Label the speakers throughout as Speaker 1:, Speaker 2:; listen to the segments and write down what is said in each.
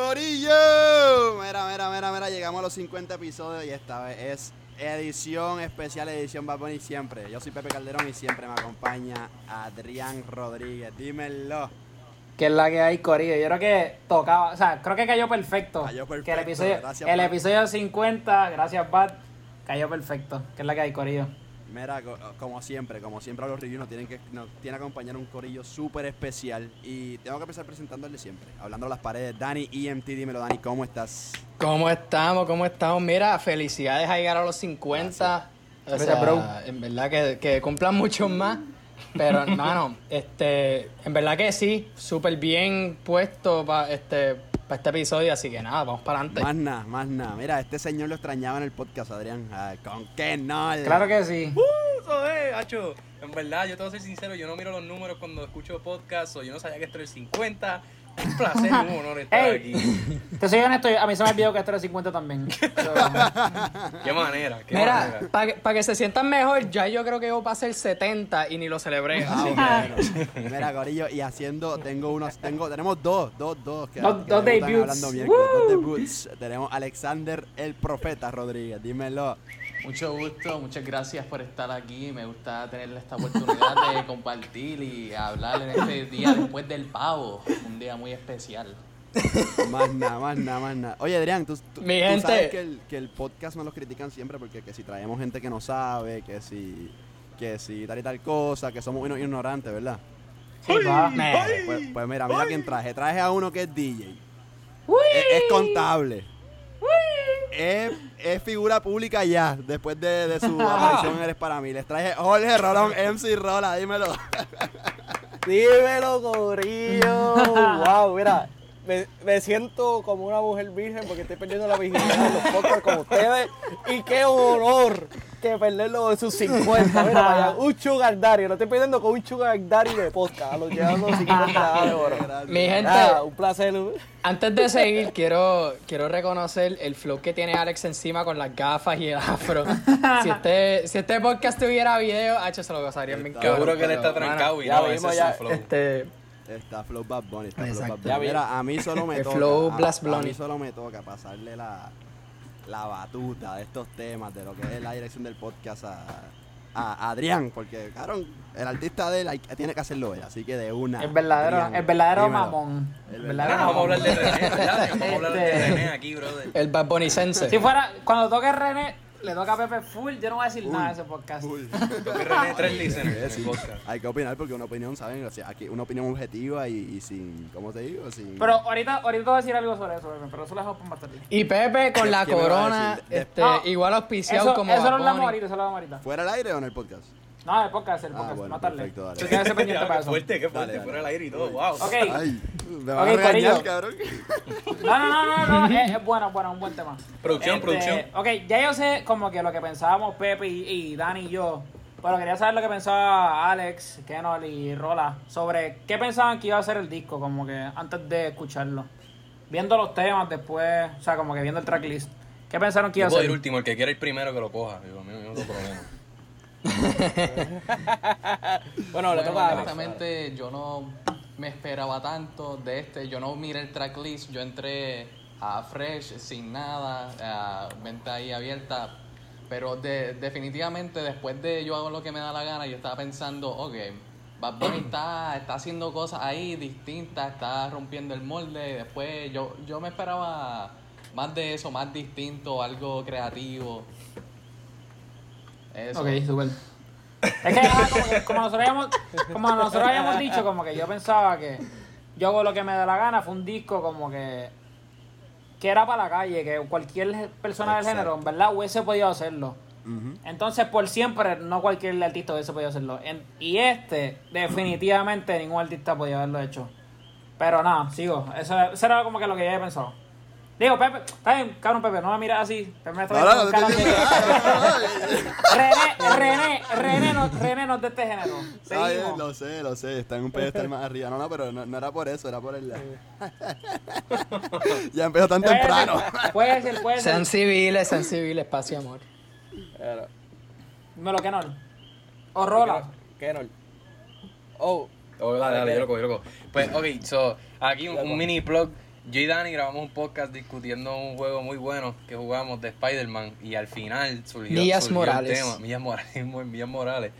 Speaker 1: Corillo. Mira, mira, mira, mira, llegamos a los 50 episodios y esta vez es edición especial, edición Bad Bunny siempre. Yo soy Pepe Calderón y siempre me acompaña Adrián Rodríguez. Dímelo.
Speaker 2: Que es la que hay, Corillo. Yo creo que tocaba, o sea, creo que cayó perfecto.
Speaker 1: Cayó perfecto,
Speaker 2: Que el episodio,
Speaker 1: gracias,
Speaker 2: el
Speaker 1: Bad.
Speaker 2: episodio 50, gracias, Bad, cayó perfecto. Que es la que hay, Corillo.
Speaker 1: Mira, co- como siempre, como siempre a los reviews nos tienen que nos tiene que acompañar un corillo súper especial y tengo que empezar presentando el de siempre, hablando a las paredes. Dani EMT, dímelo Dani, ¿cómo estás?
Speaker 3: ¿Cómo estamos? ¿Cómo estamos? Mira, felicidades a llegar a los 50. O
Speaker 2: Gracias,
Speaker 3: sea,
Speaker 2: bro.
Speaker 3: En verdad que, que cumplan muchos más. Pero, hermano, este, en verdad que sí, súper bien puesto para este, pa este episodio. Así que nada, vamos para adelante.
Speaker 1: Más nada, más nada. Mira, este señor lo extrañaba en el podcast, Adrián. Ay, ¿Con qué no?
Speaker 2: Claro que sí.
Speaker 4: Eso es, hacho. En verdad, yo te voy a ser sincero, yo no miro los números cuando escucho podcast o yo no sabía que esto era el 50. Un placer un honor estar
Speaker 2: Ey.
Speaker 4: aquí.
Speaker 2: Te soy honesto, a mí se me olvidó que esto era 50 también.
Speaker 4: Qué manera, qué
Speaker 3: Mira,
Speaker 4: manera.
Speaker 3: para que se sientan mejor, ya yo creo que yo pasé el 70 y ni lo celebré.
Speaker 1: Ah,
Speaker 3: Así que.
Speaker 1: Mira, Corillo, y haciendo, tengo unos, tengo, tenemos dos, dos, dos. Que,
Speaker 2: Dos-
Speaker 1: que
Speaker 2: dos debuts.
Speaker 1: hablando dos debuts. Tenemos Alexander el Profeta Rodríguez, dímelo.
Speaker 5: Mucho gusto, muchas gracias por estar aquí. Me gusta tener esta oportunidad de compartir y hablar en este día después del pavo. Un día muy especial.
Speaker 1: Más nada, más nada, más nada. Oye, Adrián, tú, tú-
Speaker 3: Mi
Speaker 1: tú
Speaker 3: gente.
Speaker 1: sabes que el, que el podcast nos lo critican siempre porque que si traemos gente que no sabe, que si, que si tal y tal cosa, que somos unos ignorantes, ¿verdad?
Speaker 2: sí,
Speaker 1: Pues, pues mira, mira quién traje. Traje a uno que es DJ. Es, es contable. Es, es figura pública ya, después de, de su aparición Eres Para Mí. Les traje Jorge Rolón, MC Rola, dímelo.
Speaker 6: Dímelo, Corillo. wow, mira, me, me siento como una mujer virgen porque estoy perdiendo la virginidad en los podcasts con ustedes. Y qué honor que perderlo en sus 50. Mira, vaya, un sugar daddy. Lo estoy perdiendo con un sugar daddy de podcast. A los llegando a los 50 de oro.
Speaker 3: mi gente,
Speaker 6: Nada, un placer.
Speaker 3: Antes de seguir, quiero, quiero reconocer el flow que tiene Alex encima con las gafas y el afro. si, este, si este podcast tuviera video, H se lo gozarían bien.
Speaker 4: Seguro que él está trancado y
Speaker 6: ya
Speaker 4: no, ese
Speaker 6: vimos
Speaker 4: es
Speaker 6: ya,
Speaker 4: su flow.
Speaker 3: Este,
Speaker 1: Está Flow Bad Bunny, está Flow
Speaker 3: Exacto.
Speaker 1: Bad Bunny. Mira, a mí solo me
Speaker 3: El
Speaker 1: toca.
Speaker 3: Flow
Speaker 1: a-
Speaker 3: Blast
Speaker 1: a, mí
Speaker 3: Blondy.
Speaker 1: solo me toca pasarle la, la batuta de estos temas, de lo que es la dirección del podcast a, a Adrián, porque, claro, el artista de él hay- tiene que hacerlo él, así que de una.
Speaker 2: El verdadero,
Speaker 1: Adrián,
Speaker 2: el verdadero
Speaker 1: dímelo.
Speaker 2: mamón.
Speaker 1: El
Speaker 2: verdadero
Speaker 4: vamos a
Speaker 2: mamón.
Speaker 4: hablar de René, ¿verdad? Vamos a hablar de
Speaker 2: Este-
Speaker 4: René aquí, brother.
Speaker 3: el Bad Bunny Sense.
Speaker 2: Si fuera, cuando toque René, le toca a Pepe full, yo no voy a decir
Speaker 1: Full,
Speaker 2: nada de ese podcast.
Speaker 1: full.
Speaker 4: Tres listeners
Speaker 1: Sí. Hay que opinar porque una opinión, ¿saben? O sea, aquí una opinión objetiva y, y sin, ¿cómo te digo? Sin...
Speaker 2: Pero ahorita, ahorita te voy a decir algo sobre eso, Pepe, pero eso lo dejamos para más tarde.
Speaker 3: Y Pepe con la
Speaker 1: ¿Qué me va a
Speaker 3: corona, este,
Speaker 2: No,
Speaker 3: igual auspiciado
Speaker 2: Eso,
Speaker 3: como
Speaker 2: eso lo hablamos ahorita, eso lo hablamos ahorita.
Speaker 1: ¿Fuera al aire o en el podcast?
Speaker 2: No, el podcast, el
Speaker 1: Ah,
Speaker 2: podcast,
Speaker 1: bueno,
Speaker 2: más tarde.
Speaker 1: perfecto, dale.
Speaker 2: Quedas pendiente para
Speaker 4: qué
Speaker 2: eso.
Speaker 4: fuerte, qué fuerte,
Speaker 1: Dale, dale.
Speaker 4: fuera al aire y todo, wow.
Speaker 2: Ok.
Speaker 1: Ay, me van
Speaker 2: Ok,
Speaker 1: a regañar,
Speaker 2: Corillo.
Speaker 1: cabrón.
Speaker 2: No, no, no, no, no, es, es bueno, es bueno, un buen tema.
Speaker 4: Producción, producción.
Speaker 2: Ok, ya yo sé como que lo que pensábamos Pepe y, y Dani y yo, pero quería saber lo que pensaba Alex, Kenol y Rola sobre qué pensaban que iba a ser el disco, como que antes de escucharlo. Viendo los temas después, o sea, como que viendo el tracklist. ¿Qué pensaron que iba
Speaker 4: Yo
Speaker 2: a
Speaker 4: puedo ir
Speaker 2: ser?
Speaker 4: último, el que quiera ir primero que lo coja. Digo, a mí no tengo problema.
Speaker 6: Bueno, le toca
Speaker 5: honestamente, yo no me esperaba tanto de este. Yo no miré el tracklist. Yo entré a Fresh sin nada, a venta ahí abierta. Pero de- definitivamente, después de yo hago lo que me da la gana, yo estaba pensando, ok, Bad Bunny está, está haciendo cosas ahí distintas, está rompiendo el molde. Y después yo, yo me esperaba más de eso, más distinto, algo creativo. Eso.
Speaker 2: Ok, súper. Es que ah, como, que- como nosotros habíamos, como nosotros habíamos dicho, como que yo pensaba que yo hago lo que me da la gana, fue un disco como que que era para la calle, que cualquier persona del género, en verdad, hubiese podido hacerlo. Entonces, por siempre, no cualquier artista hubiese podido hacerlo. En- y este, definitivamente, ningún artista podía haberlo hecho. Pero nada, sigo. Eso, eso era como que lo que yo había pensado. Digo, Pepe, está bien, cabrón Pepe, no me miras así. Pepe me está
Speaker 1: No, no, no
Speaker 2: René, René, René no, René no es de este género.
Speaker 1: Está bien,
Speaker 2: Seguimos.
Speaker 1: lo sé, lo sé, está en un pedestal más arriba. No, no, pero no, no era por eso, era por el... ya empezó tan
Speaker 2: Puede
Speaker 1: temprano.
Speaker 2: ser, Puede ser, puede ser.
Speaker 3: Sean civiles, sean civiles, paz y amor.
Speaker 6: Pero,
Speaker 2: Me lo que no. O rola.
Speaker 6: Kenol. Oh,
Speaker 4: Oh, dale, dale, yo lo cojo, yo lo cojo. Pues, ok, so, aquí un, un mini plug. Yo y Dani grabamos un podcast discutiendo un juego muy bueno que jugamos de Spider-Man y al final surgió,
Speaker 3: Millas
Speaker 4: surgió
Speaker 3: Morales.
Speaker 4: el tema. Millas Morales. Millas Morales.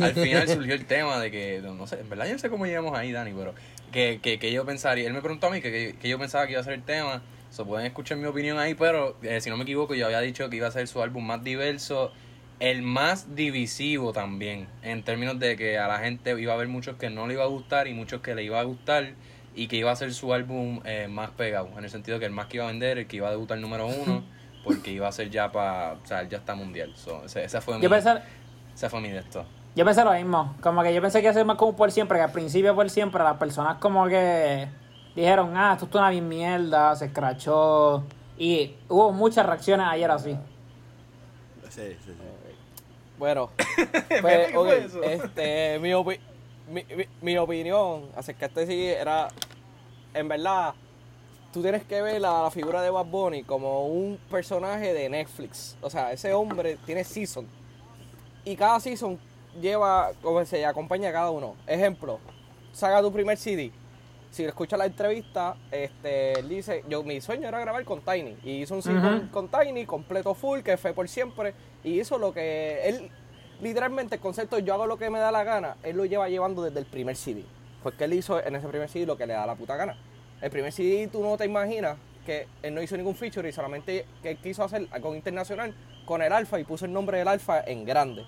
Speaker 4: Al final surgió el tema de que, no sé, en verdad yo no sé cómo llegamos ahí, Dani, pero que, que, que yo pensaría, él me preguntó a mí que, que, yo pensaba que iba a ser el tema, so, pueden escuchar mi opinión ahí, pero eh, si no me equivoco yo había dicho que iba a ser su álbum más diverso, el más divisivo también, en términos de que a la gente iba a haber muchos que no le iba a gustar y muchos que le iba a gustar y que iba a ser su álbum eh, más pegado, en el sentido que el más que iba a vender, el que iba a debutar número uno, porque iba a ser ya para, o sea, él ya está mundial, so, ese, esa fue mi,
Speaker 2: Yo pensé,
Speaker 4: esa fue mi de esto.
Speaker 2: yo pensé lo mismo. Como que yo pensé que iba a ser más como por siempre, que al principio por siempre las personas como que dijeron, ah, esto es una bien mierda, se escrachó. Y hubo muchas reacciones ayer así.
Speaker 1: Sí, sí, sí.
Speaker 6: Bueno,
Speaker 4: ¿qué
Speaker 6: pues, ok,
Speaker 4: fue eso?
Speaker 6: este, mi, opi- mi, mi- mi opinión acerca de este sí era, en verdad, tú tienes que ver la figura de Bad Bunny como un personaje de Netflix. O sea, ese hombre tiene season. Y cada season lleva, como se acompaña a cada uno. Ejemplo, saca tu primer CD. Si escuchas la entrevista, este, él dice, yo mi sueño era grabar con Tiny. Y hizo un CD con, con Tiny, completo full, que fue por siempre. Y hizo lo que él, literalmente el concepto yo hago lo que me da la gana, él lo lleva llevando desde el primer CD. Porque él hizo en ese primer CD lo que le da la puta gana. El primer CD tú no te imaginas que él no hizo ningún feature y solamente que él quiso hacer algo internacional con el Alfa y puso el nombre del Alfa en grande.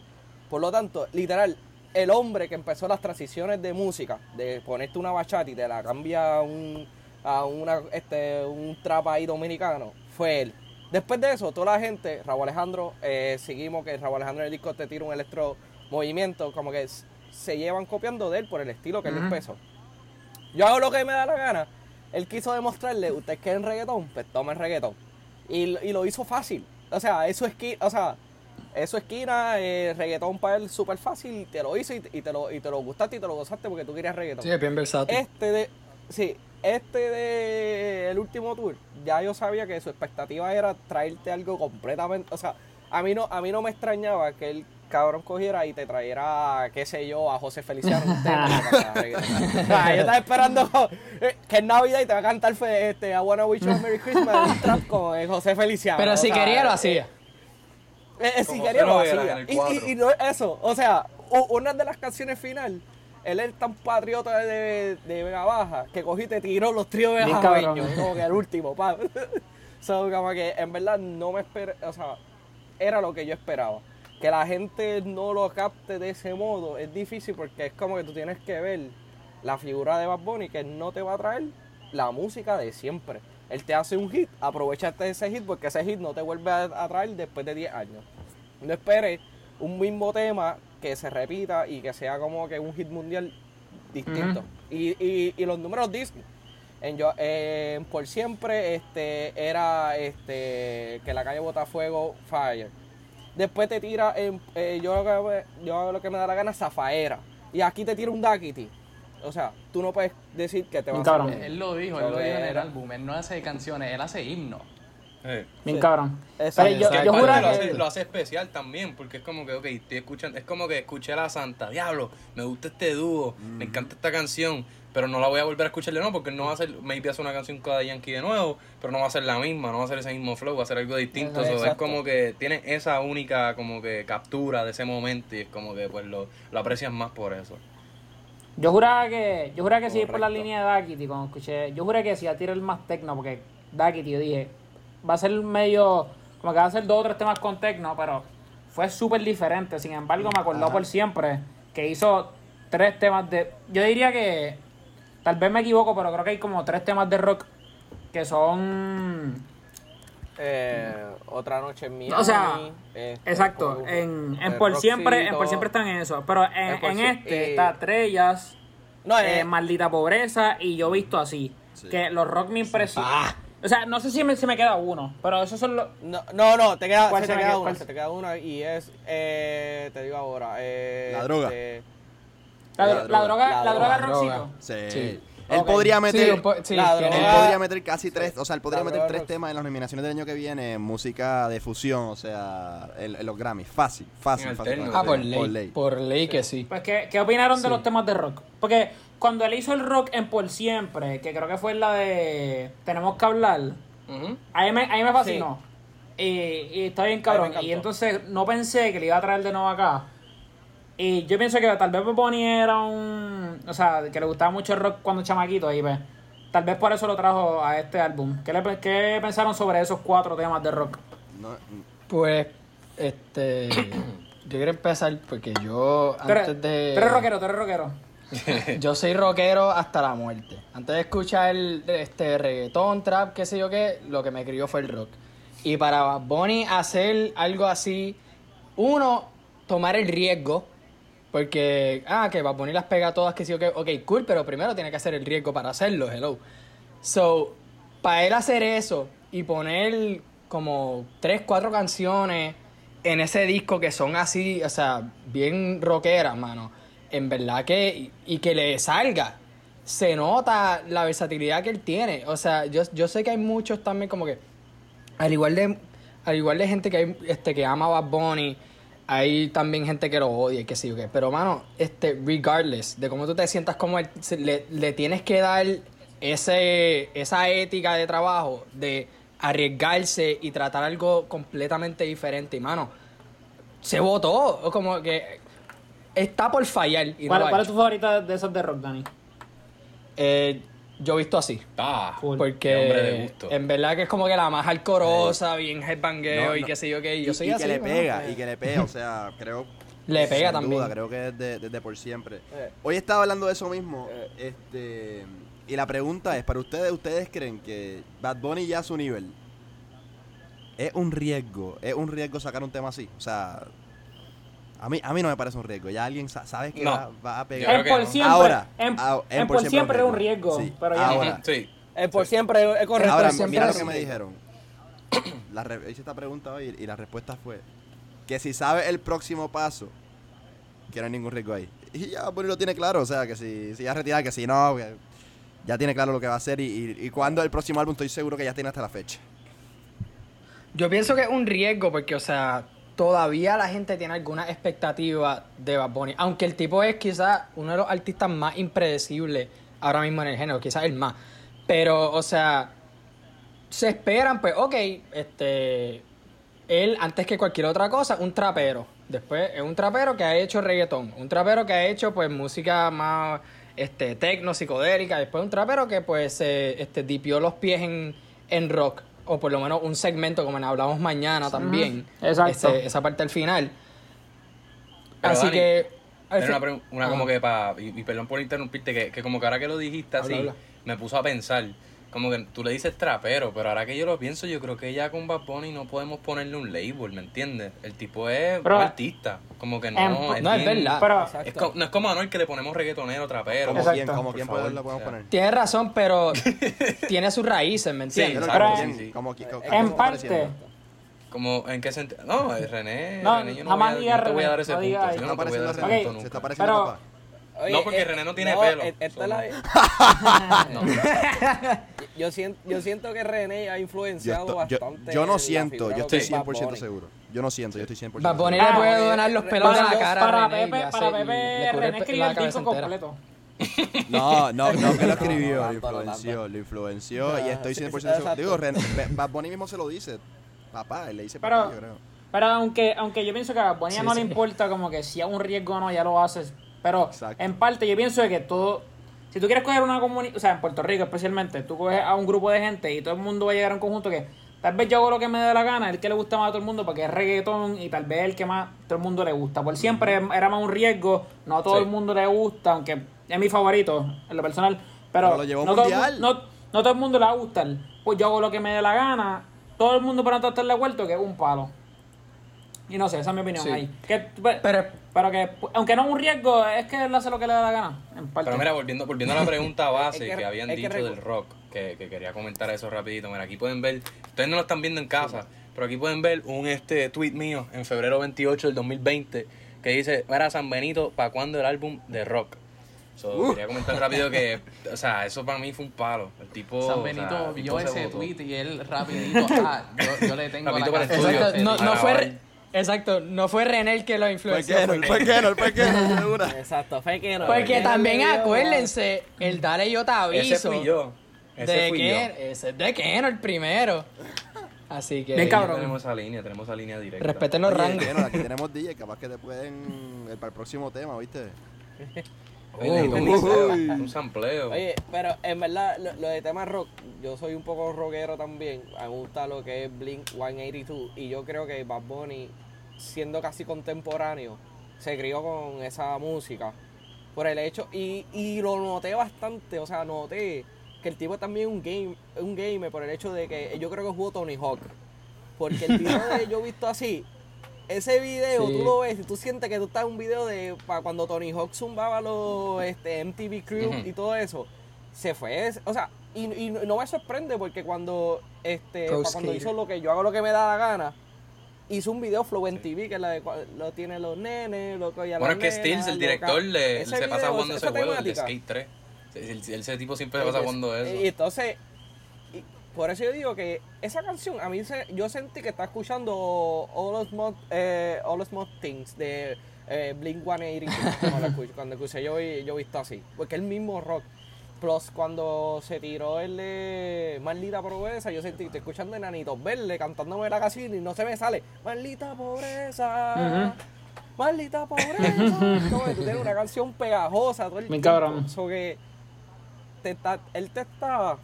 Speaker 6: Por lo tanto, literal, el hombre que empezó las transiciones de música, de ponerte una bachata y te la cambia a un, a una, este, un ahí dominicano, fue él. Después de eso, toda la gente, Raúl Alejandro, eh, seguimos que Raúl Alejandro en el disco te tira un electro movimiento, como que se llevan copiando de él por el estilo que él empezó. Yo hago lo que me da la gana. Él quiso demostrarle, ustedes quieren reggaetón, pues tomen reggaetón. Y, lo- y lo hizo fácil. O sea, eso es que, o sea, eso esquina, eh, reggaetón para él súper fácil, te lo hizo y, te- y te lo, y te lo gustaste y te lo gozaste porque tú querías reggaetón.
Speaker 3: Sí, bien versátil.
Speaker 6: Este de, sí, este de el último tour, ya yo sabía que su expectativa era traerte algo completamente, o sea, a mí no, a mí no me extrañaba que el cabrón cogiera y te trajera, qué sé yo, a José Feliciano un tema yo estaba esperando eh, que es Navidad y te va a cantar fe- este, I Wanna Wish You a Merry Christmas un trap con eh, José Feliciano.
Speaker 3: Pero
Speaker 6: o
Speaker 3: si
Speaker 6: sea,
Speaker 3: quería, lo
Speaker 6: eh,
Speaker 3: hacía.
Speaker 6: eh, eh, si quería lo hacía. Y, y- y no es eso, o sea, una de las canciones final, él es tan patriota de, de Vega Baja que cogí y te tiró los tríos de
Speaker 2: Bien cabrón.
Speaker 6: jabeños, como que al último, pa. so, como que en verdad no me esperé, o sea, era lo que yo esperaba. Que la gente no lo capte de ese modo es difícil porque es como que tú tienes que ver la figura de Bad Bunny que no te va a traer la música de siempre. Él te hace un hit, aprovechate de ese hit porque ese hit no te vuelve a, a traer después de 10 años. No esperes un mismo tema que se repita y que sea como que un hit mundial distinto. y, y, y los números dicen. En yo, en por siempre este era este que la calle bota fuego fire. Después te tira en, eh, yo, lo que- yo lo que me da la gana Zafaera. Y aquí te tira un Dakiti. O sea, tú no puedes decir que te va a.
Speaker 5: Él lo dijo, él lo dijo en el álbum. Él no hace canciones, él hace himnos.
Speaker 4: Eh.
Speaker 2: Bien
Speaker 6: Sí.
Speaker 2: cabrón.
Speaker 6: Exacto.
Speaker 2: Pero yo, yo
Speaker 4: lo, hace, lo hace especial también, porque es como que, ok, estoy escuchando, es como que escuché a la Santa, diablo, me gusta este dúo, me encanta esta canción, pero no la voy a volver a escuchar de nuevo porque no va a ser, maybe hace una canción con Daddy Yankee de nuevo, pero no va a ser la misma, no va a ser ese mismo flow, va a ser algo distinto,
Speaker 6: Exacto.
Speaker 4: so, es como que tiene esa única como que captura de ese momento y es como que pues lo, lo aprecias más por eso.
Speaker 2: Yo juraba que, yo juraba que sí por la
Speaker 6: Correcto.
Speaker 2: línea de Dakiti cuando escuché, yo juré que sí iba a tirar el más tecno porque Dakiti yo dije, va a ser medio, como que va a ser dos o tres temas con tecno, pero fue súper diferente. Sin embargo, me acordó por siempre que hizo tres temas de, yo diría que, tal vez me equivoco, pero creo que hay como tres temas de rock que son
Speaker 6: Eh, otra noche en Miami.
Speaker 2: O sea,
Speaker 6: este,
Speaker 2: Exacto, en, en por siempre, en por siempre están en eso. Pero en, este está Trellas,
Speaker 6: No,
Speaker 2: eh,
Speaker 6: eh,
Speaker 2: Maldita Pobreza y Yo Visto Así.
Speaker 1: Sí.
Speaker 2: Que los rock me impresionan. O sea, no sé si me, si me queda uno, pero esos son los...
Speaker 6: no, no, no, te queda,
Speaker 2: ¿Cuál
Speaker 6: se
Speaker 2: se
Speaker 6: te queda
Speaker 2: ¿Cuál
Speaker 6: se
Speaker 2: se-
Speaker 6: te queda una y es, eh, te digo ahora, eh,
Speaker 1: La droga.
Speaker 6: este,
Speaker 2: La,
Speaker 1: La
Speaker 2: la
Speaker 1: droga.
Speaker 2: droga,
Speaker 6: La
Speaker 2: droga
Speaker 6: droga.
Speaker 1: Sí.
Speaker 3: Sí.
Speaker 1: Él podría meter.
Speaker 3: po- sí,
Speaker 1: Él podría meter casi tres, o sea, él podría
Speaker 6: La
Speaker 1: meter tres temas en las nominaciones del año que viene en música de fusión, o sea, en, en los Grammys. Fácil, fácil, fácil.
Speaker 3: Ah, por
Speaker 1: Por
Speaker 3: ley.
Speaker 1: ley.
Speaker 3: Por ley que sí.
Speaker 2: Pues, ¿qué, qué opinaron de los temas de rock? Porque cuando él hizo el rock en Por Siempre, que creo que fue la de Tenemos que hablar,
Speaker 4: Ujú.
Speaker 2: a mí me, a mí me fascinó. Y, y está bien cabrón. Y entonces no pensé que le iba a traer de nuevo acá. Y yo pienso que tal vez Bunny era un... O sea, que le gustaba mucho el rock cuando chamaquito. Y pues, tal vez por eso lo trajo a este álbum. ¿Qué, le, qué pensaron sobre esos cuatro temas de rock?
Speaker 1: No,
Speaker 3: Pues, este. yo quiero empezar porque yo antes de.
Speaker 2: tú eres rockero, tú eres rockero.
Speaker 3: Yo soy rockero hasta la muerte. Antes de escuchar el, este reggaetón, trap, qué sé yo qué, lo que me crió fue el rock. Y para Bad Bunny hacer algo así, uno, tomar el riesgo. Porque, ah, que Bad Bunny las pega todas, que sí o qué, ok, cool, pero primero tiene que hacer el riesgo para hacerlo, hello. So, para él hacer eso y poner como tres, cuatro canciones en ese disco que son así, o sea, bien rockeras, mano. En verdad que, y, que le salga. Se nota la versatilidad que él tiene. O sea, yo, yo sé que hay muchos también como que, al igual de, al igual de gente que hay, este, que ama a Bad Bunny, hay también gente que lo odia y que sí o qué. Pero, mano, este, regardless de cómo tú te sientas como él, le, le tienes que dar ese, esa ética de trabajo de arriesgarse y tratar algo completamente diferente. Y, mano, se votó. Como que está por fallar. Y
Speaker 2: ¿Cuál, es tu favorita de esos de rock, Dani?
Speaker 3: Eh, yo he visto así.
Speaker 4: Ah.
Speaker 3: Porque
Speaker 4: Qué hombre de gusto.
Speaker 3: en verdad que es como que la más alcorosa, bien headbangueo
Speaker 1: No,
Speaker 3: y
Speaker 1: no.
Speaker 3: qué sé yo qué. y Yo soy
Speaker 1: y
Speaker 3: así.
Speaker 1: que le pega, y que le pega, o sea, creo.
Speaker 3: Le pega
Speaker 1: sin
Speaker 3: también.
Speaker 1: duda, creo que es de, desde por siempre.
Speaker 6: Eh.
Speaker 1: Hoy estaba hablando de eso mismo.
Speaker 6: Eh.
Speaker 1: Este. Y la pregunta es: para ustedes, ¿ustedes creen que Bad Bunny ya a su nivel es un riesgo? ¿Es un riesgo sacar un tema así? O sea. A mí, a mí no me parece un riesgo. Ya alguien sa- sabe que
Speaker 4: No.
Speaker 1: va, va a pegar.
Speaker 4: creo
Speaker 2: En por
Speaker 4: no.
Speaker 2: siempre,
Speaker 1: Ahora,
Speaker 2: en,
Speaker 1: ah,
Speaker 2: en por siempre es un riesgo.
Speaker 1: Sí,
Speaker 2: Pero ya
Speaker 1: ahora.
Speaker 4: Sí.
Speaker 6: Eh, por siempre es correcto.
Speaker 1: Ahora,
Speaker 3: siempre
Speaker 1: mira lo que me dijeron. La hice esta pregunta hoy y la respuesta fue que si sabe el próximo paso, que no hay ningún riesgo ahí. Y ya Bunny lo tiene claro, o sea, que si, si ya retira, que si no, que ya tiene claro lo que va a hacer y, y, y cuando el próximo álbum estoy seguro que ya tiene hasta la fecha.
Speaker 3: Yo pienso que es un riesgo porque, o sea, todavía la gente tiene alguna expectativa de Bad Bunny. Aunque el tipo es quizás uno de los artistas más impredecibles ahora mismo en el género, quizás el más. Pero, o sea, se esperan, pues, ok, este. Él, antes que cualquier otra cosa, un trapero. Después, es un trapero que ha hecho reggaetón. Un trapero que ha hecho, pues, música más este, tecno, psicodélica. Después, un trapero que, pues, se este, dipió los pies en, en rock. O por lo menos un segmento, como en hablamos mañana también.
Speaker 2: Exacto.
Speaker 3: Ese- esa parte al final.
Speaker 4: Pero,
Speaker 3: Así
Speaker 4: Dani,
Speaker 3: que. al fin-
Speaker 4: una, una como que para, y, y perdón por interrumpirte, que, que como que ahora que lo dijiste así,
Speaker 3: Habla, habla.
Speaker 4: me puso a pensar, como que tú le dices trapero, pero ahora que yo lo pienso, yo creo que ya con Bad Bunny no podemos ponerle un label, ¿me entiendes? El tipo es
Speaker 2: Pero-
Speaker 4: un artista, como que no,
Speaker 2: Em,
Speaker 4: es,
Speaker 3: no, es
Speaker 4: bien-
Speaker 3: verdad.
Speaker 2: Pero,
Speaker 4: es co- no es como Anuel que le ponemos reggaetonero, trapero.
Speaker 1: Como quien, como quien
Speaker 4: favor,
Speaker 1: puede- lo podemos
Speaker 4: o sea.
Speaker 1: poner.
Speaker 3: Tienes razón, pero tiene sus raíces, ¿me
Speaker 4: Sí,
Speaker 3: entiendes?
Speaker 1: Que
Speaker 2: Pero-
Speaker 1: como
Speaker 4: sí, sí.
Speaker 1: como como-
Speaker 6: En
Speaker 1: como
Speaker 2: en
Speaker 1: está
Speaker 2: parte,
Speaker 1: pareciendo.
Speaker 4: Como, ¿en qué sentido? No, René,
Speaker 2: No,
Speaker 4: René, yo no,
Speaker 2: jamás
Speaker 4: voy a, no te voy a
Speaker 2: René,
Speaker 4: dar ese punto.
Speaker 1: Se
Speaker 4: no
Speaker 1: está
Speaker 4: te voy a dar
Speaker 1: pareciendo a a papá.
Speaker 6: Oye,
Speaker 4: No, porque
Speaker 6: eh,
Speaker 4: René no tiene
Speaker 6: no,
Speaker 4: pelo.
Speaker 6: eh, esta es
Speaker 4: So,
Speaker 6: la-
Speaker 4: No.
Speaker 6: yo, siento, yo siento que René ha
Speaker 1: Yo,
Speaker 6: influenciado
Speaker 1: esto-
Speaker 6: bastante.
Speaker 1: yo no siento, yo estoy
Speaker 6: Bad
Speaker 1: 100%
Speaker 6: Bunny.
Speaker 1: seguro. Yo no siento, yo estoy 100%
Speaker 3: Bad Bunny
Speaker 1: seguro.
Speaker 3: le puede
Speaker 6: Ah,
Speaker 3: donar los
Speaker 6: Re-
Speaker 3: pelos de la cara
Speaker 2: para Pepe, para René escribió el disco completo.
Speaker 1: No, no, no, que lo escribió,
Speaker 6: No,
Speaker 1: lo influenció, lo influenció y
Speaker 6: Ah,
Speaker 1: estoy
Speaker 6: sí,
Speaker 1: 100%
Speaker 6: sí,
Speaker 1: seguro.
Speaker 6: exacto.
Speaker 1: Digo, Ren- Bad Bunny mismo se lo dice, papá, él le dice
Speaker 2: Pero-
Speaker 1: papá, yo creo.
Speaker 2: Pero aunque, aunque yo pienso que a Bonilla
Speaker 3: Sí,
Speaker 2: no
Speaker 3: sí.
Speaker 2: le importa como que si es un riesgo o no, ya lo haces. Pero
Speaker 1: Exacto.
Speaker 2: en parte yo pienso de que todo... Si tú quieres coger una comunidad, o sea, en Puerto Rico especialmente, tú coges a un grupo de gente y todo el mundo va a llegar a un conjunto que tal vez yo hago lo que me dé la gana, el que le gusta más a todo el mundo porque es reggaetón y tal vez el que más todo el mundo le gusta. Por siempre era más un riesgo, no a todo
Speaker 4: Sí.
Speaker 2: el mundo le gusta, aunque es mi favorito en lo personal. Pero,
Speaker 1: Pero lo llevó
Speaker 2: no, todo no, no todo el mundo le va a gustar. Pues yo hago lo que me dé la gana. Todo el mundo para no estar de acuerdo que es un palo. Y no sé, esa es mi opinión
Speaker 3: Sí.
Speaker 2: ahí. Que, pe-
Speaker 3: Pero
Speaker 2: pero que, aunque no es un riesgo, es que él hace lo que le da la gana. En parte.
Speaker 4: Pero mira, volviendo, volviendo a la pregunta base
Speaker 6: Es que-
Speaker 4: que, habían
Speaker 6: que
Speaker 4: dicho del rock, que, que quería comentar eso rapidito. Mira, aquí pueden ver, ustedes no lo están viendo en casa, pero aquí pueden ver un este tweet mío en febrero 28 del 2020 que dice, mira, San Benito, ¿para cuándo el álbum de rock? So, quería comentar rápido que, o sea, eso para mí fue un palo. El tipo.
Speaker 5: San
Speaker 4: o sea,
Speaker 5: Benito vio ese tweet y él rapidito, ah, yo, yo le tengo
Speaker 4: Rapidito
Speaker 5: la
Speaker 4: para el
Speaker 5: canción
Speaker 4: estudio.
Speaker 3: Exacto, no, no fue... Exacto, no fue René el que lo
Speaker 1: ¿Por
Speaker 3: influenció. fue-
Speaker 1: ¿Por qué no? ¿Por qué no? Segura.
Speaker 6: Exacto, fue no.
Speaker 3: Porque también acuérdense, el Dale Yo Te Aviso.
Speaker 4: Ese fui yo. Ese
Speaker 3: de
Speaker 4: fui yo.
Speaker 3: Ese es de Keno, el primero. Así que...
Speaker 2: Bien cabrón.
Speaker 4: Tenemos esa línea, tenemos esa línea directa.
Speaker 3: Respeten los
Speaker 1: Oye,
Speaker 3: rangos.
Speaker 1: aquí tenemos DJ, capaz que te pueden. El, para el próximo tema, ¿viste?
Speaker 4: Oye, necesito un
Speaker 1: Uy.
Speaker 4: sampleo, un sampleo.
Speaker 6: Oye, pero en verdad, lo, lo de tema rock, yo soy un poco rockero también. Me gusta lo que es Blink 182. Y yo creo que Bad Bunny, siendo casi contemporáneo, se crió con esa música. Por el hecho, y, y lo noté bastante, o sea, noté que el tipo también es un, game, un gamer por el hecho de que yo creo que jugó Tony Hawk. Porque el video de Yo Visto Así, ese video
Speaker 3: Sí.
Speaker 6: tú lo ves y tú sientes que tú estás en un video de para cuando Tony Hawk zumbaba los este, MTV Crew y todo eso. Se fue, o sea, y, y no me sorprende porque cuando este cuando hizo lo que yo hago lo que me da la gana, hizo un video Flow en TV que la de lo tiene los nenes, lo que ya
Speaker 4: Bueno, es que Stills, el director, le, se pasa
Speaker 6: video,
Speaker 4: jugando
Speaker 6: esa
Speaker 4: ese juego, el. Skate 3. Ese, tipo siempre se pasa jugando eso.
Speaker 6: Y entonces, y por eso yo digo que esa canción, a mí se, yo sentí que estaba escuchando All of Small, eh, All Things de eh, Blink 182 cuando, escuché- cuando escuché yo, yo he visto así. Porque es el mismo rock. Plus, cuando se tiró el de Maldita Pobreza, yo sentí que estoy escuchando Enanitos Verdes cantándome la canción y no se me sale Maldita Pobreza. Maldita pobreza. Como tú tienes una canción pegajosa todo el tiempo.
Speaker 2: cabrón.
Speaker 6: So que te está, él te está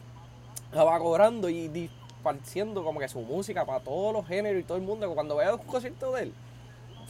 Speaker 6: cobrando y disparciendo como que su música para todos los géneros y todo el mundo. Cuando veas un concierto de él,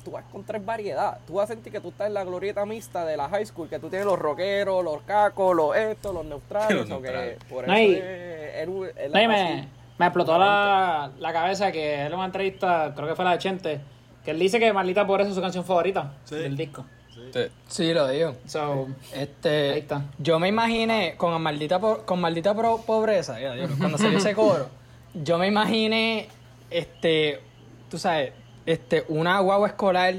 Speaker 6: tú vas con tres variedad. Tú vas a sentir que tú estás en la glorieta mixta de la high school, que tú tienes los rockeros, los cacos, los estos, los neutrales.
Speaker 4: Los
Speaker 6: que
Speaker 4: neutrales.
Speaker 6: por
Speaker 2: No,
Speaker 6: eso es, es
Speaker 2: No, me, me explotó la, la cabeza que él en una entrevista, creo que fue la de Chente, que él dice que Maldita Pobreza es su canción favorita
Speaker 1: Sí.
Speaker 2: del disco.
Speaker 4: Sí.
Speaker 3: Sí, lo digo.
Speaker 2: So,
Speaker 3: Este,
Speaker 2: Ahí está.
Speaker 3: Yo me imaginé con maldita, po- con maldita pro- pobreza, ya, cuando salió ese coro, yo me imaginé, este, tú sabes, este, una guagua escolar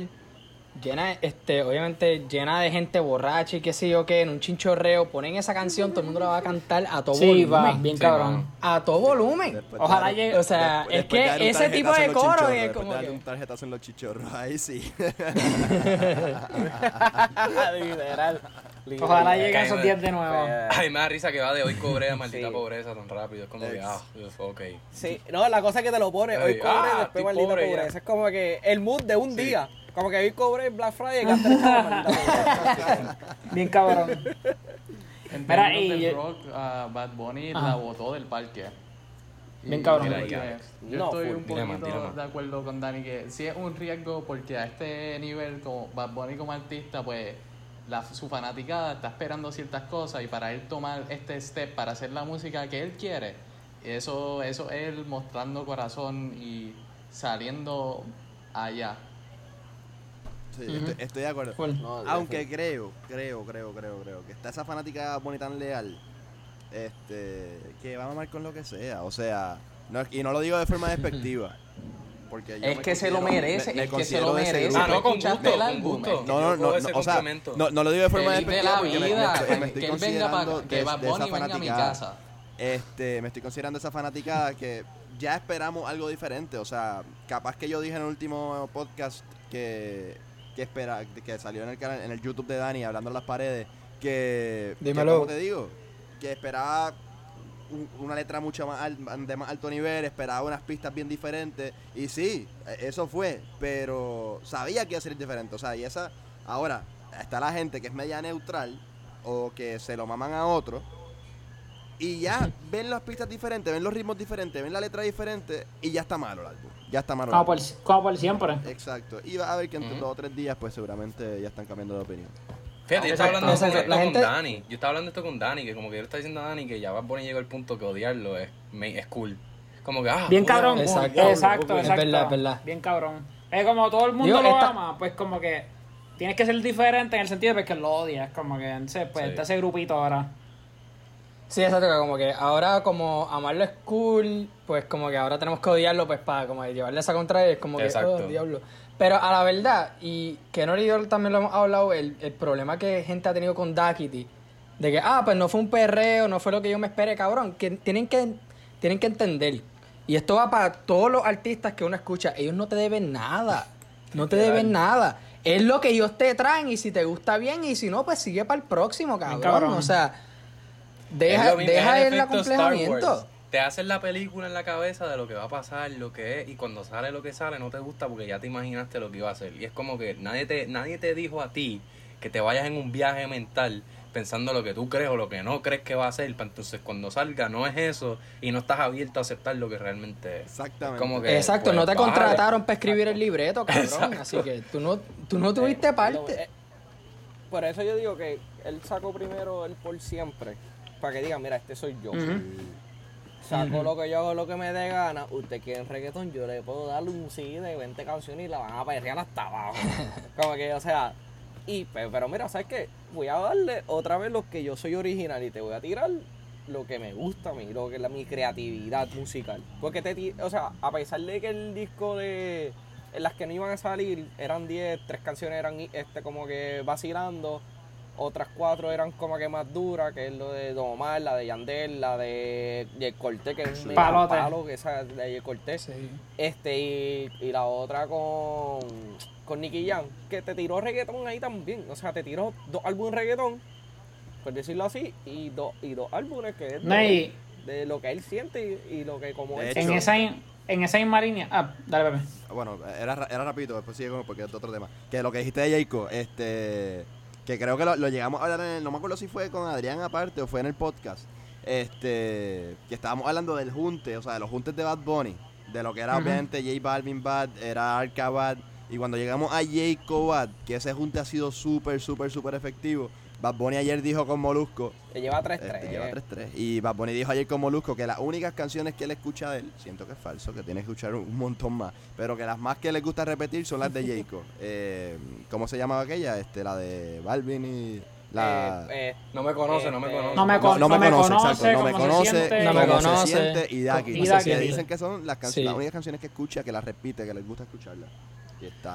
Speaker 3: llena, este, obviamente llena de gente borracha y qué sé yo qué, en un chinchorreo, ponen esa canción, todo el mundo la va a cantar a todo
Speaker 2: sí, va,
Speaker 3: volumen.
Speaker 2: bien
Speaker 4: Sí,
Speaker 2: cabrón.
Speaker 3: A todo volumen.
Speaker 1: Después
Speaker 2: Ojalá
Speaker 1: de-
Speaker 2: llegue-
Speaker 3: O sea,
Speaker 1: después-
Speaker 3: es
Speaker 1: después
Speaker 3: que ese tipo de coro es como
Speaker 1: de darle
Speaker 3: que-
Speaker 1: un tarjetazo en los chichorros, ahí sí.
Speaker 6: Literal.
Speaker 2: Ojalá
Speaker 6: Literal.
Speaker 2: llegue a esos
Speaker 4: Caime.
Speaker 2: 10 de nuevo.
Speaker 4: Ay, me da risa que va de hoy cobré a maldita
Speaker 6: Sí.
Speaker 4: pobreza tan rápido. Es como que, ah, ok.
Speaker 6: Sí, no, la cosa es que te lo pone. Hoy cobre,
Speaker 4: ah,
Speaker 6: después maldita
Speaker 4: pobre ya.
Speaker 6: pobreza. Es como que el mood de un día. Como que hoy cobre Black Friday, estaba maldita pobreza.
Speaker 2: Bien cabrón.
Speaker 5: En
Speaker 2: Mira, y-
Speaker 5: del rock, ah, Bad Bunny la botó del parque.
Speaker 2: Bien
Speaker 5: Y
Speaker 2: cabrón.
Speaker 5: yo
Speaker 4: Mira,
Speaker 5: creo que- Yo
Speaker 6: No,
Speaker 5: estoy un
Speaker 4: Tira
Speaker 5: poquito
Speaker 4: tira
Speaker 5: de acuerdo con Dani que sí es un riesgo porque a este nivel como Bad Bunny como artista pues la, su fanaticada está esperando ciertas cosas y para él tomar este step para hacer la música que él quiere eso eso es él mostrando corazón y saliendo allá
Speaker 1: Sí, estoy, estoy de acuerdo.
Speaker 6: No,
Speaker 1: Aunque creo, creo, creo, creo, creo que está esa fanática bonita tan leal, este, que va a mamar con lo que sea. O sea, no, y no lo digo de forma despectiva. Porque yo
Speaker 5: es
Speaker 1: me
Speaker 5: que se lo merece
Speaker 1: me- me
Speaker 5: es que se lo merece.
Speaker 4: Ah, no,
Speaker 5: ¿Tú
Speaker 4: con gusto,
Speaker 5: el
Speaker 4: con
Speaker 5: álbum?
Speaker 4: gusto.
Speaker 1: No, no, no, no, o sea, no, no lo digo de forma despectiva
Speaker 5: la
Speaker 1: porque me, me
Speaker 5: vida,
Speaker 1: estoy, me estoy
Speaker 5: que él venga
Speaker 1: considerando
Speaker 5: para que
Speaker 1: de-
Speaker 5: Bad
Speaker 1: de esa
Speaker 5: Bunny venga a mi casa
Speaker 1: Este, me estoy considerando esa fanaticada que ya esperamos algo diferente. O sea, capaz que yo dije en el último podcast que, que espera, que salió en el canal, en el YouTube de Dani, hablando en las paredes, que, que,
Speaker 3: Dímelo.
Speaker 1: ¿cómo te digo? Que esperaba un- una letra mucho más al- de más alto nivel, esperaba unas pistas bien diferentes. Y sí, e- eso fue, pero sabía que iba a ser diferente. O sea, y esa, ahora, está la gente que es media neutral o que se lo maman a otro. Y ya ven las pistas diferentes, ven los ritmos diferentes, ven la letra diferente y ya está malo el álbum. Ya está malo. el
Speaker 2: Como por,
Speaker 1: álbum.
Speaker 2: como por siempre.
Speaker 1: Exacto. Y va a ver que en
Speaker 4: Ujú.
Speaker 1: dos o tres días, pues seguramente ya están cambiando de opinión.
Speaker 4: Fíjate, yo estaba hablando de esto con
Speaker 3: gente-
Speaker 4: Dani. Yo estaba hablando esto con Dani, que como que él está diciendo a Dani que ya Bad Bunny llegó al punto que odiarlo es, me- es cool. Como que, ah,
Speaker 2: Bien
Speaker 4: puta,
Speaker 2: cabrón.
Speaker 3: Exacto.
Speaker 2: Exacto, exacto.
Speaker 3: Es verdad, es verdad.
Speaker 2: Bien cabrón. Es como todo el mundo
Speaker 3: Digo,
Speaker 2: lo
Speaker 3: esta-
Speaker 2: ama, pues como que tienes que ser diferente en el sentido de que lo odias. Como que, no sé, pues
Speaker 4: Sí.
Speaker 2: está ese grupito ahora.
Speaker 3: Sí, exacto, que como que ahora como amarlo es cool, pues como que ahora tenemos que odiarlo pues para como llevarle esa contraria, es como que,
Speaker 4: Exacto.
Speaker 3: oh, diablo. Pero a la verdad, y que no y yo también lo hemos hablado, el, el problema que gente ha tenido con Daquiti, de que, ah, pues no fue un perreo, no fue lo que yo me esperé, cabrón, que tienen que, tienen que entender. Y esto va para todos los artistas que uno escucha, ellos no te deben nada, no te deben nada. Es lo que ellos te traen y si te gusta bien y si no, pues sigue para el próximo, cabrón.
Speaker 2: cabrón.
Speaker 3: O sea, deja, deja el acomplejamiento.
Speaker 4: Te hacen la película en la cabeza de lo que va a pasar, lo que es, y cuando sale lo que sale no te gusta porque ya te imaginaste lo que iba a hacer. Y es como que nadie te, nadie te dijo a ti que te vayas en un viaje mental pensando lo que tú crees o lo que no crees que va a ser. Entonces cuando salga no es eso y no estás abierto a aceptar lo que realmente es.
Speaker 1: Exactamente.
Speaker 4: Como que,
Speaker 3: Exacto,
Speaker 4: pues,
Speaker 3: no te contrataron para escribir el libreto, cabrón. Así que tú no, tú no tuviste
Speaker 6: Eh,
Speaker 3: parte.
Speaker 6: eh, por eso yo digo que él sacó primero el por siempre. Para que diga, mira, este soy yo. Saco lo que yo hago, lo que me dé gana. Usted quiere en reggaetón, yo le puedo darle un CD de 20 canciones y la van a perrear hasta abajo. Como que, o sea, y pe- pero mira, ¿sabes qué? Voy a darle otra vez lo que yo soy original y te voy a tirar lo que me gusta a mí, lo que es la, mi creatividad musical. Porque te o sea, a pesar de que el disco de en las que no iban a salir eran 10, tres canciones eran este como que vacilando, otras cuatro eran como que más duras, que es lo de Don Omar, la de Yandel, la de Jay Cortés, que es un palo, que esa de Cortés. Este, y, y la otra con, con Nicky Jam, que te tiró reggaetón ahí también. O sea, te tiró dos álbumes reggaetón, por decirlo así, y, dos y dos álbumes que es
Speaker 2: No,
Speaker 6: de,
Speaker 2: y-
Speaker 6: de lo que él siente y, y lo que como
Speaker 1: De
Speaker 6: él
Speaker 1: hecho-
Speaker 2: En
Speaker 6: siente.
Speaker 2: esa, en esa misma línea. Ah, dale, Pepe.
Speaker 1: Bueno, era, ra- era rapidito, después sigue con- porque es otro tema. Que lo que dijiste de Jayco, este, que creo que lo, lo llegamos a hablar en el, no me acuerdo si fue con Adrián aparte o fue en el podcast, este, que estábamos hablando del junte, o sea, de los juntes de Bad Bunny, de lo que era
Speaker 2: Ujú.
Speaker 1: obviamente J Balvin Bad, era Arca Bad, y cuando llegamos a Jayco Bad, que ese junte ha sido súper, súper, súper efectivo, Bad Bunny ayer dijo con Molusco,
Speaker 6: Te lleva 3-3.
Speaker 1: este, lleva 3-3. Y Bad Bunny dijo ayer con Molusco que las únicas canciones que él escucha de él, siento que es falso, que tiene que escuchar un montón más, pero que las más que le gusta repetir son las de Jayco. eh, ¿Cómo se llamaba aquella? Este, la de Balvin y la...
Speaker 6: Eh, eh,
Speaker 4: No me conoce, no me
Speaker 6: Este,
Speaker 4: conoce.
Speaker 2: No me con-
Speaker 1: no me
Speaker 2: no me
Speaker 1: conoce,
Speaker 2: conoce,
Speaker 1: exacto. No me conoce,
Speaker 2: siente.
Speaker 3: No me
Speaker 1: se
Speaker 3: conoce.
Speaker 1: siente y Daki.
Speaker 2: Y
Speaker 1: que dicen que son las, canciones
Speaker 3: Sí.
Speaker 1: las únicas canciones que escucha, que las repite, que les gusta escucharlas.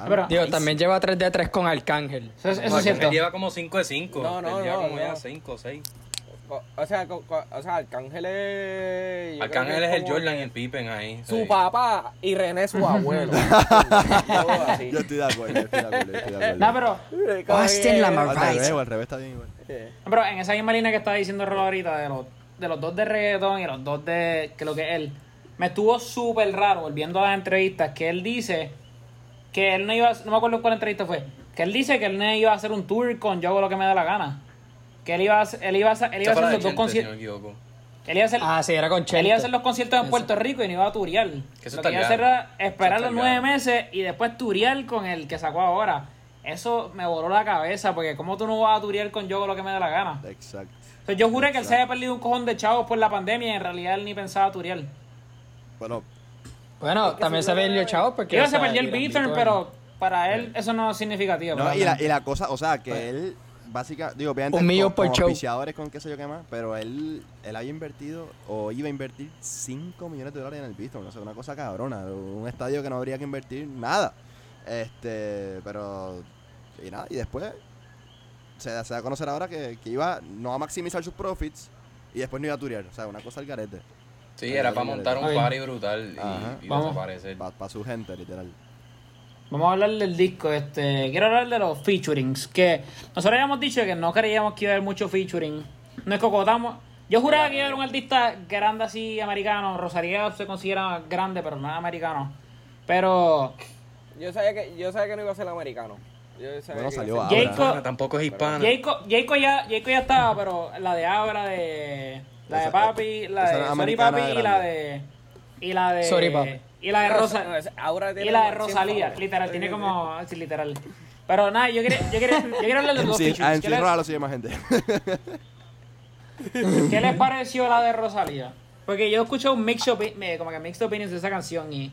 Speaker 2: Pero-
Speaker 3: Digo, también lleva 3 de 3 con Arcángel.
Speaker 2: Eso, es- eso
Speaker 4: No,
Speaker 2: es
Speaker 4: él
Speaker 2: cierto.
Speaker 4: lleva como 5 de 5.
Speaker 6: No, no,
Speaker 4: él lleva
Speaker 6: no,
Speaker 4: como
Speaker 6: no.
Speaker 4: ya 5 o 6.
Speaker 6: co- o sea, o sea, Arcángel es. yo creo
Speaker 4: Arcángel es el Jordan y el Pippen ahí.
Speaker 6: Su
Speaker 4: sí.
Speaker 6: papá y René su abuelo.
Speaker 1: Yo estoy de acuerdo, yo estoy de acuerdo, yo estoy de acuerdo.
Speaker 2: No, pero,
Speaker 3: Austin
Speaker 6: que-
Speaker 3: Lamar-
Speaker 1: al revés, al revés está bien igual.
Speaker 2: Pero en esa misma línea que estaba diciendo Rolo ahorita, de los, de los dos de reggaetón y los dos de que lo que es él, me estuvo súper raro volviendo a las entrevistas que él dice que él no iba a, no me acuerdo cuál entrevista fue, que él dice que él no iba a hacer un tour con Yo hago lo que me da la gana. Que él iba a, hacer- él iba a, él iba a hacer los dos
Speaker 4: Chente, si no
Speaker 2: conciertos. Él iba a hacer,
Speaker 3: Ah, sí, era con
Speaker 2: él
Speaker 3: Chente.
Speaker 2: iba a hacer los conciertos en
Speaker 3: Eso.
Speaker 2: Puerto Rico y no iba a turiar.
Speaker 4: Que eso
Speaker 2: Lo que iba a hacer era esperar los nueve meses y después turiar con el que sacó ahora. Eso me voló la cabeza porque ¿cómo tú no vas a turiar con Yo hago lo que me da la gana?
Speaker 1: Exacto.
Speaker 2: O sea, yo juré que él se había perdido un cojón de chavos por la pandemia y en realidad él ni pensaba turiar.
Speaker 1: Bueno,
Speaker 3: Bueno, también se ve el chavo porque.
Speaker 2: Yo
Speaker 3: o
Speaker 2: se perdió el Beaturn- pero para él eso no es significativo.
Speaker 1: No, y, la, y la cosa, o sea, que él, básicamente, digo, obviamente,
Speaker 3: Un millón
Speaker 1: con,
Speaker 3: por
Speaker 1: con
Speaker 3: show.
Speaker 1: auspiciadores, con qué sé yo qué más, pero él, él había invertido, o iba a invertir 5 millones de dólares en el Bistro, no sé, una cosa cabrona, un estadio que no habría que invertir nada. Este, pero, y nada, y después se, da- se da a conocer ahora que, que iba no a maximizar sus profits y después no iba a turear, o sea, una cosa al garete.
Speaker 4: Sí, era para montar un party brutal y, y
Speaker 2: Vamos.
Speaker 4: desaparecer.
Speaker 1: Para su gente, literal.
Speaker 2: Vamos a hablar del disco. Este, quiero hablar de los featurings. Que nosotros habíamos dicho que no creíamos que iba a haber mucho featuring. Nos escocotamos. Yo juraba que iba a haber un artista grande así, americano. Rosalía se considera grande, pero no es americano. Pero
Speaker 6: Yo sabía que, yo sabía que no iba a ser americano. Yo sabía
Speaker 1: Bueno,
Speaker 6: que
Speaker 1: salió
Speaker 6: iba a
Speaker 1: ahora.
Speaker 6: ser-
Speaker 2: Jacob-
Speaker 4: Hispana, tampoco es hispana.
Speaker 2: Jacob, Jacob ya, Jacob ya estaba, pero la de Abra de. La de
Speaker 1: Esa-
Speaker 2: Papi, la de Sorry Papi y la de. Y la de.
Speaker 3: Sorry, Papi.
Speaker 2: Y la de Rosa.
Speaker 6: ahora
Speaker 2: Y la de
Speaker 6: como 100
Speaker 2: Rosalía, literal, tiene como. Sí, literal. Pero nada, yo quería, yo quería, yo quería hablar de los
Speaker 1: Sí,
Speaker 2: features.
Speaker 1: a
Speaker 2: ¿Qué,
Speaker 1: MC
Speaker 2: les,
Speaker 1: Rola lo sigue más gente.
Speaker 2: qué les pareció la de Rosalía? Porque yo escuché un mix como que mixed opinions de esa canción y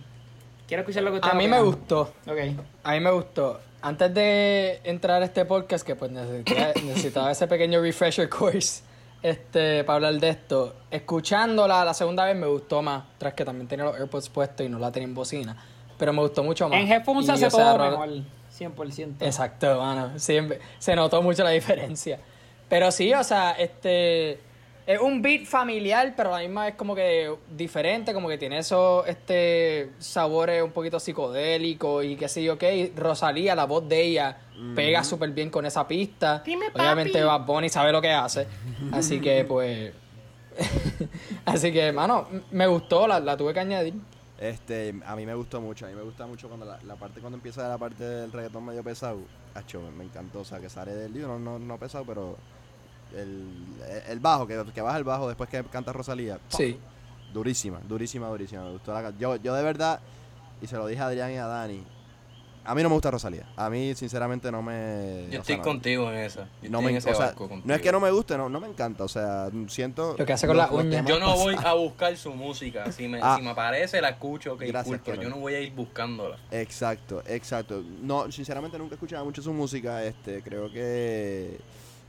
Speaker 2: quiero escuchar lo que ustedes
Speaker 3: A mí me
Speaker 2: opinan.
Speaker 3: gustó.
Speaker 2: Ok.
Speaker 3: A mí me gustó. Antes de entrar a este podcast, que pues necesitaba, necesitaba ese pequeño refresher course este, para hablar de esto, escuchándola la segunda vez me gustó más, tras que también tenía los AirPods puestos y no la tenía en bocina. pero me gustó mucho más.
Speaker 2: En Headphones se hace
Speaker 3: sea,
Speaker 2: todo
Speaker 3: Ro-
Speaker 2: mejor. 100%.
Speaker 3: Exacto, mano. Siempre, se notó mucho la diferencia. Pero sí, o sea, este. Es un beat familiar, pero a la misma es como que diferente, como que tiene esos este, sabores un poquito psicodélicos y qué sé yo qué. Y Rosalía, la voz de ella, pega súper bien con esa pista. Obviamente Bad Bunny sabe lo que hace. Así que, pues. Así que, mano, me gustó, la, la tuve que añadir.
Speaker 1: Este, a mí me gustó mucho, a mí me gusta mucho cuando la, la parte cuando empieza la parte del reggaetón medio pesado, acho, me, me encantó, o sea, que sale del lío, no, no, no pesado, pero el, el bajo, que, que baja el bajo después que canta Rosalía, ¡pum!
Speaker 3: Sí.
Speaker 1: durísima, durísima, durísima, me gustó la yo, yo de verdad, y se lo dije a Adrián y a Dani, a mí no me gusta Rosalía, a mí sinceramente no me...
Speaker 4: Yo estoy
Speaker 1: sea, no-
Speaker 4: contigo en esa. Yo
Speaker 1: no
Speaker 4: estoy
Speaker 1: me,
Speaker 4: en
Speaker 1: o
Speaker 4: ese
Speaker 1: sea,
Speaker 4: barco contigo.
Speaker 1: no es que no me guste, no, no me encanta, o sea, siento...
Speaker 3: Lo que hace con las uñas.
Speaker 4: Yo no voy a buscar su música. Si me,
Speaker 1: Ah.
Speaker 4: si me aparece, la escucho, ok,
Speaker 1: Gracias,
Speaker 4: yo no voy a ir buscándola.
Speaker 1: Exacto, exacto. No, sinceramente nunca he escuchado mucho su música. Este, creo que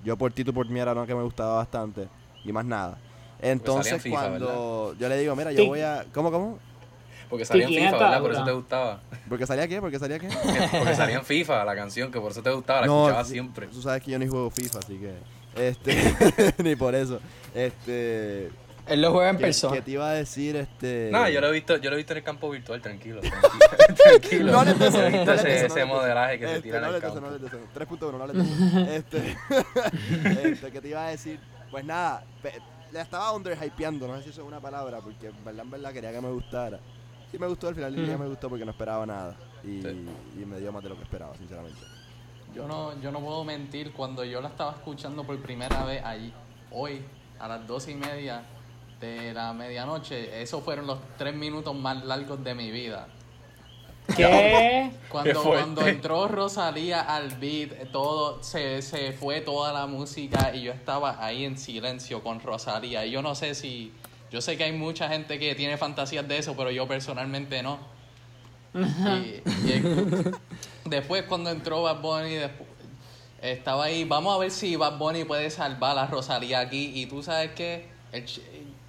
Speaker 1: yo por ti, tú por mí era una que me gustaba bastante. Y más nada. Entonces
Speaker 4: salía en FIFA,
Speaker 1: cuando yo le digo, mira, yo
Speaker 2: Sí.
Speaker 1: voy a... ¿Cómo, cómo?
Speaker 4: Porque salía en FIFA, ¿verdad? Por eso te gustaba.
Speaker 1: ¿Porque salía qué? ¿Porque salía qué?
Speaker 4: Porque salía en FIFA la canción, que por eso te gustaba, la
Speaker 1: No,
Speaker 4: escuchaba siempre.
Speaker 1: Tú sabes que yo ni juego FIFA, así que... Este, ni por eso. Este...
Speaker 3: Él lo juega en
Speaker 1: ¿qué,
Speaker 3: persona.
Speaker 1: qué te iba a decir? Este...
Speaker 4: No, yo lo he visto, yo lo he visto en el campo virtual, tranquilo. Tranquilo. tranquilo.
Speaker 1: No eso,
Speaker 4: He
Speaker 1: no
Speaker 4: ese, ese modelaje que se
Speaker 1: Este,
Speaker 4: tira en
Speaker 1: no
Speaker 4: el
Speaker 1: de eso,
Speaker 4: campo.
Speaker 1: no eso. 3.1, no eso. Este, este, ¿qué te iba a decir? Pues nada, pe- le estaba underhypeando, no sé si eso es una palabra, porque en verdad, en verdad quería que me gustara. Sí me gustó, al final del día me gustó porque no esperaba nada. Y,
Speaker 4: Sí.
Speaker 1: y me dio más de lo que esperaba, sinceramente.
Speaker 5: Yo no, yo no puedo mentir, cuando yo la estaba escuchando por primera vez allí, hoy, a las doce y media de la medianoche, esos fueron los tres minutos más largos de mi vida.
Speaker 2: ¿Qué?
Speaker 5: Cuando,
Speaker 4: Qué
Speaker 5: cuando entró Rosalía al beat, todo se, se fue toda la música y yo estaba ahí en silencio con Rosalía. Y yo no sé si. Yo sé que hay mucha gente que tiene fantasías de eso, pero yo personalmente no. Y, y el- después, cuando entró Bad Bunny, despu- estaba ahí. Vamos a ver si Bad Bunny puede salvar a Rosalía aquí. Y tú sabes que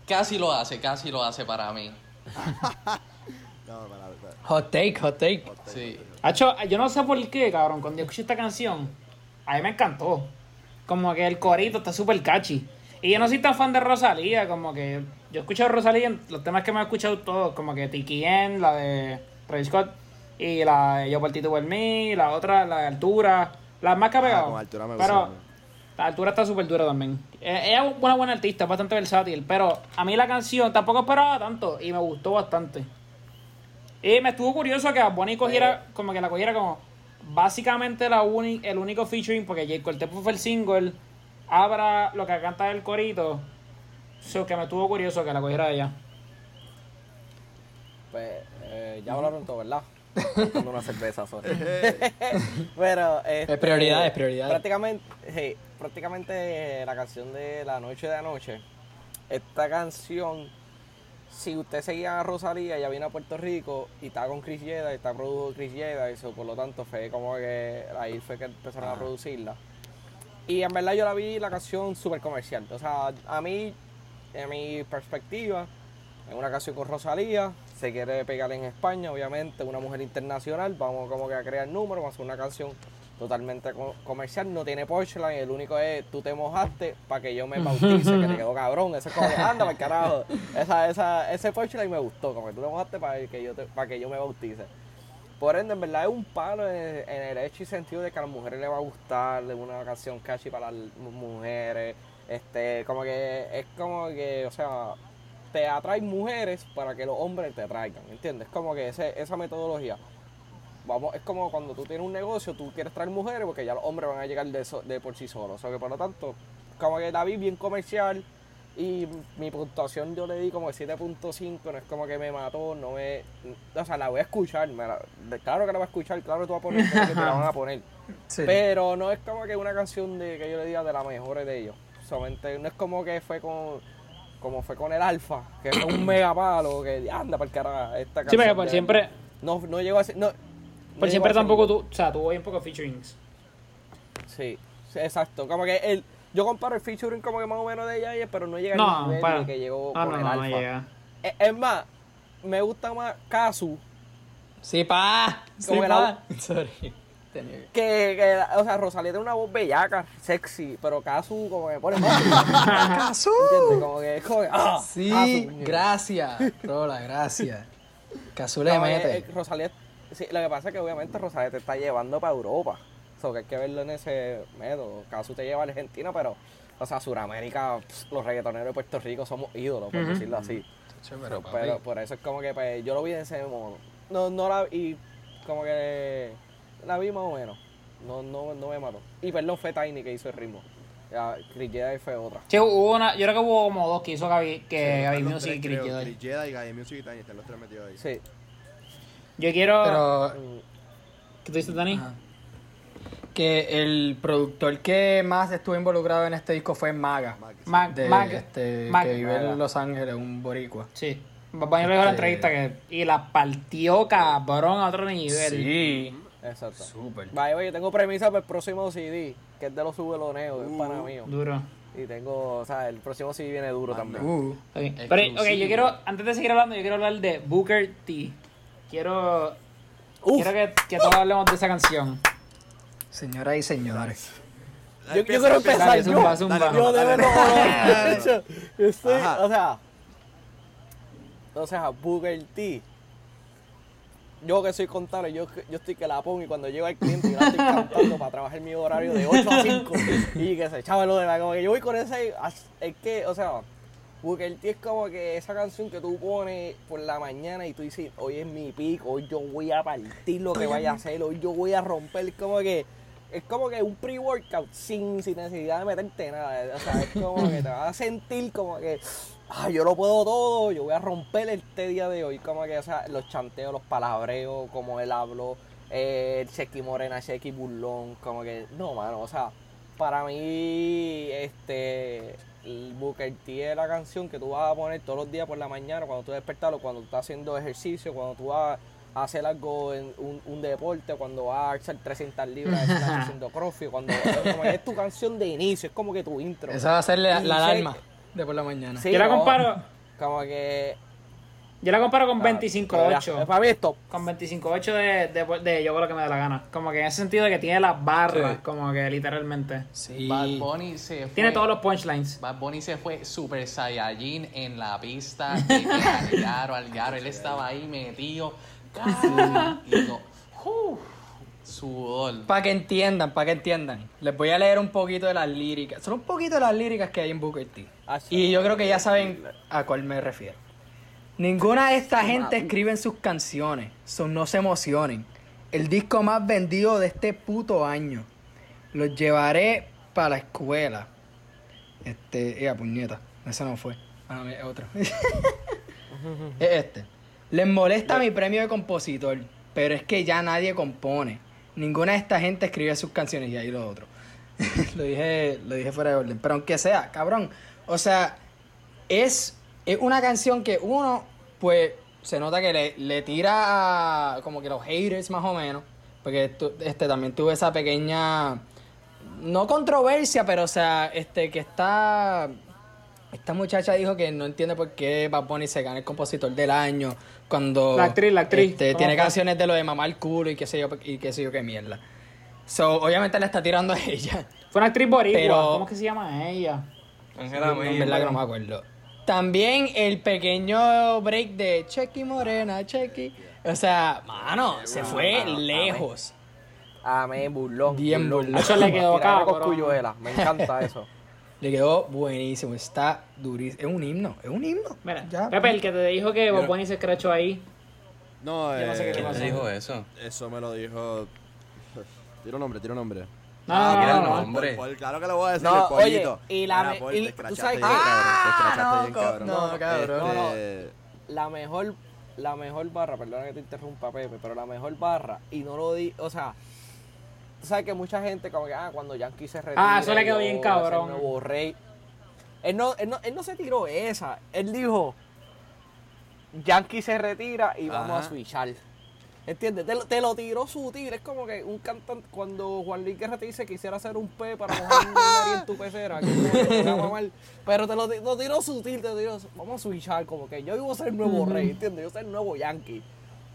Speaker 5: casi lo hace, casi lo hace para mí.
Speaker 1: No, para, para-
Speaker 3: Hot take, hot take.
Speaker 5: Sí.
Speaker 2: Hacho, yo no sé por qué, cabrón. Cuando yo escuché esta canción, a mí me encantó. Como que el corito está súper catchy. Y yo no soy tan fan de Rosalía, como que yo he escuchado Rosalía en los temas que me he escuchado todos, como que Tiki N, la de Travis Scott, y la de Yo por ti, tú por mí, la otra, la de Altura, las más que ha pegado.
Speaker 1: Ah, con Altura me gusta
Speaker 2: Pero. La Altura está súper dura también. Eh, Ella es una buena artista, es bastante versátil, pero a mí la canción tampoco esperaba tanto y me gustó bastante. Y me estuvo curioso que Bonnie cogiera, como que la cogiera como básicamente la uni- el único featuring, porque J. Cortez fue el single, abra lo que canta el corito. So que me estuvo curioso que la cogiera ella.
Speaker 6: Pues eh, ya hablaron todo, ¿verdad? Una cerveza, sorry. Pero, este,
Speaker 3: Es prioridad, es prioridad.
Speaker 6: Prácticamente, prácticamente la canción de La Noche de Anoche. Esta canción, si usted seguía a Rosalía, ya vino a Puerto Rico y está con Chris Yeda, y está producido Chris Yeda, y so, por lo tanto fue como que ahí fue que empezaron a producirla. Y en verdad yo la vi la canción súper comercial. O sea, a mí, en mi perspectiva, es una canción con Rosalía, se quiere pegar en España, obviamente, una mujer internacional, vamos como que a crear números, vamos a hacer una canción totalmente co- comercial, no tiene punchline, el único es tú te mojaste para que yo me bautice, que te quedó cabrón, eso es como anda para carajo. Esa, esa, ese punchline me gustó, como que tú te mojaste para que yo que yo me bautice. Por ende, en verdad es un palo en, en el hecho y sentido de que a las mujeres les va a gustar de una canción catchy para las mu- mujeres. Este, como que es como que, o sea, te atrae mujeres para que los hombres te atraigan, ¿entiendes? Como que ese, esa metodología. Vamos, es como cuando tú tienes un negocio, tú quieres traer mujeres porque ya los hombres van a llegar de, so- de por sí solos. O sea que por lo tanto, como que la vi bien comercial y mi puntuación yo le di como de 7.5, no es como que me mató, no me... O sea, la voy a escuchar, me la- claro que la voy a escuchar, claro que tú vas a poner que te la van a poner.
Speaker 3: Sí.
Speaker 6: Pero no es como que una canción de que yo le diga de las mejores de ellos. Solamente no es como que fue con como fue con el Alfa, que fue un mega palo, que anda para el carajo esta
Speaker 2: Sí,
Speaker 6: canción.
Speaker 2: pero por siempre,
Speaker 6: No, no llegó a ser. No,
Speaker 2: por siempre tampoco tú, o sea, tuvo bien pocos featurings.
Speaker 6: Sí, sí, exacto. Como que el, yo comparo el featuring como que más o menos de ella, pero no llega al
Speaker 2: No,
Speaker 6: nivel
Speaker 2: para.
Speaker 6: que llegó
Speaker 2: No,
Speaker 6: con
Speaker 2: no,
Speaker 6: el
Speaker 2: no, no
Speaker 6: Alfa.
Speaker 2: llega.
Speaker 6: Es, es más, me gusta más Kazu
Speaker 3: Sí, pa. Sí,
Speaker 6: Como
Speaker 3: pa. Sorry. Tenía que-
Speaker 6: Que, que, o sea, Rosalía tiene una voz bellaca, sexy, pero Casu como que pone más.
Speaker 3: ¡Casu!
Speaker 6: ¿Entiendes? Como que es como que, ah,
Speaker 3: Sí, gracias. Rola, gracias. Casu le
Speaker 6: No, eh,
Speaker 3: mete.
Speaker 6: eh, Rosalía, sí, lo que pasa es que obviamente Rosalía te está llevando para Europa. O sea, que hay que verlo en ese método. Casu te lleva a Argentina, pero, o sea, Sudamérica, los reggaetoneros de Puerto Rico somos ídolos, por decirlo así.
Speaker 3: Pero,
Speaker 6: Pero por eso es como que pues, yo lo vi de ese modo. No, no la y como que la vi más o menos. No, no, no me mató. Y perdón, fue Tiny que hizo el ritmo. Ya, Chris Jedi fue otra.
Speaker 2: Sí, hubo una, yo creo que hubo como dos que hizo Gaby, que Gaby
Speaker 1: Los
Speaker 2: Music y Chris
Speaker 1: creo,
Speaker 2: Jedi.
Speaker 1: Chris Jedi, Gaby Music y Tiny, están los tres metidos ahí.
Speaker 6: Sí.
Speaker 2: Yo quiero...
Speaker 3: pero
Speaker 2: ¿Qué tú dices, Dani?
Speaker 3: Ajá. que el productor que más estuvo involucrado en este disco fue Maga.
Speaker 1: Sí.
Speaker 2: Mac,
Speaker 3: De, este, que vive
Speaker 6: Maga.
Speaker 3: en Los Ángeles, un boricua.
Speaker 2: Sí. Bad Bunny le dijo en la
Speaker 3: Este-
Speaker 2: entrevista que... Y la partió cabrón a otro nivel.
Speaker 3: Sí.
Speaker 6: Exacto.
Speaker 3: Súper.
Speaker 6: Vaya, oye, tengo premisa para el próximo CD, que es de los subeloneos, es para mío.
Speaker 2: Duro.
Speaker 6: Y tengo, o sea, el próximo CD viene duro también.
Speaker 3: Uh,
Speaker 2: Ok, Pero, ok, yo quiero, antes de seguir hablando, yo quiero hablar de Booker T. Quiero,
Speaker 6: Uf.
Speaker 2: quiero que, que todos hablemos de esa canción.
Speaker 3: señoras y señores.
Speaker 6: Yo, quiero empezar
Speaker 2: Dale,
Speaker 6: yo.
Speaker 2: zumba, zumba.
Speaker 1: Dale,
Speaker 6: Yo de
Speaker 1: dale,
Speaker 6: de hecho, yo estoy,
Speaker 1: Ajá.
Speaker 6: o sea, o sea, Booker T. Yo que soy contable, yo, yo estoy que la pongo y cuando llego al cliente yo la estoy cantando para trabajar mi horario de 8 a 5 y que se echaba lo de la como que yo voy con ese, es que, o sea, Booker T es como que esa canción que tú pones por la mañana y tú dices, hoy es mi pico, hoy yo voy a partir lo que vaya a hacer, hoy yo voy a romper, como que es como que un pre-workout sin, sin necesidad de meterte nada. O sea, es como que te vas a sentir como que, ah, yo lo puedo todo, yo voy a romper este día de hoy. Como que, o sea, los chanteos, los palabreos, como él habló, eh, el Chequi Morena, Chequi Burlón, como que, no, mano, o sea, para mí, este, el Booker T es la canción que tú vas a poner todos los días por la mañana, cuando tú despertas, o cuando tú estás haciendo ejercicio, cuando tú vas a hacer algo en un, un deporte, cuando vas a alzar 300 libras haciendo crossfit, cuando como que es tu canción de inicio, es como que tu intro.
Speaker 3: Esa va a ser la, la alarma de por la mañana.
Speaker 6: Sí,
Speaker 2: yo la comparo,
Speaker 6: Como que...
Speaker 2: yo la comparo con
Speaker 6: ah, pero ya,
Speaker 2: 25-8.
Speaker 6: Para mí es top.
Speaker 2: Con 25-8 de, de, de yo hago lo que me da la gana. Como que en ese sentido de que tiene las barras,
Speaker 3: Sí.
Speaker 2: como que literalmente.
Speaker 3: Sí.
Speaker 5: Bad Bunny se fue.
Speaker 2: Tiene todos los punchlines.
Speaker 5: Bad Bunny se fue Super Saiyajin en la pista de que al garo, al garo. Él estaba ahí metido. ¡uf! Sudor.
Speaker 3: Para que entiendan, para que entiendan. Les voy a leer un poquito de las líricas. Son un poquito de las líricas que hay en Booker T.
Speaker 6: Ah, sí.
Speaker 3: Y yo creo que ya saben a cuál me refiero. Ninguna de esta gente escribe en sus canciones. Son no se emocionen. El disco más vendido de este puto año. Los llevaré para la escuela. Este, ea, puñeta. Ese no fue. Ah, no, es otro. es este. Les molesta mi premio de compositor, pero es que ya nadie compone. Ninguna de esta gente escribe sus canciones y ahí lo otro. lo dije, lo dije fuera de orden. Pero aunque sea, cabrón. O sea, es, es una canción que uno, pues, se nota que le, le tira a como que los haters más o menos. Porque este también tuve esa pequeña. No controversia, pero o sea, este que está. Esta muchacha dijo que no entiende por qué Bad Bunny se gana el compositor del año cuando
Speaker 2: La actriz, la actriz.
Speaker 3: este,
Speaker 2: ¿Cómo
Speaker 3: tiene canciones de lo de mamá el culo y qué sé yo y qué sé yo qué mierda. So, obviamente le está tirando a ella.
Speaker 2: Fue una actriz boricua.
Speaker 3: Pero-
Speaker 2: ¿Cómo es que se llama ella?
Speaker 4: Ángela
Speaker 3: En
Speaker 4: May,
Speaker 3: verdad que no me acuerdo. También el pequeño break de Chequi Morena, Chequi. O sea, mano, se fue lejos.
Speaker 6: Amén, burlón.
Speaker 3: Bien burlón.
Speaker 2: Eso le quedó
Speaker 6: cuyuela. Me encanta eso.
Speaker 3: Le quedó buenísimo, está durísimo. Es un himno, es un himno.
Speaker 2: Mira,
Speaker 3: Ya.
Speaker 2: Pepe, el que te dijo que Bob Bunny se escrachó ahí.
Speaker 1: No,
Speaker 2: Yo no sé qué
Speaker 1: eh,
Speaker 2: te
Speaker 4: ¿Quién
Speaker 2: pasó.
Speaker 4: te dijo eso?
Speaker 1: Eso me lo dijo. Tiro nombre, tiro nombre.
Speaker 2: No,
Speaker 4: Ah,
Speaker 2: no,
Speaker 4: mira
Speaker 2: no,
Speaker 4: el
Speaker 2: no.
Speaker 4: nombre.
Speaker 1: Por- por- claro que lo voy a decir,
Speaker 6: No,
Speaker 1: el pollito.
Speaker 6: oye, y la
Speaker 1: Mira,
Speaker 6: me-
Speaker 1: Paul,
Speaker 6: y-
Speaker 1: te
Speaker 6: tú sabes
Speaker 1: bien, cabrón. Te
Speaker 3: Ah,
Speaker 1: escrachaste
Speaker 3: no,
Speaker 1: bien,
Speaker 3: co-
Speaker 1: cabrón.
Speaker 3: no, cabrón.
Speaker 1: Este,
Speaker 6: la mejor la mejor barra, perdona que te interrumpa Pepe, pero la mejor barra y no lo di, o sea, tú sabes que mucha gente como que ah, cuando Yankee se retira,
Speaker 2: Ah, eso le quedó bien cabrón.
Speaker 6: nuevo rey. Él no, él no él no se tiró esa, él dijo Yankee se retira y vamos a switchar. ¿Entiendes? Te, lo- te lo tiró sutil. Es como que un cantante, cuando Juan Luis Guerra te dice quisiera hacer un P para mojar nariz en tu pecera, que es como que te pero te lo tiró sutil, te lo tiró, vamos a switchar, como que yo iba a ser el nuevo rey, ¿entiendes? Yo soy el nuevo Yankee.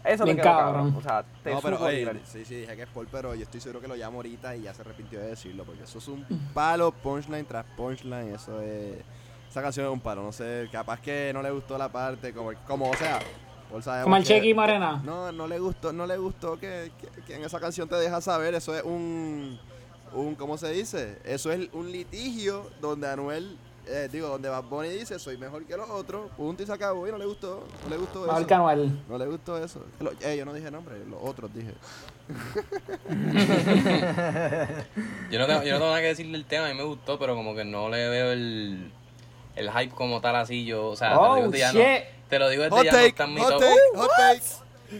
Speaker 6: Eso
Speaker 2: Bien
Speaker 6: me quedó
Speaker 2: cabrón.
Speaker 6: cabrón. O sea, te
Speaker 1: No, pero oye, sí, sí, dije que es Paul, pero yo estoy seguro que lo llamo ahorita y ya se arrepintió de decirlo, porque eso es un palo, punchline tras punchline, eso es... Esa canción es un palo, no sé, capaz que no le gustó la parte, como, como o sea,
Speaker 2: Como el Chequi y Morena.
Speaker 1: No, no le gustó, no le gustó que, que- que en esa canción te deja saber, eso es un, un ¿cómo se dice? Eso es un litigio donde Anuel, eh, digo, donde Bad Bunny dice, soy mejor que los otros, punto y se acabó, y no le gustó, no le gustó
Speaker 2: Mejor
Speaker 1: eso.
Speaker 2: que Anuel.
Speaker 1: No le gustó eso. Lo- eh, yo no dije nombre, los otros dije.
Speaker 4: Yo no, tengo, yo no tengo nada que decir del tema, a mí me gustó, pero como que no le veo el, el hype como tal así. Yo, o sea, te,
Speaker 2: Oh,
Speaker 4: lo digo desde ya, no, te lo digo desde
Speaker 1: Hot
Speaker 4: ya, no
Speaker 1: take,
Speaker 4: está en mi
Speaker 1: hot
Speaker 4: top.
Speaker 1: take, hot take.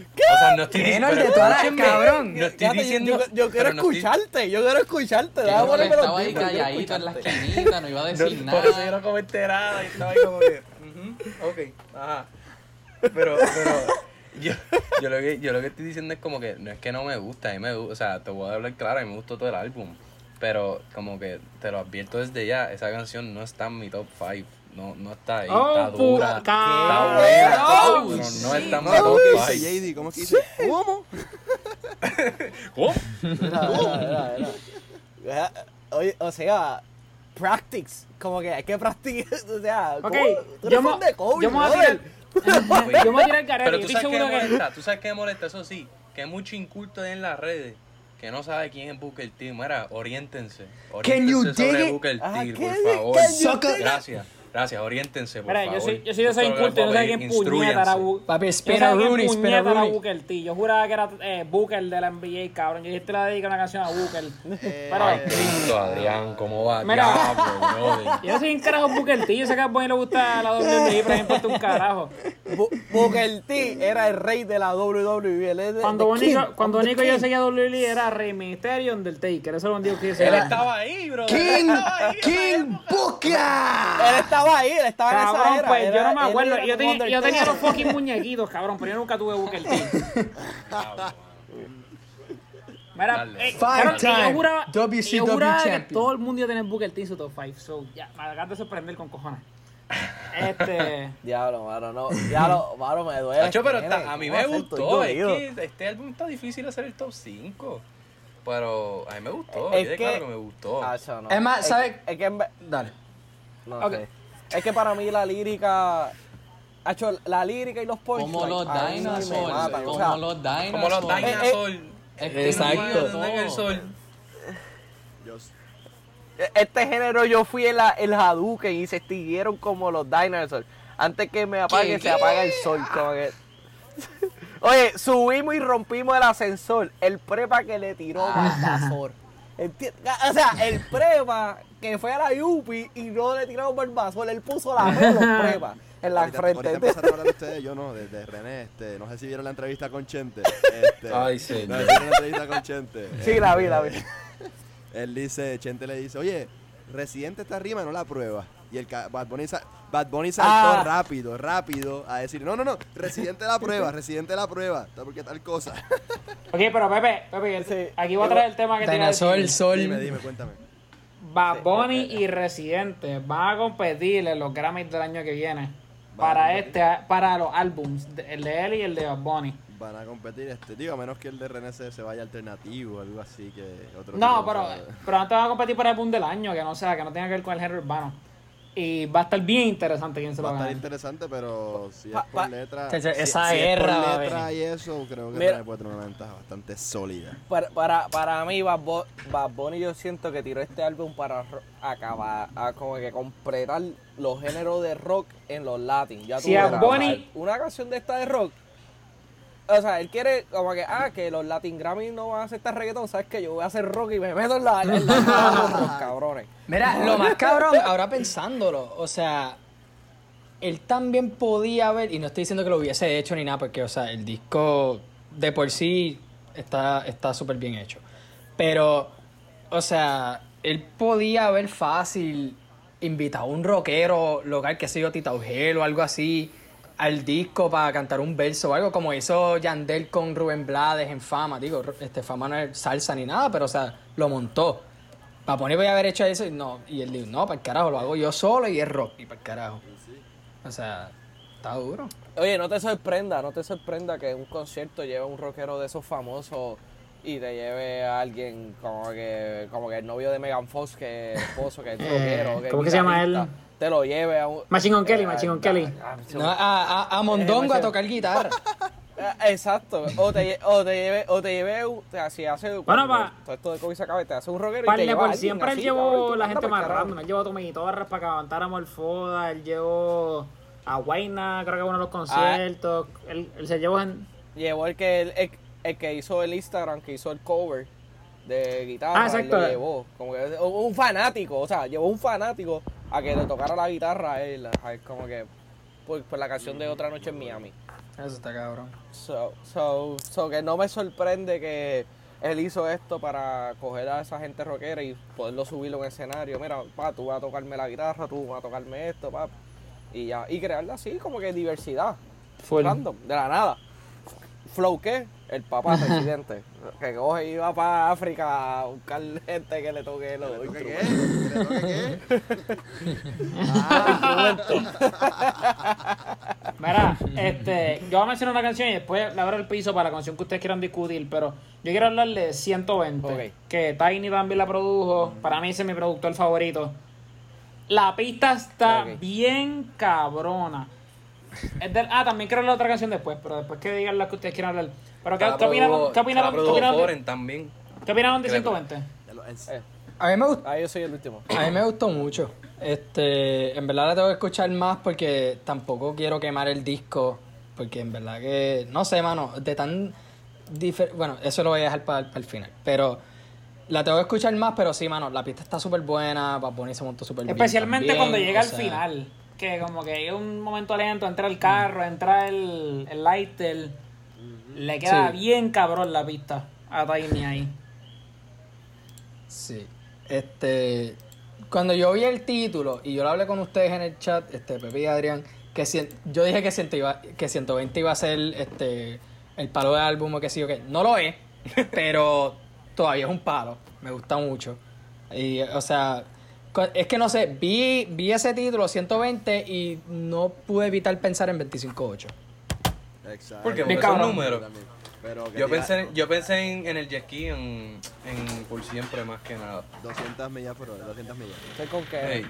Speaker 4: O sea, no estoy
Speaker 3: ¿Qué?
Speaker 4: diciendo.
Speaker 3: El de todas las- cabrón.
Speaker 4: No estoy
Speaker 6: Fíjate, yo-
Speaker 4: diciendo.
Speaker 6: yo, yo quiero
Speaker 4: pero no estoy-
Speaker 6: escucharte, yo quiero escucharte.
Speaker 5: Yo
Speaker 6: déjame ponerme los
Speaker 5: estaba ahí
Speaker 6: discos, yo quiero
Speaker 5: calladito en la
Speaker 6: escucharte.
Speaker 5: esquinita, no iba a decir
Speaker 4: No, por eso yo
Speaker 5: nada.
Speaker 4: no comenté nada y estaba ahí como que. ujú, ok, ajá. Pero, pero. Yo, yo, lo que, yo lo que estoy diciendo es como que no es que no me gusta, a mí me gusta, o sea, te voy a hablar claro, a mí me gustó todo el álbum, pero como que te lo advierto desde ya, esa canción no está en mi top 5, no, no está ahí,
Speaker 2: Oh,
Speaker 4: está dura,
Speaker 2: puta.
Speaker 4: está buena,
Speaker 2: Oh,
Speaker 4: pero no está
Speaker 1: No,
Speaker 4: top
Speaker 1: ¿cómo que dice
Speaker 4: 5.
Speaker 1: JD? ¿Cómo que dice? ¿Cómo?
Speaker 6: Mira, mira, mira. Oye, o sea, practice. Como que hay que practicar. O sea,
Speaker 2: Ok, yo
Speaker 6: fan de Kobe,
Speaker 2: yo me voy a tirar. Yo me voy a tirar el carero.
Speaker 4: Pero tú sabes qué
Speaker 2: seguro
Speaker 4: me
Speaker 2: que.
Speaker 4: molesta, tú sabes qué me molesta, eso sí, que hay mucho inculto ahí en las redes que no sabe quién es Booker T. Mira, oriéntense.
Speaker 3: Can you
Speaker 4: Oriéntense sobre? Booker T, por favor.
Speaker 6: can you
Speaker 3: dig it?
Speaker 4: Gracias, gracias, oriéntense, por
Speaker 2: Mira,
Speaker 4: favor.
Speaker 2: yo soy, yo soy de esos incultos, yo no sé quién
Speaker 4: que
Speaker 2: puñeta era. Booker.
Speaker 3: Papi, espera
Speaker 2: no sé quién
Speaker 3: Rooney, espera Rooney.
Speaker 2: Booker T. Yo juraba que era eh, Booker de la NBA, cabrón. Yo dije, te la dedico una canción a Booker. Pero,
Speaker 4: Ay, Cristo, Adrián, ¿cómo va?
Speaker 2: Mira.
Speaker 4: Diablo,
Speaker 2: yo no sé quién carajo Booker T. Yo sé que a Bonnie le gusta la WWE, pero a mí me importa un carajo.
Speaker 6: Bu- Booker T era el rey de la WWE. Él es de-
Speaker 2: Cuando Bonico, cuando Bonico yo seguía WWE era Rey Mysterio Undertaker. Eso es lo único que yo sé.
Speaker 4: Él estaba ahí, bro.
Speaker 3: King, King Booker.
Speaker 6: Él estaba ahí, él estaba en esa
Speaker 2: Cabrón,
Speaker 6: era.
Speaker 2: pues yo no me acuerdo. Yo, tenía, yo tenía los fucking muñequitos, cabrón, pero yo nunca tuve Booker T. Mira, eh,
Speaker 3: Five
Speaker 2: cabrón, y yo juraba,
Speaker 3: WCW
Speaker 2: yo juraba que
Speaker 3: champion.
Speaker 2: todo el mundo iba a tener Booker T en su top 5. So, ya, me acabas de sorprender con cojones. Este.
Speaker 6: Diablo, mano, no. Diablo, mano, me duele.
Speaker 4: Pero está- a mí
Speaker 6: ¿cómo
Speaker 4: me gustó. Es que este álbum está difícil hacer el top 5. Pero a mí me gustó.
Speaker 6: Es que-
Speaker 4: claro que me gustó.
Speaker 6: Acho, no.
Speaker 3: Es más,
Speaker 6: Es-
Speaker 3: ¿sabes?
Speaker 6: Es que en vez-
Speaker 3: Dale.
Speaker 6: No
Speaker 2: Ok.
Speaker 6: sé. Es que para mí la lírica. Hacho, la lírica y los punchlines.
Speaker 5: Como los dinosaurs.
Speaker 6: o
Speaker 5: Como
Speaker 6: sea,
Speaker 5: los dinosaurs.
Speaker 4: Como los dinosaurs.
Speaker 3: Exacto.
Speaker 6: Este género yo fui en la, el Hadouken y se extinguieron como los dinosaurs. Antes que me apague,
Speaker 5: ¿Qué?
Speaker 6: se apaga el sol. Que... Oye, subimos y rompimos el ascensor. El prepa que le tiró Barbazor. Enti- O sea, el prepa que fue a la Yupi y no le tiró Barbazor. Él puso la mano los prepa en la
Speaker 1: ahorita, ahorita
Speaker 6: frente.
Speaker 1: empezaron a hablar ustedes, yo no, de, de René, este, no sé si vieron la entrevista con Chente. Este,
Speaker 4: Ay,
Speaker 1: No
Speaker 4: señor.
Speaker 1: sé si vieron la entrevista con Chente.
Speaker 6: Sí, la vi, la vi.
Speaker 1: Él dice, Chente le dice, oye, Residente esta rima no la prueba. Y el Bad Bunny, sa- Bad Bunny saltó
Speaker 6: Ah.
Speaker 1: rápido, rápido a decir, no, no, no, Residente la prueba, Residente la prueba, porque tal cosa.
Speaker 2: Ok, pero Pepe, Pepe,
Speaker 6: Sí.
Speaker 2: aquí voy a traer el tema que
Speaker 3: Dinosaur,
Speaker 2: decir.
Speaker 3: Sol.
Speaker 1: dime, dime, cuéntame.
Speaker 2: Bad Bunny y Residente van a competir en los Grammys del año que viene. Para este, para los álbums, el de él y el de Bad Bunny.
Speaker 1: Van a competir, este, digo, a menos que el de René se, se vaya alternativo, algo así que otro
Speaker 2: No, pero, pero antes van a competir para el álbum del año, que no sea, que no tenga que ver con el género urbano. Y va a estar bien interesante quién se
Speaker 1: Va
Speaker 2: lo
Speaker 1: a estar interesante, pero si es por
Speaker 6: pa-
Speaker 1: letra. Si-
Speaker 3: esa
Speaker 1: si es
Speaker 3: guerra va
Speaker 1: por letra y eso, creo que
Speaker 6: Mira.
Speaker 1: Puede tener una ventaja bastante sólida.
Speaker 6: Para, para, para mí, Bad, Bu- Bad Bunny yo siento que tiró este álbum para ro- acabar, a como que completar los géneros de rock en los latin. Ya tú
Speaker 2: Si Bad Bunny-
Speaker 6: una canción de esta de rock, o sea, él quiere como que, ah, que los Latin Grammy no van a aceptar reggaetón, sabes que yo voy a hacer rock y me meto en la, en la los cabrones.
Speaker 3: Mira, lo más cabrón, ahora pensándolo, o sea, él también podía haber, y no estoy diciendo que lo hubiese hecho ni nada, porque, o sea, el disco de por sí está está súper bien hecho. Pero, o sea, él podía haber fácil invitado a un rockero local, que sé yo, Tita Ugel o algo así, al disco para cantar un verso o algo, como hizo Yandel con Rubén Blades en Fama. Digo, este Fama no es salsa ni nada, pero, o sea, lo montó. Para poner voy a haber hecho eso y no. Y él dijo, no, para el carajo, lo hago yo solo y es rock. Y para el carajo. O sea, está duro.
Speaker 6: Oye, no te sorprenda, no te sorprenda que en un concierto lleve un rockero de esos famosos y te lleve a alguien como que, como que el novio de Megan Fox, que es esposo, que es rockero. que es
Speaker 2: ¿cómo que se llama él?
Speaker 6: Te lo lleve a un.
Speaker 2: Machine Gun Kelly,
Speaker 6: eh,
Speaker 2: Machine Gun
Speaker 6: ah,
Speaker 2: Kelly.
Speaker 6: ah,
Speaker 3: No, a, a, a Mondongo a tocar guitarra.
Speaker 6: Ah, Exacto, o te, o te lleve, o te lleve, un- te así hace cuando
Speaker 2: pa-
Speaker 6: todo esto de COVID se acabe, te hace un rockero y te lleva
Speaker 2: por siempre él llevó la gente más random. Él llevó a Tommy Torres para que aguantara Morfoda. Él llevó a Guayna, creo que a uno de los conciertos. Él, él se llevó en.
Speaker 6: Llevó el que, el, el- el que hizo el Instagram, que hizo el cover de guitarra,
Speaker 2: Ah, exacto.
Speaker 6: lo llevó. Como que un fanático, o sea, llevó un fanático a que le tocara la guitarra a él, a él como que por, por la canción de Otra Noche en Miami.
Speaker 3: Eso está cabrón.
Speaker 6: So, so, so que no me sorprende que él hizo esto para coger a esa gente rockera y poderlo subirlo en escenario. Mira, pa, tú vas a tocarme la guitarra, tú vas a tocarme esto, pa. Y ya, y crearla así, como que diversidad.
Speaker 2: Full.
Speaker 6: Random, de la nada. Flow, ¿qué? El papá residente. que coge y va para África a buscar gente que le toque los.
Speaker 1: ¿Qué? ¿Qué?
Speaker 2: Mira, este, yo voy a mencionar una canción y después le abro el piso para la canción que ustedes quieran discutir, pero yo quiero hablarle de 120,
Speaker 6: Ok.
Speaker 2: que Tiny también la produjo, para mí ese es mi productor favorito. La pista está bien cabrona. Es del- ah, también quiero hablar otra canción después, pero después que digan la que ustedes quieran hablar. Pero ¿qué, qué opinaron, ¿qué opinaron, qué opinaron
Speaker 4: también.
Speaker 2: qué opinaron de
Speaker 4: Que le-
Speaker 2: 120?
Speaker 1: Ya lo- en-
Speaker 6: Eh,
Speaker 3: A mí me gustó.
Speaker 6: ah, yo soy el último.
Speaker 3: A mí me gustó mucho. Este, en verdad la tengo que escuchar más porque tampoco quiero quemar el disco. Porque en verdad que, no sé, mano, de tan Bueno, eso lo voy a dejar para el final. Pero la tengo que escuchar más, pero sí, mano, la pista está súper buena, Bad Bunny se montó súper bien.
Speaker 2: Especialmente cuando llega
Speaker 3: o
Speaker 2: al
Speaker 3: sea,
Speaker 2: final. Que como que hay un momento lento, entra el carro, entra el, el lighter. Le queda
Speaker 3: Sí.
Speaker 2: bien cabrón la pista a Tiny ahí.
Speaker 3: Sí. Este. Cuando yo vi el título y yo lo hablé con ustedes en el chat, este, Pepe y Adrián, que cien- yo dije que, 100 iba- que 120 iba a ser este, el palo del álbum o que sí o que. No lo es, pero todavía es un palo. Me gusta mucho. Y, o sea, es que no sé, vi, vi ese título, 120, y no pude evitar pensar en 25-8.
Speaker 1: Exacto.
Speaker 4: Porque
Speaker 2: Bien
Speaker 4: por esos
Speaker 2: cabrón.
Speaker 4: números.
Speaker 1: También. Pero
Speaker 4: Yo pensé, en- yo pensé en, en el jet ski en, en por siempre más que nada.
Speaker 1: 200 millas por hora, 200 millas.
Speaker 6: Estoy con que.
Speaker 4: Hey,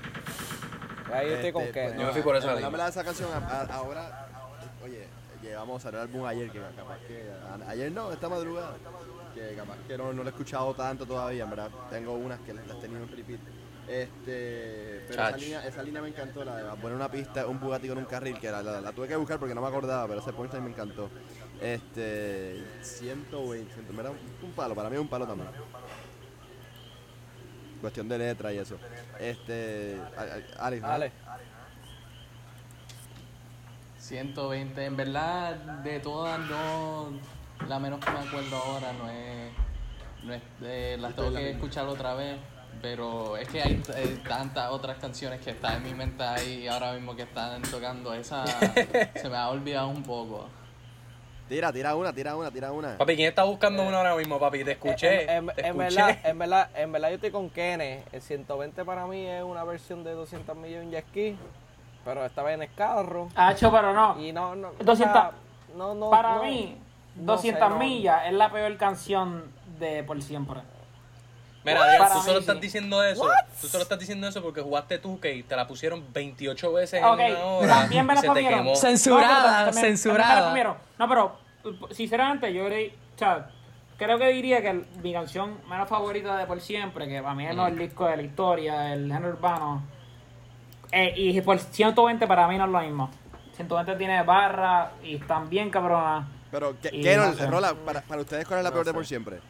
Speaker 6: Ahí estoy con
Speaker 1: Este,
Speaker 6: que.
Speaker 1: pues,
Speaker 4: Yo me fui por esa línea.
Speaker 1: verdad, esa canción a- a- ahora, oye, llevamos a el álbum ayer, que capaz que, a- ayer no, esta madrugada, que capaz que no, no lo he escuchado tanto todavía, en verdad, tengo unas que las las he tenido en repeat. Este, pero esa línea, esa línea me encantó, la de poner una pista, un Bugatti con un carril, que la, la- la tuve que buscar porque no me acordaba, pero ese punchline me encantó. Este, 120, en verdad, un palo, para mí es un palo también. Cuestión de letra y eso. Este, Alex, ¿no?
Speaker 6: Dale.
Speaker 5: 120, en verdad, de todas, no. La menos que me acuerdo ahora no es. No es de, las tengo que escuchar otra vez. Pero es que hay eh, tantas otras canciones que están en mi mente ahí ahora mismo que están tocando. Esa se me ha olvidado un poco.
Speaker 1: Tira, tira una, tira una, tira una.
Speaker 4: Papi, ¿quién está buscando una ahora mismo, papi? Te escuché.
Speaker 6: En, en-
Speaker 4: te
Speaker 6: en
Speaker 4: escuché.
Speaker 6: verdad, en, verdad, en verdad yo estoy con Kene. El 120 para mí es una versión de 200 millones en jet ski, pero esta vez en el carro.
Speaker 2: Hacho, pero no.
Speaker 6: Y no, no. o
Speaker 2: 200
Speaker 6: sea, no, no,
Speaker 2: Para
Speaker 6: no,
Speaker 2: mí,
Speaker 6: no
Speaker 2: 200
Speaker 6: sé, no.
Speaker 2: millas es la peor canción de Por Siempre.
Speaker 4: Mira, Adrián, tú solo estás diciendo eso. Tú solo estás diciendo eso porque jugaste tú que te la pusieron 28 veces en una hora
Speaker 2: también me la
Speaker 4: se te
Speaker 2: comieron.
Speaker 4: quemó.
Speaker 3: Censurada,
Speaker 2: No, pero también- también me la
Speaker 3: censurada.
Speaker 2: comieron. No, pero sinceramente yo diría- o sea, creo que diría que el- mi canción menos favorita de Por Siempre, que para mí es el mejor disco de la historia, el género urbano, eh, y por 120 para mí no es lo mismo. 120 tiene barra y están bien cabronas.
Speaker 1: Pero, ¿qué, qué no. Rola, para, para ustedes, ¿cuál es la peor de por siempre?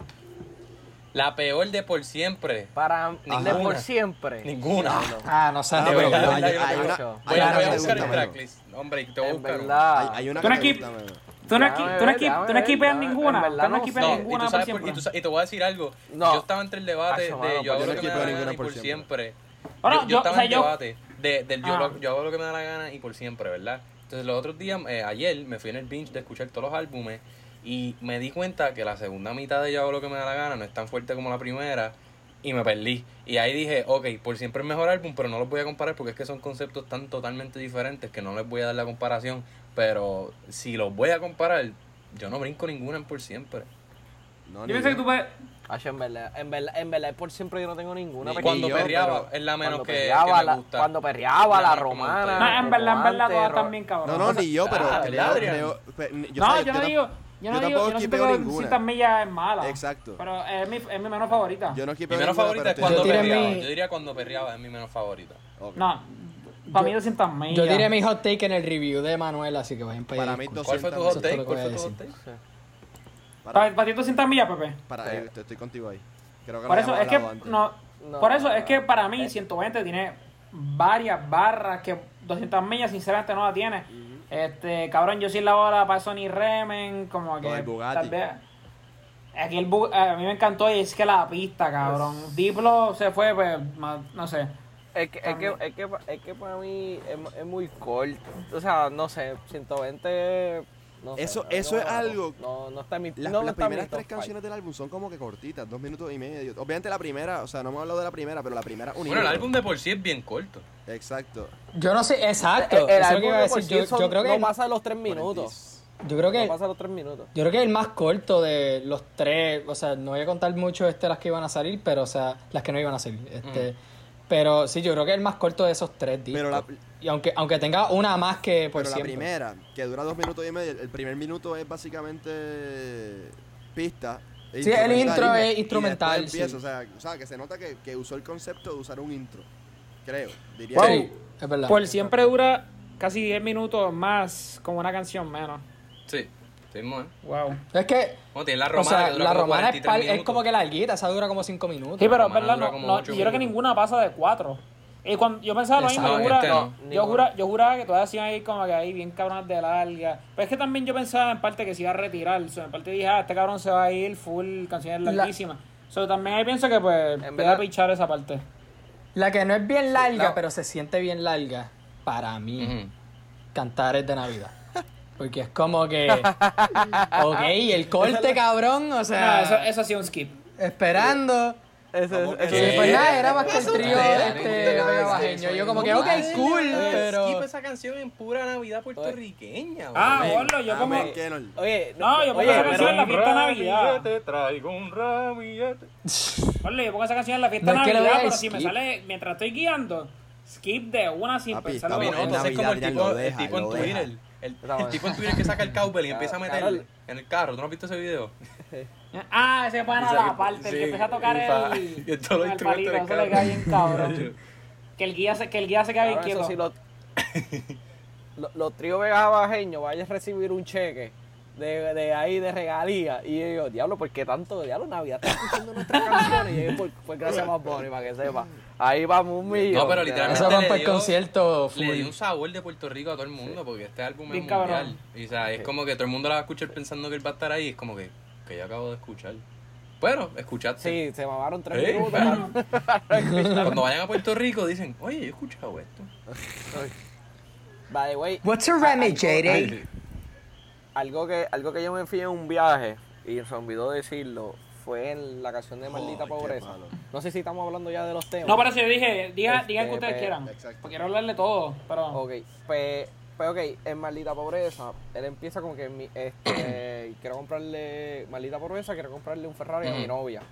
Speaker 4: La peor de por siempre.
Speaker 6: Para de por siempre.
Speaker 4: Ninguna.
Speaker 3: Ah, no sé.
Speaker 1: Ah,
Speaker 4: Voy a, buscar el tracklist. Hombre, te voy a
Speaker 6: En
Speaker 4: buscar.
Speaker 6: verdad.
Speaker 1: Hay, hay una
Speaker 2: Tú
Speaker 1: que
Speaker 2: no
Speaker 1: menos.
Speaker 2: Tú no,
Speaker 6: déjame-
Speaker 2: ninguna. Tú
Speaker 6: verdad
Speaker 2: no ninguna
Speaker 4: tú
Speaker 2: por
Speaker 4: sabes por- y,
Speaker 2: siempre.
Speaker 4: y te voy a decir algo.
Speaker 6: No.
Speaker 4: Yo estaba entre el debate de yo hago lo que me da la gana y
Speaker 1: por siempre.
Speaker 4: yo, estaba en
Speaker 2: yo-
Speaker 4: debate de, del yo,
Speaker 2: Ah.
Speaker 4: lo- yo hago lo que me da la gana y por siempre, ¿verdad? Entonces los otros días, eh, ayer me fui en el binge de escuchar todos los álbumes y me di cuenta que la segunda mitad de yo hago lo que me da la gana no es tan fuerte como la primera y me perdí. Y ahí dije, ok, por siempre es mejor álbum, pero no los voy a comparar porque es que son conceptos tan totalmente diferentes que no les voy a dar la comparación. Pero si los voy a comparar, yo no brinco ninguna en por siempre.
Speaker 1: No,
Speaker 2: Yo
Speaker 1: ni
Speaker 2: pienso que
Speaker 1: yo.
Speaker 2: tú puedes.
Speaker 6: Hacho, en verdad, en verdad, en verdad, por siempre yo no tengo ninguna.
Speaker 1: Ni
Speaker 4: Cuando
Speaker 1: yo,
Speaker 4: perreaba, es la menos
Speaker 6: cuando
Speaker 4: que,
Speaker 6: perreaba,
Speaker 4: que me
Speaker 6: la-
Speaker 4: gusta.
Speaker 6: cuando perreaba, la
Speaker 4: como
Speaker 6: romana.
Speaker 2: No, en verdad, en verdad, todas también, cabrón.
Speaker 1: No, no, ni yo, pero
Speaker 4: Ah,
Speaker 1: creo- creo- yo
Speaker 2: no,
Speaker 1: sabía-
Speaker 2: yo no digo. Yo no
Speaker 1: yo
Speaker 2: digo,
Speaker 1: tampoco
Speaker 2: yo no
Speaker 1: ninguna.
Speaker 2: 200 millas es mala.
Speaker 1: Exacto.
Speaker 2: Pero es mi, es mi menos favorita.
Speaker 1: Yo no
Speaker 4: Mi menos favorita es cuando
Speaker 3: Yo
Speaker 4: perreaba.
Speaker 3: mi-
Speaker 4: Yo diría cuando perreaba es mi menos favorita.
Speaker 2: No, para mí 200 millas.
Speaker 3: Yo diré mi hot take en el review de Manuel, así que vayan para
Speaker 1: Para
Speaker 3: allá.
Speaker 1: mí,
Speaker 3: escuchen.
Speaker 4: ¿Cuál fue tu
Speaker 1: 200
Speaker 4: hot take? ¿Cuál fue tu hot take?
Speaker 1: Para,
Speaker 2: ¿Para, para ti 200 millas, Pepe?
Speaker 1: para, eh, estoy, estoy contigo ahí. Creo que
Speaker 2: Por eso, es que, no,
Speaker 6: No.
Speaker 2: por eso es que para mí 120 tiene varias barras que 200 millas sinceramente no la tiene. Este, cabrón, yo sí la bola para Sony Remen, como que
Speaker 1: Con el Bugatti.
Speaker 2: tal vez aquí el Bu- a mí me encantó y es que la pista, cabrón. Diplo se fue pues no sé.
Speaker 6: Es que, es, que, es, que, es que para mí es, es muy corto. O sea, no sé, 120. No sé,
Speaker 1: Eso- eso
Speaker 6: no
Speaker 1: es algo-
Speaker 6: No, no está en mi.
Speaker 1: Las,
Speaker 6: no
Speaker 1: las
Speaker 6: está en mi
Speaker 1: primeras tres
Speaker 6: five.
Speaker 1: canciones del álbum son como que cortitas, dos minutos y medio. Obviamente la primera, o sea, no hemos hablado de la primera, pero la primera un
Speaker 4: Bueno, el álbum de por sí es bien corto.
Speaker 1: Exacto.
Speaker 3: Yo no sé, exacto.
Speaker 6: El, el álbum
Speaker 3: iba a
Speaker 6: de por
Speaker 3: decir.
Speaker 6: sí
Speaker 3: Yo,
Speaker 6: son-
Speaker 3: yo creo que
Speaker 6: no
Speaker 3: el-
Speaker 6: pasa de los tres minutos.
Speaker 3: yo creo que
Speaker 6: No pasa de los tres minutos.
Speaker 3: Yo creo que el más corto de los tres, o sea, no voy a contar mucho este las que iban a salir, pero o sea, las que no iban a salir. Este, Pero sí, yo creo que el más corto de esos tres discos.
Speaker 1: Pero la-
Speaker 3: y aunque, aunque tenga una más que por
Speaker 1: Pero la primera, que dura dos minutos y medio, el primer minuto es básicamente pista. e
Speaker 3: Sí, el intro
Speaker 1: y-
Speaker 3: es
Speaker 1: y
Speaker 3: instrumental,
Speaker 1: empieza,
Speaker 3: sí.
Speaker 1: o, sea, o sea, que se nota que, que usó el concepto de usar un intro. Creo, diría
Speaker 2: Wow.
Speaker 3: Sí, es verdad.
Speaker 2: Por siempre dura casi 10 minutos más con una canción menos.
Speaker 4: Sí, sí mismo, ¿eh?
Speaker 2: Wow.
Speaker 3: Es que,
Speaker 4: Bueno, tiene la
Speaker 3: o
Speaker 4: romana
Speaker 3: sea,
Speaker 4: que dura
Speaker 3: la
Speaker 4: como
Speaker 3: romana es,
Speaker 4: 43
Speaker 3: par- es como que larguita, esa dura como cinco minutos.
Speaker 2: Sí, pero
Speaker 4: Romana
Speaker 2: verdad, no,
Speaker 4: como
Speaker 2: no, yo creo que ninguna pasa de 4. Y cuando yo pensaba lo mismo, yo
Speaker 4: Este no.
Speaker 2: yo, jura, yo juraba que todas hacían ahí como que ahí bien cabronas de larga. Pero es que también yo pensaba en parte que se iba a retirar. O sea, en parte dije, ah, este cabrón se va a ir full canciones
Speaker 3: La-
Speaker 2: larguísimas. So, también ahí pienso que pues voy a pichar esa parte.
Speaker 3: La que no es bien larga,
Speaker 6: No.
Speaker 3: pero se siente bien larga, para mí,
Speaker 4: Ujú.
Speaker 3: Cantares de Navidad. Porque es como que. ok, el corte, cabrón, o
Speaker 2: No,
Speaker 3: sea.
Speaker 2: eso, eso ha sido un skip.
Speaker 3: Esperando.
Speaker 6: Ese,
Speaker 1: Vamos,
Speaker 6: ese-
Speaker 3: Sí, pues nada, era más que el trío este, Bajeño. Yo como que, ok,
Speaker 4: Oye,
Speaker 3: cool,
Speaker 4: Skip
Speaker 3: pero.
Speaker 4: esa canción en pura Navidad puertorriqueña.
Speaker 2: Ah, boludo, yo como...
Speaker 6: Oye,
Speaker 2: No, yo pongo
Speaker 6: oye,
Speaker 2: esa canción en la fiesta de Navidad.
Speaker 4: Te traigo un ramillete.
Speaker 2: Boludo, yo pongo esa canción en la fiesta de
Speaker 3: es
Speaker 2: Navidad, pero si me
Speaker 3: skip.
Speaker 2: sale mientras estoy guiando, skip de una sin pensarlo.
Speaker 4: Entonces es como el tipo, en. Twitter. El, tipo en Twitter que saca el cowbell y empieza a
Speaker 6: Carol.
Speaker 4: en el carro. ¿Tú no has visto ese video?
Speaker 2: Ah, ese pana
Speaker 4: O sea,
Speaker 2: la
Speaker 4: que-
Speaker 2: parte, el
Speaker 4: sí,
Speaker 2: que empieza a tocar el,
Speaker 4: y todos los
Speaker 2: el palito, eso le cae bien cabrón. que el guía se, que el guía se queda bien
Speaker 6: Cabrón, eso
Speaker 2: quieto.
Speaker 6: sí, los, los, los tríos Vega Bajeños vayan a recibir un cheque de, de ahí de regalía. Y yo digo, diablo, ¿por qué tanto? Diablo, Navidad está escuchando nuestras canciones. Y yo, pues, pues gracias más Bonnie, para que sepa. Ahí vamos un millón.
Speaker 4: No, pero literalmente
Speaker 3: Eso para el
Speaker 4: dio-
Speaker 3: concierto
Speaker 4: Le dio
Speaker 3: full.
Speaker 4: un sabor de Puerto Rico a todo el mundo porque este álbum
Speaker 2: Bien
Speaker 4: es
Speaker 2: cabrón.
Speaker 4: mundial. Y o sea, es como que todo el mundo la va a escuchar pensando que él va a estar ahí. Es como que, que yo acabo de escuchar. Bueno, escuchaste.
Speaker 6: Sí, se mamaron tres minutos.
Speaker 4: bueno. Cuando vayan a Puerto Rico dicen, oye, yo he escuchado esto.
Speaker 6: By the way,
Speaker 3: What's a remedy, JD?
Speaker 6: algo que, algo que yo me fui en un viaje y se olvidó decirlo fue en la canción de Maldita Pobreza. No sé si estamos hablando ya de los temas.
Speaker 2: No, pero si yo dije, diga,
Speaker 6: Este,
Speaker 2: digan que ustedes
Speaker 6: pe-
Speaker 2: quieran.
Speaker 1: exacto.
Speaker 2: Porque quiero hablarle todo, pero...
Speaker 6: Ok, pues, pues ok, en Maldita Pobreza, él empieza como que mi- este, quiero comprarle, Maldita Pobreza, quiero comprarle un Ferrari a mi novia.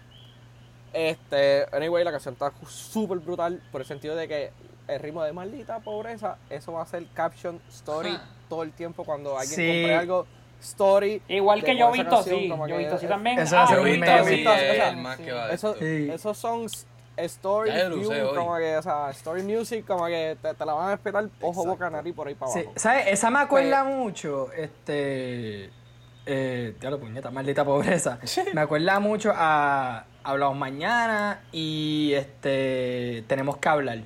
Speaker 6: Este, anyway, la canción está súper brutal por el sentido de que el ritmo de Maldita Pobreza, eso va a ser caption story todo el tiempo cuando alguien
Speaker 3: Sí.
Speaker 6: compre algo, story.
Speaker 2: Igual que yo
Speaker 6: esa
Speaker 2: visto
Speaker 6: canción,
Speaker 2: sí, yo visto sí también.
Speaker 3: Eso
Speaker 2: Ah,
Speaker 3: ser
Speaker 2: yo visto sí.
Speaker 6: Visto, o sea,
Speaker 4: el más que va de
Speaker 6: Eso,
Speaker 4: esto.
Speaker 3: Sí.
Speaker 6: Esos son story
Speaker 4: hoy.
Speaker 6: como que, o sea, story music, como que te, te la van a esperar ojo, boca, nariz por ahí para
Speaker 3: Sí,
Speaker 6: abajo.
Speaker 3: ¿Sabes? Esa me acuerda
Speaker 6: Pues-
Speaker 3: mucho, este. Eh, lo puñeta, maldita pobreza. Me acuerda mucho a Hablamos Mañana y este. Tenemos que hablar.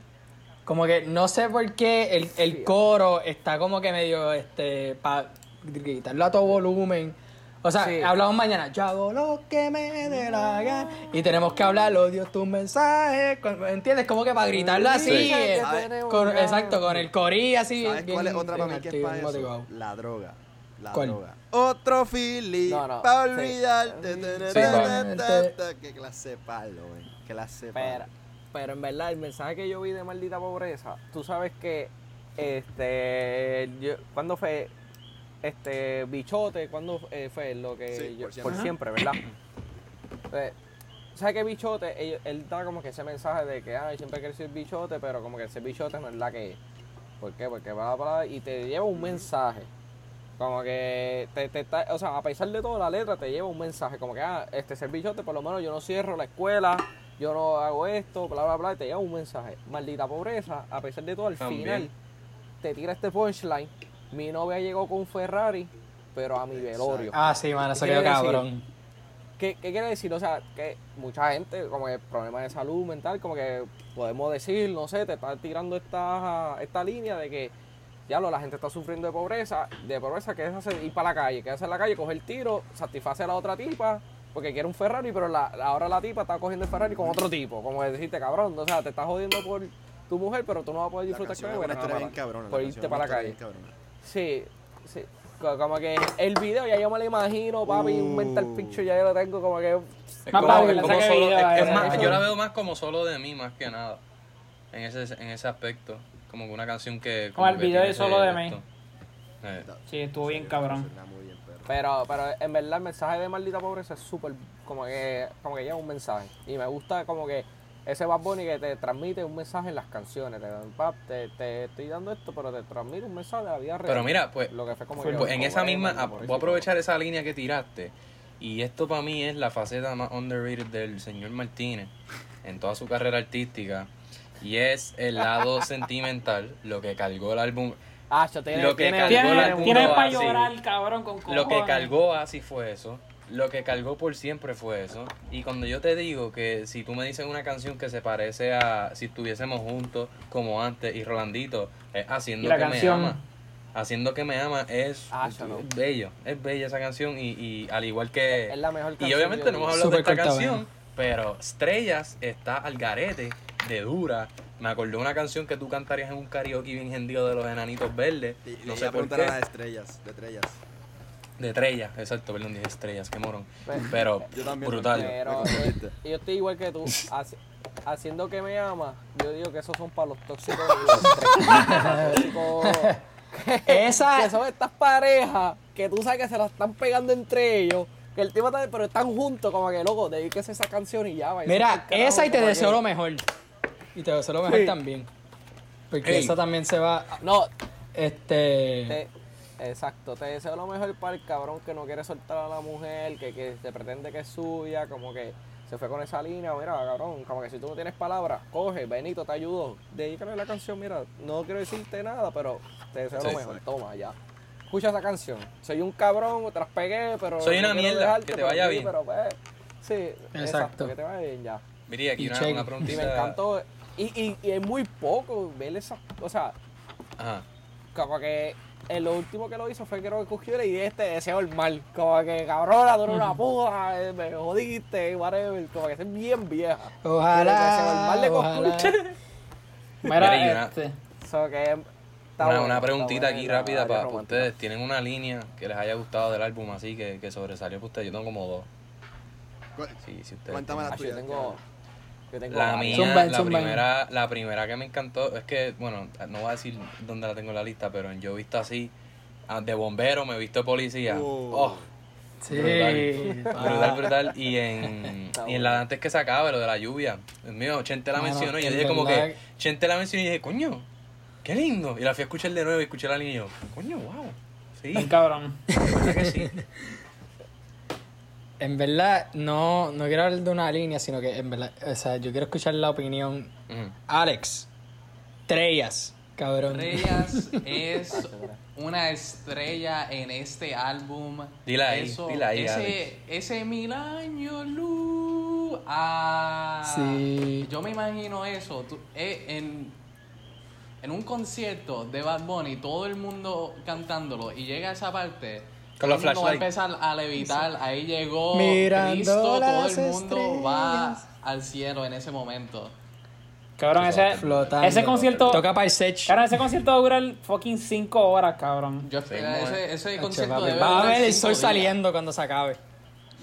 Speaker 3: Como que no sé por qué el, el coro está como que medio. este Para gritarlo a todo volumen. O sea,
Speaker 6: Sí.
Speaker 3: hablamos mañana. Yo hago lo que me dé la gana. Y tenemos que hablar, odio tus mensajes. ¿Entiendes? Como que para gritarlo así.
Speaker 1: Sí.
Speaker 3: eh,
Speaker 1: ¿Sabes?
Speaker 3: con- exacto, con el corí así.
Speaker 1: ¿Sabes cuál es otra para mí que es para eso?
Speaker 3: motivado.
Speaker 1: La droga. La
Speaker 3: ¿Cuál?
Speaker 1: droga. Otro feeling
Speaker 6: No, no,
Speaker 1: para olvidarte.
Speaker 3: Sí,
Speaker 1: ta, Qué clase de palo, güey. Qué clase
Speaker 6: Pero,
Speaker 1: palo.
Speaker 6: pero en verdad, el mensaje que yo vi de maldita pobreza, tú sabes que, este, yo, ¿cuándo fue? Este bichote, ¿cuándo eh, fue lo que
Speaker 1: Sí,
Speaker 6: yo-
Speaker 1: por
Speaker 6: por,
Speaker 1: siempre.
Speaker 6: ¿verdad? Pues, ¿Sabes qué bichote? Él, él da como que ese mensaje de que ay, siempre quiere ser bichote, pero como que ese bichote no es la que es. ¿Por qué? Porque va para y te lleva un mensaje. Como que te, te está- o sea, a pesar de todo la letra te lleva un mensaje, como que ah, este ser bichote, por lo menos yo no cierro la escuela, yo no hago esto, bla bla bla, y te lleva un mensaje. Maldita pobreza, a pesar de todo, al
Speaker 4: También.
Speaker 6: final te tira este punchline. Mi novia llegó con un Ferrari, pero a mi velorio.
Speaker 3: Ah, sí, mano, eso
Speaker 6: ¿Qué
Speaker 3: quedó cabrón.
Speaker 6: ¿Qué, ¿Qué quiere decir? O sea, que mucha gente, como que problemas de salud mental, como que podemos decir, no sé, te está tirando esta, esta línea de que ya lo, la gente está sufriendo de pobreza, de pobreza, que es hacer, ir para la calle, que es hacer la calle, coger tiro, satisface a la otra tipa, porque quiere un Ferrari, pero la, ahora la tipa está cogiendo el Ferrari con otro tipo, como decirte, cabrón, o sea, te estás jodiendo por tu mujer, pero tú no vas a poder
Speaker 1: La
Speaker 6: disfrutar con
Speaker 1: es
Speaker 6: ella por
Speaker 1: la
Speaker 6: irte para la calle. Sí, sí. Co- Como que el video ya yo me lo imagino, papi, un
Speaker 1: Uh.
Speaker 6: mental picture ya yo lo tengo como que...
Speaker 4: Es
Speaker 2: Más
Speaker 4: como, es como solo,
Speaker 2: video
Speaker 4: es- es más, yo la veo más como solo de mí, más que nada. En ese, en ese aspecto. Como que una canción que.
Speaker 2: Como el
Speaker 4: que
Speaker 2: video de Solo de mí.
Speaker 4: Eh,
Speaker 2: Sí, estuvo bien cabrón.
Speaker 1: Pero,
Speaker 6: pero en verdad el mensaje de maldita pobreza es súper, como que, como que lleva un mensaje. Y me gusta como que ese Bad Bunny que te transmite un mensaje en las canciones. Te, pap, te, te estoy dando esto, pero te transmite un mensaje de la vida real.
Speaker 4: Pero mira, pues,
Speaker 6: Lo que fue como
Speaker 2: Pues
Speaker 6: que,
Speaker 4: Pues en
Speaker 6: como
Speaker 4: esa misma, voy a aprovechar esa línea que tiraste. Y esto para mí es la faceta más underrated del señor Martínez en toda su carrera artística. Y es el lado sentimental, lo que cargó el álbum.
Speaker 6: Ah, yo tiene,
Speaker 4: lo que
Speaker 6: tiene,
Speaker 4: cargó
Speaker 2: Tienes
Speaker 4: el
Speaker 6: tiene-
Speaker 4: álbum
Speaker 2: tienes
Speaker 4: no
Speaker 2: para
Speaker 4: así.
Speaker 2: llorar, cabrón, con cojones.
Speaker 4: Lo que cargó así fue eso. Lo que cargó por siempre fue eso. Y cuando yo te digo que si tú me dices una canción que se parece a si estuviésemos juntos como antes y Rolandito, es Haciendo
Speaker 2: Y la
Speaker 4: que
Speaker 2: canción.
Speaker 4: me ama. Haciendo que me ama es,
Speaker 6: Ah, no.
Speaker 4: es bello, es bella esa canción y, y al igual que...
Speaker 6: es la mejor
Speaker 4: y
Speaker 6: canción
Speaker 4: obviamente
Speaker 6: de
Speaker 4: no hemos hablado de esta
Speaker 3: corta,
Speaker 4: canción, pero Estrellas está al garete, de dura. Me acordé de una canción que tú cantarías en un karaoke bien hendido de los enanitos verdes.
Speaker 1: Y,
Speaker 4: no
Speaker 1: y
Speaker 4: sé por qué.
Speaker 1: a las estrellas, de estrellas.
Speaker 4: De estrellas, exacto, perdón, dije estrellas, qué morón.
Speaker 6: Pe-
Speaker 4: Pero
Speaker 1: Yo también.
Speaker 4: brutal.
Speaker 6: Pero eh, yo estoy igual que tú. haci- haciendo que me ama, yo digo que esos son para los tóxicos. y los. Tóxicos que
Speaker 3: Esa,
Speaker 6: son estas parejas que tú sabes que se la están pegando entre ellos. Que el tipo está, pero están juntos, como que loco, dedíquese esa canción y ya. váyanse
Speaker 3: mira,
Speaker 6: carajo,
Speaker 3: esa y te deseo
Speaker 6: que-
Speaker 3: lo mejor. Y te deseo lo mejor
Speaker 6: Sí.
Speaker 3: también. Porque
Speaker 4: Ey.
Speaker 3: esa también se va,
Speaker 6: No,
Speaker 3: este...
Speaker 6: te- exacto, te deseo lo mejor para el cabrón que no quiere soltar a la mujer, que, que se pretende que es suya, como que se fue con esa línea, mira, cabrón, como que si tú no tienes palabras, coge, Benito, te ayudo, dedícale la canción, mira, no quiero decirte nada, pero te deseo
Speaker 4: Sí.
Speaker 6: lo mejor, toma, ya. Escucha esa canción, soy un cabrón, te las pegué, pero...
Speaker 4: Soy una mierda,
Speaker 6: dejarte,
Speaker 4: que te vaya
Speaker 6: sí,
Speaker 4: bien.
Speaker 6: Pero, pues, sí, exacto.
Speaker 3: Exacto.
Speaker 6: que te vaya bien ya.
Speaker 4: Mira, aquí
Speaker 3: Y
Speaker 4: una, una
Speaker 6: Y
Speaker 4: preguntita.
Speaker 6: me encantó, y, y, y es muy poco ver esa, o sea,
Speaker 4: Ajá.
Speaker 6: como que eh, lo último que lo hizo fue que lo cogió y este deseo el mal. Como que cabrona, tú eres una puta, eh, me jodiste, whatever. Como que es bien vieja.
Speaker 3: Ojalá,
Speaker 6: Deseo el mal de
Speaker 3: ojalá.
Speaker 2: Mira,
Speaker 4: Mira, y una-
Speaker 2: este.
Speaker 6: So que
Speaker 4: Una,
Speaker 6: bueno,
Speaker 4: una preguntita aquí
Speaker 6: la
Speaker 4: rápida para ustedes. ¿Tienen una línea que les haya gustado del álbum así que, que sobresalió para ustedes? Yo tengo como dos. Sí, si ustedes
Speaker 1: Cuéntame la
Speaker 6: Ah, yo
Speaker 1: tuya.
Speaker 6: tengo, tengo
Speaker 4: La mía,
Speaker 3: Zumba,
Speaker 4: la
Speaker 3: zumba.
Speaker 4: primera, la primera que me encantó, es que, bueno, no voy a decir dónde la tengo en la lista, pero en yo he visto así, ah, de bombero, me he visto de policía.
Speaker 1: Uh.
Speaker 4: Oh,
Speaker 3: Sí.
Speaker 4: brutal, brutal. Y en, y en la de antes que se acabe, lo de la lluvia. Dios mío, Chente la mencionó y yo dije como que, Chente la mencionó y dije, coño, qué lindo. Y la fui a escuchar de nuevo y escuché la línea y yo, coño, wow. Sí,
Speaker 2: cabrón.
Speaker 4: que sí.
Speaker 3: En verdad, no, no quiero hablar de una línea, sino que en verdad, o sea, yo quiero escuchar la opinión. Alex, Trellas, cabrón.
Speaker 5: Reyes es una estrella en este álbum.
Speaker 4: Dila ahí, dila ahí,
Speaker 5: ese,
Speaker 4: Alex.
Speaker 5: ese mil años luz. Ah,
Speaker 3: Sí.
Speaker 5: Yo me imagino eso. tú- eh, en, en un concierto de Bad Bunny, todo el mundo cantándolo y llega a esa parte.
Speaker 4: Con los
Speaker 5: el mundo va a
Speaker 4: flashlights.
Speaker 5: empezar a levitar. Ahí llegó
Speaker 3: Mirando
Speaker 5: Cristo. Todo el mundo va
Speaker 3: estrellas.
Speaker 5: al cielo en ese momento.
Speaker 2: Cabrón, ese,
Speaker 3: Flotando.
Speaker 2: ese concierto.
Speaker 3: Toca para el sech.
Speaker 2: Cabrón, ese concierto va a durar fucking 5 horas, cabrón.
Speaker 5: Yo
Speaker 4: Sí,
Speaker 5: ese, ese concierto debe
Speaker 3: Va a ver el sol
Speaker 5: días.
Speaker 3: saliendo cuando se acabe.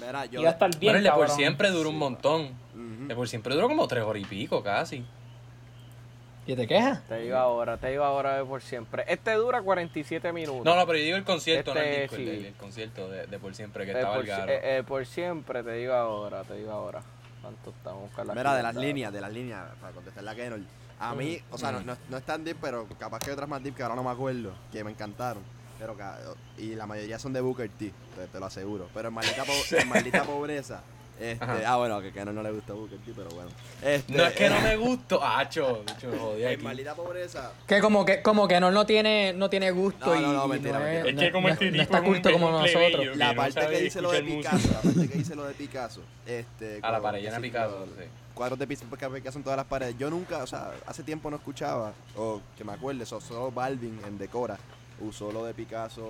Speaker 1: Mira, yo.
Speaker 2: Y va a estar bien
Speaker 4: Bueno, el de por siempre duró un montón.
Speaker 1: Ujú.
Speaker 4: De por siempre duró como tres horas y pico casi.
Speaker 3: ¿Y te quejas?
Speaker 6: Te digo ahora, te digo ahora de por siempre. Este dura 47 minutos.
Speaker 4: No, no, pero yo digo el concierto, no el
Speaker 6: Este,
Speaker 4: disco, el-
Speaker 6: sí.
Speaker 4: el, el concierto de, de por siempre, que
Speaker 6: Eh,
Speaker 4: estaba
Speaker 6: por,
Speaker 4: el garo.
Speaker 6: eh, eh, por siempre, te digo ahora, te digo ahora. ¿Cuánto estamos? La
Speaker 1: Mira, de las líneas, de las líneas, para contestarle a Kenol. A mí, o sea, no, no, no es tan deep, pero capaz que hay otras más deep que ahora no me acuerdo, que me encantaron. Pero y la mayoría son de Booker T, te, te lo aseguro. Pero en maldita, po- en maldita pobreza. Este, ah, bueno, que a Kenol no le gusta Booker T, pero bueno. Este,
Speaker 4: no es que no me gustó. Ah, cho, cho, me jodí
Speaker 1: En
Speaker 4: aquí.
Speaker 1: maldita pobreza.
Speaker 3: Que como que, como que no, no tiene, no tiene gusto
Speaker 1: No, no,
Speaker 3: y,
Speaker 1: no,
Speaker 3: y
Speaker 1: mentira,
Speaker 3: no,
Speaker 1: mentira.
Speaker 3: es,
Speaker 1: Es
Speaker 3: no- no es- no está culto como nosotros.
Speaker 1: La
Speaker 4: no
Speaker 1: parte
Speaker 4: sabe
Speaker 1: que dice lo de
Speaker 4: escuchar música.
Speaker 1: Picasso, la parte que dice lo de Picasso. Este,
Speaker 4: A la pared
Speaker 1: que
Speaker 4: llena
Speaker 1: sí,
Speaker 4: Picasso. sí.
Speaker 1: cuadros de Picasso Picasso en todas las paredes. Yo nunca, o sea, hace tiempo no escuchaba, o que me acuerde, so- solo Balvin en Decora usó lo de Picasso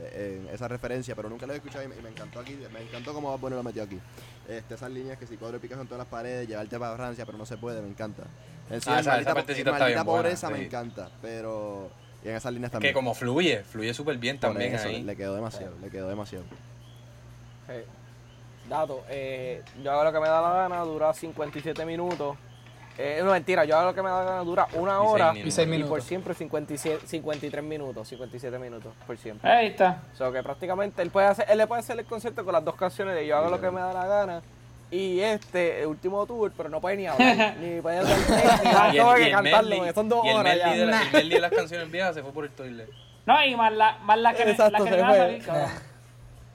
Speaker 1: eh, en esa referencia, pero nunca lo he escuchado y me, y me encantó aquí, me encantó cómo Bad Bunny lo metió aquí. Este, esas líneas que si cuadro de Picasso en todas las paredes, llevarte para Francia, pero no se puede, me encanta. En sí,
Speaker 4: Ah,
Speaker 1: en
Speaker 4: esa-
Speaker 1: maldita,
Speaker 4: esa partecita
Speaker 1: en
Speaker 4: está
Speaker 1: maldita
Speaker 4: bien buena,
Speaker 1: pobreza me
Speaker 4: sí.
Speaker 1: encanta, pero y en esas líneas
Speaker 4: Que
Speaker 1: también.
Speaker 4: como fluye, fluye súper bien
Speaker 1: Por
Speaker 4: también
Speaker 1: eso,
Speaker 4: ahí.
Speaker 1: Le quedó demasiado, le quedó demasiado.
Speaker 6: Eh, dato, eh, yo hago lo que me da la gana, dura 57 minutos. Eh, no, mentira, yo hago lo que me da la gana, dura una
Speaker 4: Y seis
Speaker 6: hora.
Speaker 4: minutos.
Speaker 3: Y
Speaker 6: Y por
Speaker 3: minutos.
Speaker 6: siempre 57, 53 minutos, 57 minutos, por siempre.
Speaker 2: Ahí está.
Speaker 6: O sea, que prácticamente él, puede hacer, él le puede hacer el concierto con las dos canciones de Yo hago lo que me da la gana. Y este, el último tour, pero no puede ni hablar, ni puede hacer ni nada,
Speaker 4: Y y
Speaker 6: que cantarlo, porque son dos
Speaker 4: y el
Speaker 6: horas
Speaker 4: medley de
Speaker 6: ya.
Speaker 4: la- el medley de las canciones viejas se fue por el toilet.
Speaker 2: No, y más la, más la que,
Speaker 6: Exacto,
Speaker 2: la que
Speaker 6: se
Speaker 2: me va a
Speaker 6: fue.
Speaker 2: salir, cabrón.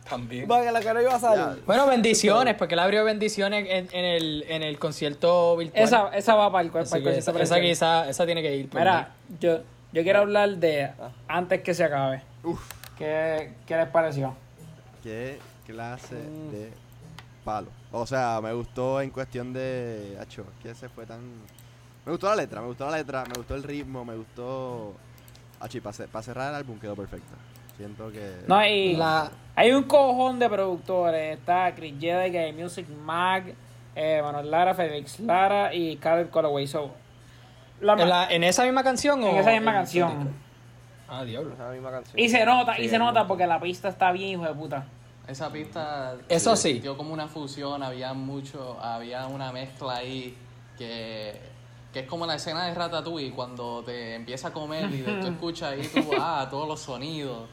Speaker 4: También.
Speaker 6: Vaya, la que no iba a salir.
Speaker 3: Bueno, bendiciones, porque él abrió bendiciones en, en el, en el concierto virtual.
Speaker 2: Esa, esa va para el, para concierto
Speaker 3: esa, esa quizá, esa tiene que ir. por
Speaker 2: Mira, yo, yo quiero hablar de
Speaker 6: Ah.
Speaker 2: antes que se acabe.
Speaker 1: Uf.
Speaker 2: ¿Qué, ¿Qué les pareció?
Speaker 1: Qué clase
Speaker 6: Mm.
Speaker 1: de palo. O sea, me gustó en cuestión de. Hacho, que se fue tan. Me gustó la letra, me gustó la letra, me gustó el ritmo, me gustó. Para cerrar el álbum quedó perfecto. Siento que.
Speaker 2: No, y
Speaker 3: La-
Speaker 2: hay un cojón de productores. Está Chris Jedi, Game Music Mag, eh, Manuel Lara, Félix Lara y Khaled Colaway. So, la-
Speaker 3: ¿En, la- en esa misma canción o
Speaker 2: en esa misma
Speaker 3: en-
Speaker 2: canción.
Speaker 3: Ah, diablo.
Speaker 6: Esa misma canción.
Speaker 2: Y se nota, y se nota porque la pista está bien, hijo de puta.
Speaker 5: Esa pista
Speaker 3: Eso sí.
Speaker 5: sintió como una fusión, había mucho, había una mezcla ahí que, que es como la escena de Ratatouille cuando te empieza a comer y tú escuchas ahí tú, ah, todos los sonidos.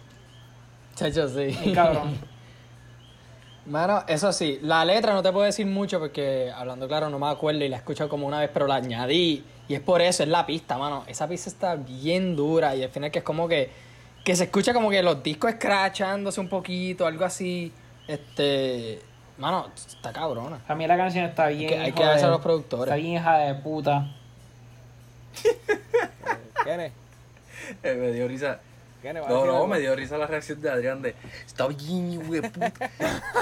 Speaker 3: Chacho,
Speaker 2: Y
Speaker 3: sí.
Speaker 2: cabrón.
Speaker 3: Mano, eso sí, la letra no te puedo decir mucho porque, hablando claro, no me acuerdo y la he escuchado como una vez, pero la añadí. Y es por eso, es la pista, mano. Esa pista está bien dura y al final que es como que, que se escucha como que los discos escrachándose un poquito, algo así. Este, mano, está cabrona.
Speaker 2: A mí la canción está bien.
Speaker 3: que- hay que darse a los productores.
Speaker 2: Está bien hija de puta.
Speaker 6: ¿Quién es?
Speaker 4: Eh, me dio risa.
Speaker 6: ¿Quién es? ¿Va a
Speaker 4: No, no, me dio risa la reacción de Adrián de está bien, güey, puta.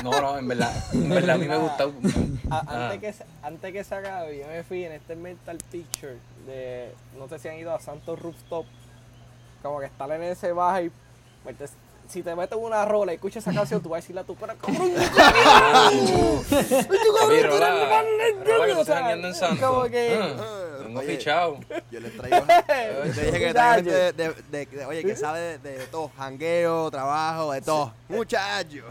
Speaker 4: No, no, en verdad, en verdad a mí me gusta. Ah.
Speaker 6: antes, que, antes que se acabe, yo me fui en este mental picture de. No sé si han ido a Santos Rooftop. Como que estar en ese baja y. metes- si te metes una rola y escuchas esa canción, tú vas a decirle a tu pero cabrón,
Speaker 4: rola que
Speaker 6: O
Speaker 4: tú estás
Speaker 6: sea,
Speaker 4: jangueando en Santos.
Speaker 6: como que-
Speaker 4: Ah, Tengo
Speaker 1: Oye,
Speaker 4: fichado.
Speaker 1: Yo les traigo. yo te dije que traigo gente de, de- de- de- Oye, que sabe de, de todo. Jangueo, trabajo, de todo. Muchacho.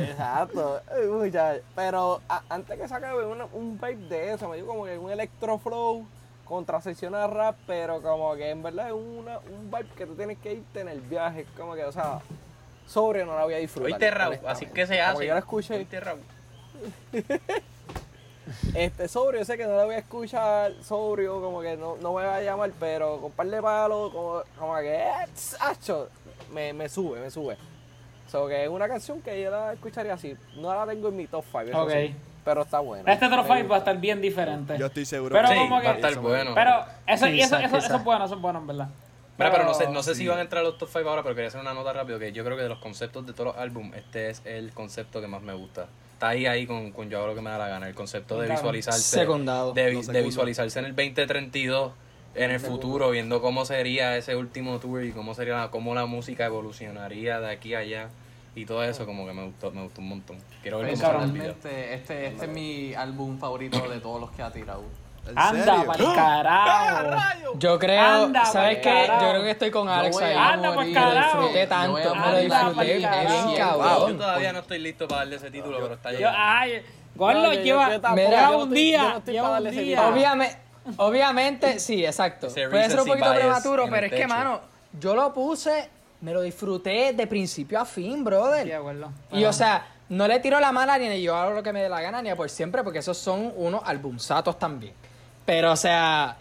Speaker 6: Exacto, muchacho. Pero a- antes que se acabe una- un vibe de eso, me dio como que un electro flow contra sección a rap, pero como que en verdad es una, un vibe que tú tienes que irte en el viaje. Como que, o sea, sobre no la voy a disfrutar.
Speaker 4: Oíste,
Speaker 6: honestamente.
Speaker 4: así que se
Speaker 6: Como
Speaker 4: hace.
Speaker 6: yo la escuché,
Speaker 4: Oíste, Raúl.
Speaker 6: este sobrio, yo sé que no la voy a escuchar sobrio, como que no, no me va a llamar, pero con par de palos, como, como que, eh, acho, me, me sube, me sube. So que es una canción que yo la escucharía así. No la tengo en mi top 5,
Speaker 2: Ok.
Speaker 6: pero está buena.
Speaker 2: Este top
Speaker 6: Me
Speaker 2: 5 va a estar bien diferente.
Speaker 1: Yo estoy seguro
Speaker 2: Pero
Speaker 4: Sí,
Speaker 2: como que-
Speaker 4: va a estar bueno.
Speaker 2: Pero eso, y eso,
Speaker 3: Quizá,
Speaker 2: eso,
Speaker 3: quizá.
Speaker 2: eso es bueno, eso es bueno, en verdad.
Speaker 4: Mira, pero no sé, no sé si van a entrar los top 5 ahora, pero quería hacer una nota rápido que yo creo que de los conceptos de todos los álbumes, este es el concepto que más me gusta. Está ahí, ahí con, con yo hago lo que me da la gana. El concepto de visualizarse.
Speaker 3: Secundado.
Speaker 4: De, visualizarse en el 2032, en el futuro, viendo cómo sería ese último tour y cómo sería la- cómo la música evolucionaría de aquí a allá. Y todo eso como que me gustó, me gustó un montón. Quiero ver
Speaker 2: Pues,
Speaker 4: cómo
Speaker 5: este, este es mi álbum favorito de todos los que ha tirado.
Speaker 1: ¿En
Speaker 2: Anda,
Speaker 1: serio?
Speaker 2: pa'l carajo.
Speaker 3: Yo creo,
Speaker 2: Anda,
Speaker 3: ¿sabes qué?
Speaker 2: carajo.
Speaker 3: Yo creo que estoy con Alex ahí.
Speaker 2: Anda,
Speaker 5: morir,
Speaker 2: pa'l
Speaker 3: Lo
Speaker 2: carajo.
Speaker 3: disfruté
Speaker 5: Yo
Speaker 3: tanto, me lo disfruté bien
Speaker 2: carajo.
Speaker 3: cabrón.
Speaker 4: Yo todavía no estoy listo para darle ese título, pero está
Speaker 2: Yo,
Speaker 4: llegando.
Speaker 2: ay,
Speaker 6: yo-
Speaker 2: lleva, lleva un día, lleva
Speaker 6: para
Speaker 2: un día.
Speaker 3: Obviamente, Obviamente, sí, exacto. Puede ser un poquito prematuro, pero es que, mano, yo lo puse, me lo disfruté de principio a fin,
Speaker 2: Sí,
Speaker 3: brother.
Speaker 2: acuerdo.
Speaker 3: Y o sea, no le tiro la mala ni yo hago lo que me dé la gana ni a por siempre, porque esos son unos albumsatos también. Pero, o sea,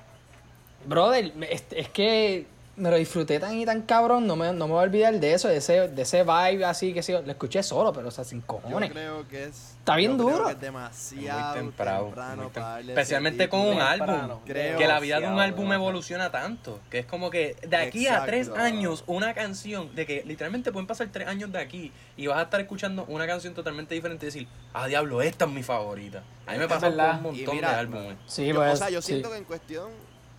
Speaker 3: brother, es, es que me lo disfruté tan y tan cabrón, no me, no me voy a olvidar de eso, de ese, de ese vibe así que sí, lo escuché solo, pero o sea, sin
Speaker 1: Yo
Speaker 3: cojones.
Speaker 1: creo que es.
Speaker 3: Está bien
Speaker 1: yo creo
Speaker 3: duro.
Speaker 1: que es demasiado
Speaker 4: muy temprano.
Speaker 1: temprano
Speaker 4: muy tem-
Speaker 1: para darle ese
Speaker 4: Especialmente con un.
Speaker 6: Temprano.
Speaker 4: álbum.
Speaker 1: Creo
Speaker 4: que la vida de un álbum evoluciona tanto. Que es como que de aquí a tres años, una canción, de que literalmente pueden pasar tres años de aquí y vas a estar escuchando una canción totalmente diferente y decir, ah, diablo, esta es mi favorita. A mí me con
Speaker 2: verdad.
Speaker 4: un montón
Speaker 1: mira,
Speaker 4: de álbumes.
Speaker 3: Sí,
Speaker 1: Yo-
Speaker 3: pues,
Speaker 1: o sea, yo
Speaker 3: sí.
Speaker 1: siento que en cuestión,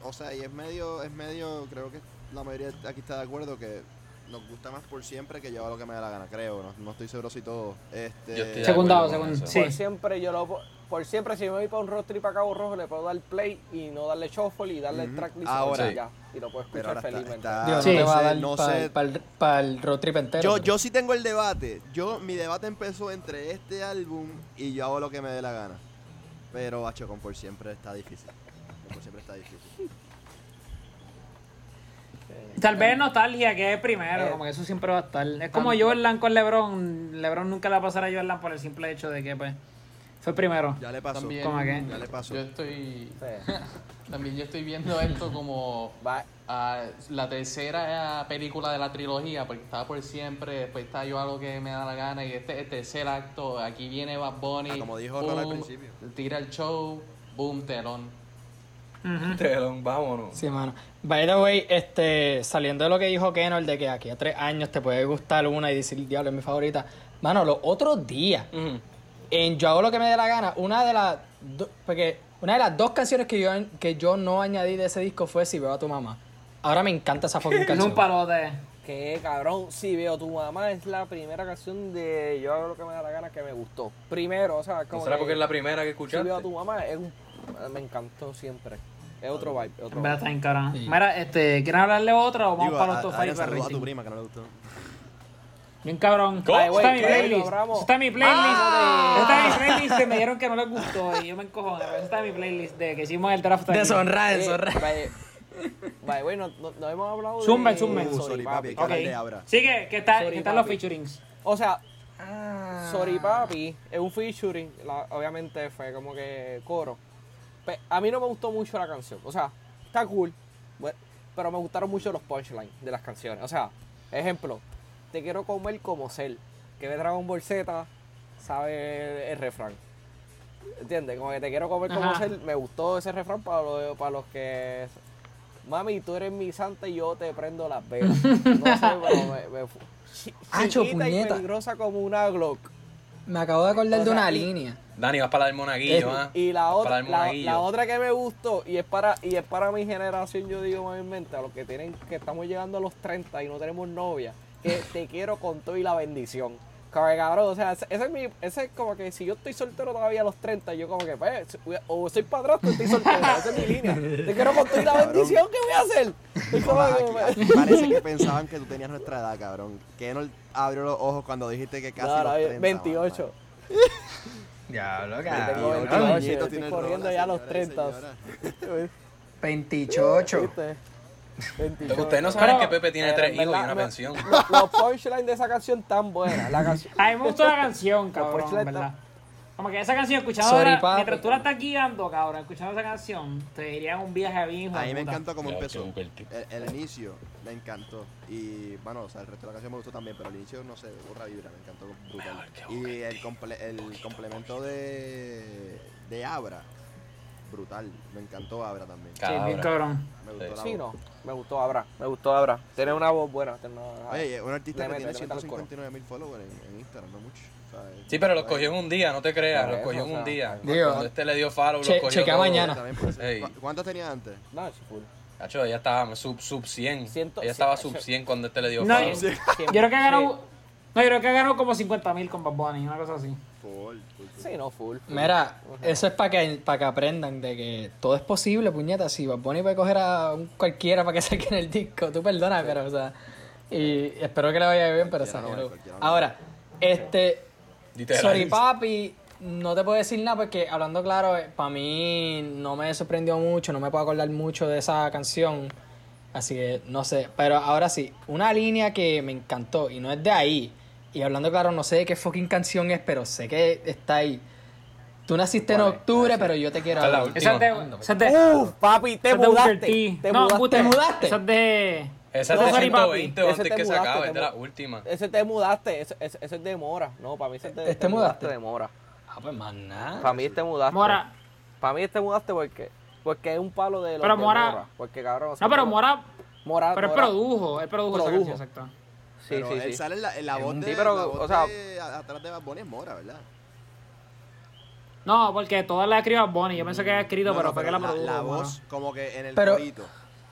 Speaker 1: o sea, y es medio, es medio, creo que la mayoría aquí está de acuerdo que nos gusta más por siempre que llevar lo que me da la gana, creo, no, no estoy seguro si todo. Este,
Speaker 4: Yo estoy de
Speaker 2: Secundado, segundo. Sí.
Speaker 6: Por siempre yo lo po- por siempre si me voy para un road trip a Cabo Rojo le puedo dar play y no darle shuffle y darle el tracklist
Speaker 1: Ahora.
Speaker 6: y ya y lo puedo escuchar felizmente.
Speaker 1: está-
Speaker 3: Digo,
Speaker 2: Sí.
Speaker 3: no te va a
Speaker 1: no sé,
Speaker 3: para el, road trip entero.
Speaker 1: Yo, yo sí tengo el debate. Yo, mi debate empezó entre este álbum y yo hago lo que me dé la gana. Pero, hacho, con por siempre está difícil. Por siempre está difícil.
Speaker 2: Tal vez nostalgia, que es primero,
Speaker 6: Eh,
Speaker 2: como que eso siempre va a estar. Es como Jordan con LeBron. LeBron nunca le va a pasar a Jordan por el simple hecho de que, pues, fue primero.
Speaker 1: Ya le pasó.
Speaker 5: También,
Speaker 2: ¿Cómo que?
Speaker 1: Ya le pasó.
Speaker 5: Yo estoy.
Speaker 6: Sí.
Speaker 5: También yo estoy viendo esto como
Speaker 6: Va-
Speaker 5: ah, la tercera película de la trilogía, porque estaba por siempre, después está yo algo que me da la gana, y este es el tercer acto, aquí viene Bad Bunny,
Speaker 1: Ah, como dijo Ron al
Speaker 5: boom,
Speaker 1: principio.
Speaker 5: tira el show, boom, telón.
Speaker 4: Telón, vámonos.
Speaker 3: Sí, mano. By the way, este, saliendo de lo que dijo Kenor, de que aquí a tres años te puede gustar una y decir, diablo, es mi favorita. Mano, los otros días, en Yo hago lo que me dé la gana, una de las porque una de las dos canciones que yo, que yo no añadí de ese disco fue Si veo a tu mamá. Ahora me encanta esa fucking
Speaker 2: En
Speaker 3: canción.
Speaker 2: un palote.
Speaker 6: Que cabrón, si veo tu mamá es la primera canción de Yo hago lo que me da la gana que me gustó. Primero, o sea,
Speaker 4: ¿No
Speaker 6: como
Speaker 4: será
Speaker 6: que
Speaker 4: porque es la primera que
Speaker 6: si veo a
Speaker 4: escuchaste?
Speaker 6: tu mamá es un, me encantó siempre. Es otro vibe, es otro
Speaker 2: En verdad
Speaker 6: vibe.
Speaker 2: está bien cabrón.
Speaker 3: Sí.
Speaker 2: Mira, este, ¿quieren hablarle otra o vamos
Speaker 1: Digo,
Speaker 2: para los top
Speaker 1: Adrián,
Speaker 2: 5
Speaker 1: saludos a tu prima que no le gustó.
Speaker 2: Bien cabrón.
Speaker 6: ¿Cómo?
Speaker 2: Eso está mi
Speaker 6: Ay,
Speaker 2: playlist. está mi playlist.
Speaker 6: Ah.
Speaker 2: Está mi playlist que me dieron que no les gustó y yo me encojoné. pero está en mi playlist de que hicimos el draft.
Speaker 3: Deshonra,
Speaker 6: Eh,
Speaker 3: deshonra.
Speaker 6: vaya- vaya, güey, no, no- no hemos hablado
Speaker 2: Zumba,
Speaker 6: de
Speaker 2: zumba.
Speaker 1: Uh,
Speaker 6: Sorry,
Speaker 1: papi, hay que
Speaker 2: Ok.
Speaker 1: hablar de Abra.
Speaker 2: Sí, que, está,
Speaker 6: Sorry,
Speaker 2: que están los featurings.
Speaker 6: O sea,
Speaker 3: Ah.
Speaker 6: Sorry Papi es un featuring, la- obviamente fue como que coro. A mí no me gustó mucho la canción, o sea, está cool, pero me gustaron mucho los punchlines de las canciones. O sea, ejemplo, te quiero comer como Cell, que ve Dragon Ball Z, sabe el, refrán. ¿Entiendes? Como que te quiero comer como
Speaker 2: Ajá.
Speaker 6: Cell, me gustó ese refrán para, lo- para los que... Mami, tú eres mi santa y yo te prendo las velas. No sé, pero me... me chi-
Speaker 3: Acho,
Speaker 6: chiquita y
Speaker 3: puñeta.
Speaker 6: peligrosa como una Glock.
Speaker 3: Me acabo de acordar
Speaker 6: O
Speaker 3: de
Speaker 6: sea,
Speaker 3: una
Speaker 6: y-
Speaker 3: línea.
Speaker 4: Dani, vas para del monaguillo, ¿ah?
Speaker 6: Y la otra,
Speaker 4: para el
Speaker 6: la, otra que me gustó, y es para y es para mi generación, yo digo mayormente, a los que tienen que estamos llegando a los 30 y no tenemos novia, que te quiero con todo y la bendición. Cabrón, o sea, ese ese es mi, ese es como que si yo estoy soltero todavía a los 30, yo como que, pues, o soy padrastro o estoy soltero, esa es mi línea. Te quiero con todo y la bendición, ¿qué voy a hacer? Que,
Speaker 1: parece que pensaban que tú tenías nuestra edad, cabrón. Que no abrió los ojos cuando dijiste que casi
Speaker 6: no,
Speaker 1: los 30,
Speaker 6: 28.
Speaker 1: mamá.
Speaker 3: Diablo,
Speaker 6: Tengo
Speaker 3: cabrón.
Speaker 6: 28,
Speaker 1: Niñito
Speaker 6: estoy corriendo ya a los
Speaker 1: señoras y
Speaker 6: 30.
Speaker 1: señores.
Speaker 3: 28.
Speaker 6: ¿Viste? 28.
Speaker 4: Ustedes no saben que Pepe tiene
Speaker 6: Pero
Speaker 4: tres hijos y una pensión.
Speaker 6: Los, punchlines de esa canción tan buena. La canción.
Speaker 2: A mí me gustó la canción, cabrón. Como que esa canción, escuchando
Speaker 3: Sorry,
Speaker 2: ahora,
Speaker 3: papi.
Speaker 2: mientras tú la estás guiando, cabrón, escuchando esa canción, te iría en un viaje bien hijo
Speaker 1: A mí me encantó cómo empezó.
Speaker 4: qué.
Speaker 1: El, el inicio me encantó. Y bueno, o sea, el resto de la canción me gustó también, pero el inicio, no sé, burra vibra, me encantó brutal. Y el, comple- el complemento de, de Abra, brutal. Me encantó Abra también.
Speaker 2: Sí, bien
Speaker 4: Cabra.
Speaker 2: cabrón.
Speaker 1: Me gustó la
Speaker 6: Sí,
Speaker 1: voz.
Speaker 6: no. Me gustó Abra. Me gustó Abra. Tiene una voz buena. tiene una-
Speaker 1: Oye, un artista
Speaker 6: Le
Speaker 1: que
Speaker 6: mete
Speaker 1: tiene
Speaker 6: chita al coro.
Speaker 1: 159 mil followers en, en Instagram, no mucho. O
Speaker 4: Sí, pero los cogió en un día, no te creas, los cogió
Speaker 6: o
Speaker 4: en un día.
Speaker 3: digo,
Speaker 4: Cuando este le dio follow,
Speaker 3: che-
Speaker 4: los cogió
Speaker 3: chequea mañana.
Speaker 1: también puede ser.
Speaker 4: Ey.
Speaker 1: ¿Cu- ¿Cuántos tenía antes?
Speaker 6: No, es full.
Speaker 4: Cacho, ella estaba sub, sub 100.
Speaker 6: Ciento-
Speaker 4: ella estaba sub
Speaker 6: sí.
Speaker 4: 100 cuando este le dio
Speaker 2: No,
Speaker 4: follow.
Speaker 2: Yo creo que ha ganado. No, yo creo que ha ganado como 50 mil con Bad Bunny, una cosa así.
Speaker 1: Full, full, full.
Speaker 6: Sí, no, full. full.
Speaker 3: Mira, eso es para que, para que aprendan de que todo es posible, puñeta. Si Bad Bunny puede coger a un cualquiera para que saque en el disco, tú perdona, pero, o sea, y espero que le vaya bien, pero
Speaker 1: Cualquiera no,
Speaker 3: salió.
Speaker 1: cualquiera no.
Speaker 3: Ahora, este,
Speaker 4: Literal.
Speaker 3: Sorry Papi, no te puedo decir nada porque, hablando claro, para mí no me sorprendió mucho, no me puedo acordar mucho de esa canción. Así que no sé. Pero ahora sí, una línea que me encantó y no es de ahí. Y hablando claro, no sé de qué fucking canción es, pero sé que está ahí. Tú naciste en octubre, pero yo te quiero
Speaker 4: última.
Speaker 2: Esa es de.
Speaker 6: Uf, papi, te mudaste. Te
Speaker 2: no,
Speaker 6: mudaste.
Speaker 3: ¿Te mudaste?
Speaker 2: Esa es de.
Speaker 4: Esa es
Speaker 2: No,
Speaker 4: de
Speaker 2: sorry, papi.
Speaker 4: 120 o
Speaker 6: Ese
Speaker 4: antes
Speaker 6: te
Speaker 4: que se
Speaker 6: mudaste,
Speaker 4: acabe,
Speaker 6: te
Speaker 4: es de la última.
Speaker 6: Ese te mudaste, ese, ese, ese es de Mora. No, para mí ese te,
Speaker 3: ¿Este
Speaker 6: te
Speaker 3: mudaste?
Speaker 6: de Mora.
Speaker 3: Ah, pues más nada.
Speaker 6: Para mí este mudaste.
Speaker 2: Mora.
Speaker 6: Para mí este mudaste porque, porque es un palo de los
Speaker 2: Pero
Speaker 6: de
Speaker 2: Mora-
Speaker 6: Porque cabrón.
Speaker 2: No, pero Mora.
Speaker 6: Mora,
Speaker 2: Pero él
Speaker 6: Mora-
Speaker 2: produjo. Él produjo esa
Speaker 6: Produjo.
Speaker 2: canción, exacto.
Speaker 6: Sí,
Speaker 1: Pero
Speaker 6: sí,
Speaker 1: él
Speaker 6: sí.
Speaker 1: sale en la, en la voz de.
Speaker 6: Sí, pero,
Speaker 1: la voz
Speaker 6: o sea-
Speaker 1: de- atrás de Bad Bunny es Mora, ¿verdad?
Speaker 2: No, porque todas las escribió Bonnie. Yo pensé que había escrito,
Speaker 1: No,
Speaker 2: pero
Speaker 1: no,
Speaker 2: fue que la
Speaker 1: la,
Speaker 2: produjo.
Speaker 1: la
Speaker 2: Mora.
Speaker 1: voz, como que en el
Speaker 3: Pero-
Speaker 1: corito.